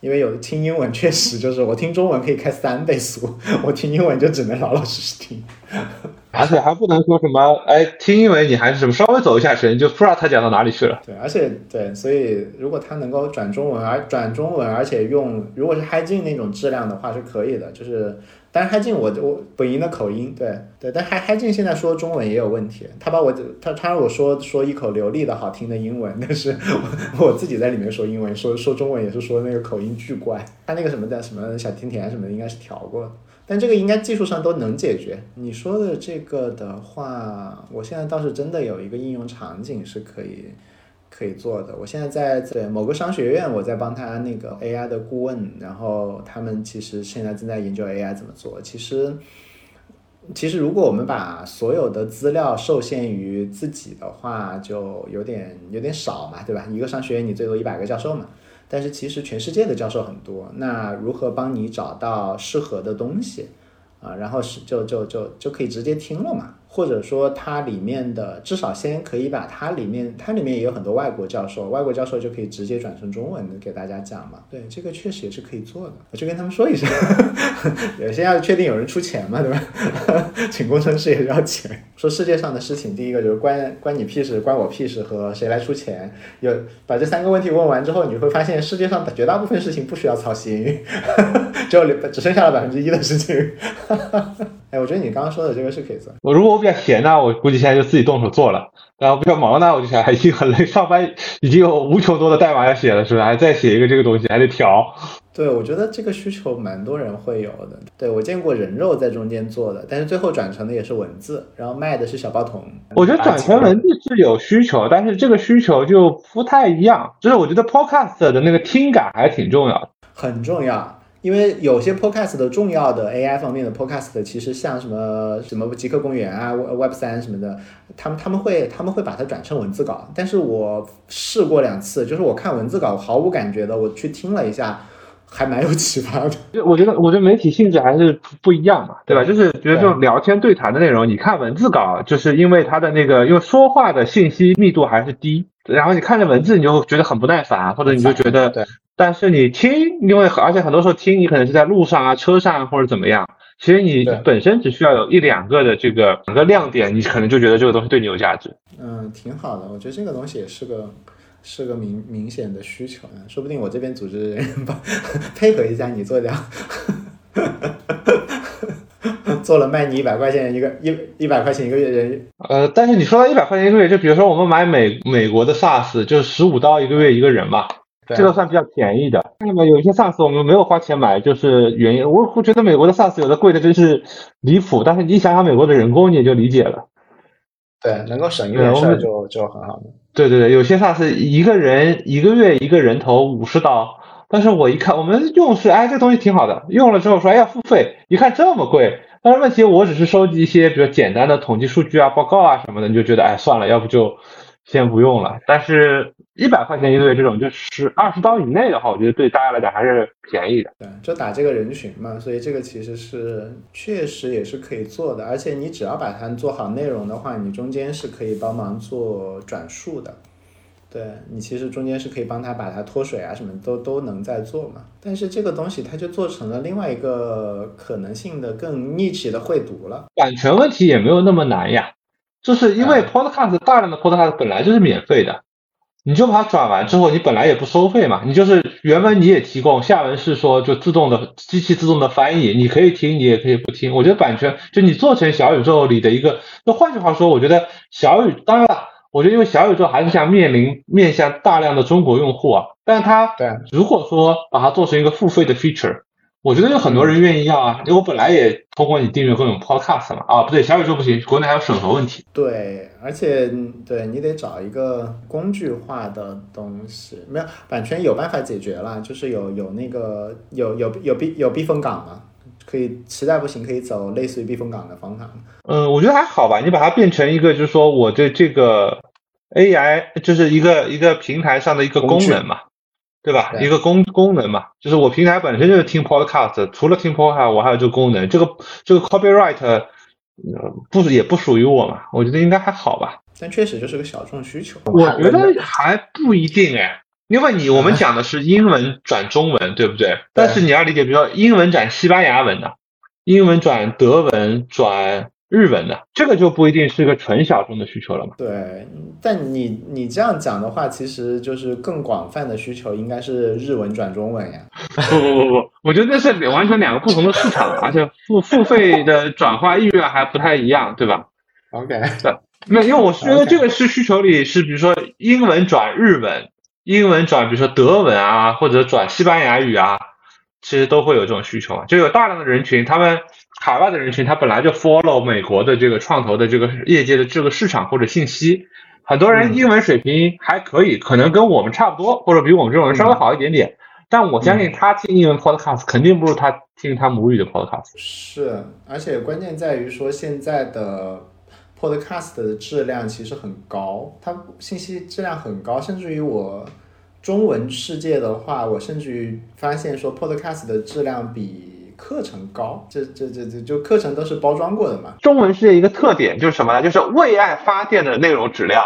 因为有听英文确实就是我听中文可以开三倍速，我听英文就只能老老实实听，(laughs) 而且还不能说什么，哎，听英文你还是什么稍微走一下神，就不知道他讲到哪里去了。对，而且对，所以如果他能够转中文，而转中文，而且用如果是 h i g 那种质量的话是可以的，就是。但是嗨进我我本营的口音，对对，但嗨嗨进现在说中文也有问题，他把我他他让我说说一口流利的好听的英文，但是我我自己在里面说英文，说说中文也是说那个口音巨怪，他那个什么的什么小甜甜什么的应该是调过，但这个应该技术上都能解决。你说的这个的话，我现在倒是真的有一个应用场景是可以。可以做的，我现在在对某个商学院，我在帮他那个 AI 的顾问，然后他们其实现在正在研究 AI 怎么做。其实，其实如果我们把所有的资料受限于自己的话，就有点有点少嘛，对吧？一个商学院你最多一百个教授嘛，但是其实全世界的教授很多，那如何帮你找到适合的东西啊？然后是就就就就可以直接听了嘛。或者说它里面的至少先可以把它里面它里面也有很多外国教授，外国教授就可以直接转成中文的给大家讲嘛。对，这个确实也是可以做的，我就跟他们说一声。(laughs) 有些要确定有人出钱嘛，对吧？(laughs) 请工程师也要钱。说世界上的事情，第一个就是关关你屁事，关我屁事和谁来出钱。有把这三个问题问完之后，你会发现世界上绝大部分事情不需要操心，(laughs) 只有只剩下了百分之一的事情。哎，我觉得你刚刚说的这个是可以做。我如果我比较闲呢，我估计现在就自己动手做了。然后比较忙呢，我就想已经很累，上班已经有无穷多的代码要写了，是吧？还再写一个这个东西，还得调。对，我觉得这个需求蛮多人会有的。对我见过人肉在中间做的，但是最后转成的也是文字，然后卖的是小报童。我觉得转成文字是有需求，但是这个需求就不太一样。就是我觉得 podcast 的那个听感还挺重要的，很重要。因为有些 podcast 的重要的 AI 方面的 podcast，其实像什么什么极客公园啊、Web 三什么的，他们他们会他们会把它转成文字稿。但是我试过两次，就是我看文字稿毫无感觉的，我去听了一下，还蛮有启发的。就 (laughs) 我觉得，我觉得媒体性质还是不一样嘛，对吧？就是觉得这种聊天对谈的内容，你看文字稿，就是因为它的那个因为说话的信息密度还是低，然后你看着文字，你就觉得很不耐烦，或者你就觉得对。但是你听，因为而且很多时候听，你可能是在路上啊、车上或者怎么样，其实你本身只需要有一两个的这个两个亮点，你可能就觉得这个东西对你有价值。嗯，挺好的，我觉得这个东西也是个是个明明显的需求，说不定我这边组织人帮 (laughs) 配合一下你做掉，(laughs) 做了卖你一百块钱一个一一百块钱一个月人。呃，但是你说到一百块钱一个月，就比如说我们买美美国的 SaaS，就是十五刀一个月一个人嘛。这个算比较便宜的。那么有一些 SaaS 我们没有花钱买，就是原因。我我觉得美国的 SaaS 有的贵的真是离谱，但是你想想美国的人工，你也就理解了。对，能够省一点事就就很好。对对对，有些 SaaS 一个人一个月一个人头五十刀，但是我一看我们用是哎这东西挺好的，用了之后说哎要付费，一看这么贵，但是问题我只是收集一些比较简单的统计数据啊、报告啊什么的，你就觉得哎算了，要不就。先不用了，但是一百块钱一个月这种，就是二十刀以内的话，我觉得对大家来讲还是便宜的。对，就打这个人群嘛，所以这个其实是确实也是可以做的。而且你只要把它做好内容的话，你中间是可以帮忙做转述的。对你其实中间是可以帮他把它脱水啊，什么都都能在做嘛。但是这个东西它就做成了另外一个可能性的更 niche 的绘读了。版权问题也没有那么难呀。就是因为 Podcast 大量的 Podcast 本来就是免费的，你就把它转完之后，你本来也不收费嘛，你就是原文你也提供，下文是说就自动的机器自动的翻译，你可以听，你也可以不听。我觉得版权就你做成小宇宙里的一个，那换句话说，我觉得小宇当然了，我觉得因为小宇宙还是想面临面向大量的中国用户啊，但是它对如果说把它做成一个付费的 feature。我觉得有很多人愿意要啊，因为我本来也通过你订阅各种 podcast 嘛。啊，不对，小宇宙不行，国内还有审核问题。对，而且对你得找一个工具化的东西，没有版权有办法解决了，就是有有那个有有有避有避风港嘛，可以实在不行可以走类似于避风港的方法。嗯，我觉得还好吧，你把它变成一个就是说我的这个 AI 就是一个一个平台上的一个功能嘛。对吧？一个功功能嘛，就是我平台本身就是听 podcast，除了听 podcast，我还有这个功能。这个这个 copyright，呃，不也不属于我嘛？我觉得应该还好吧。但确实就是个小众需求。我觉得还不一定哎，因为你我们 (laughs) 讲的是英文转中文，对不对？但是你要理解，比如说英文转西班牙文的，英文转德文转。日文的这个就不一定是个纯小众的需求了嘛？对，但你你这样讲的话，其实就是更广泛的需求应该是日文转中文呀。不不不不，(laughs) 我觉得这是完全两个不同的市场，而且付 (laughs) 付费的转化意愿还不太一样，对吧？OK，对，没有，因为我是觉得这个是需求里是，比如说英文转日文，英文转比如说德文啊，或者转西班牙语啊，其实都会有这种需求，就有大量的人群，他们。海外的人群，他本来就 follow 美国的这个创投的这个业界的这个市场或者信息，很多人英文水平还可以，可能跟我们差不多，或者比我们这种人稍微好一点点。但我相信他听英文 podcast 肯定不如他听他母语的 podcast。是，而且关键在于说现在的 podcast 的质量其实很高，它信息质量很高，甚至于我中文世界的话，我甚至于发现说 podcast 的质量比。课程高，这这这这就课程都是包装过的嘛。中文世界一个特点就是什么呢？就是为爱发电的内容质量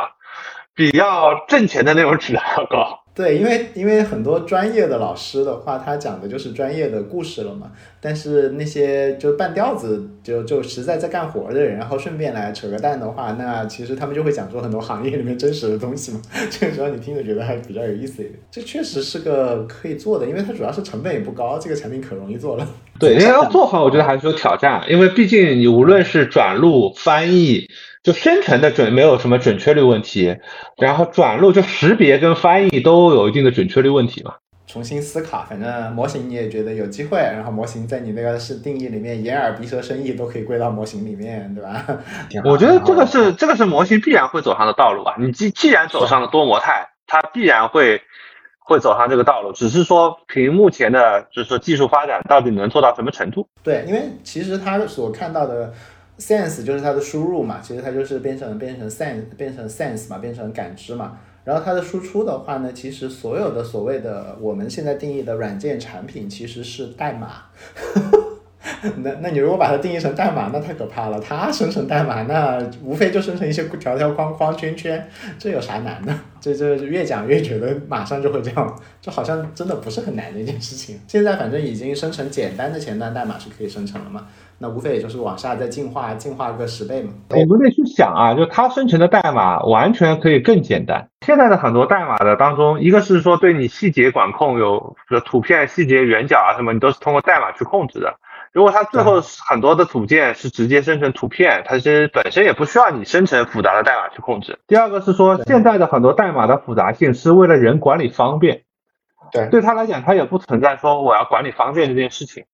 比要挣钱的内容质量要高。对，因为因为很多专业的老师的话，他讲的就是专业的故事了嘛。但是那些就半吊子，就就实在在干活的人，然后顺便来扯个蛋的话，那其实他们就会讲出很多行业里面真实的东西嘛。(laughs) 这个时候你听着觉得还比较有意思一点。这确实是个可以做的，因为它主要是成本也不高，这个产品可容易做了。对，因为要做好，我觉得还是有挑战，因为毕竟你无论是转录、翻译。就生成的准没有什么准确率问题，然后转录就识别跟翻译都有一定的准确率问题嘛。重新思考，反正模型你也觉得有机会，然后模型在你那个是定义里面，眼耳鼻舌身意都可以归到模型里面，对吧？(laughs) 我觉得这个是这个是模型必然会走上的道路啊。你既既然走上了多模态，它必然会会走上这个道路，只是说凭目前的就是说技术发展到底能做到什么程度？对，因为其实他所看到的。Sense 就是它的输入嘛，其实它就是变成变成 sense 变成 sense 嘛，变成感知嘛。然后它的输出的话呢，其实所有的所谓的我们现在定义的软件产品其实是代码。那那你如果把它定义成代码，那太可怕了。它生成代码，那无非就生成一些条条框框圈圈，这有啥难的？这这越讲越觉得马上就会这样，就好像真的不是很难的一件事情。现在反正已经生成简单的前端代码是可以生成了嘛。那无非也就是往下再进化，进化个十倍嘛。我们得去想啊，就它生成的代码完全可以更简单。现在的很多代码的当中，一个是说对你细节管控，有图片细节、圆角啊什么，你都是通过代码去控制的。如果它最后很多的组件是直接生成图片，它其实本身也不需要你生成复杂的代码去控制。第二个是说，现在的很多代码的复杂性是为了人管理方便。对，对他来讲，他也不存在说我要管理方便这件事情。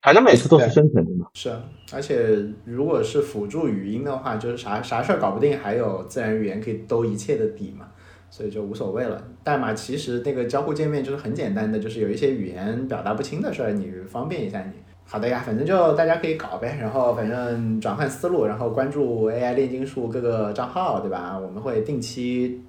反正每次都是生成的嘛。是，而且如果是辅助语音的话，就是啥啥事儿搞不定，还有自然语言可以兜一切的底嘛，所以就无所谓了。代码其实那个交互界面就是很简单的，就是有一些语言表达不清的事儿，你方便一下你。好的呀，反正就大家可以搞呗，然后反正转换思路，然后关注 AI 炼金术各个账号，对吧？我们会定期。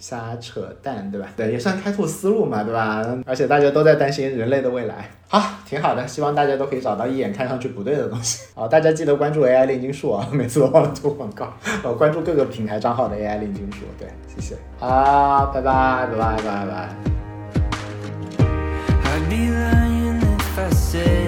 瞎扯淡对吧？对也算开拓思路嘛对吧？而且大家都在担心人类的未来。好挺好的希望大家都可以找到一眼看上去不对的东西。好大家记得关注 ai 炼金术啊每次都忘了做广告。呃关注各个平台账号的 ai 炼金术对谢谢。好拜拜拜拜拜拜。Happy lying if i say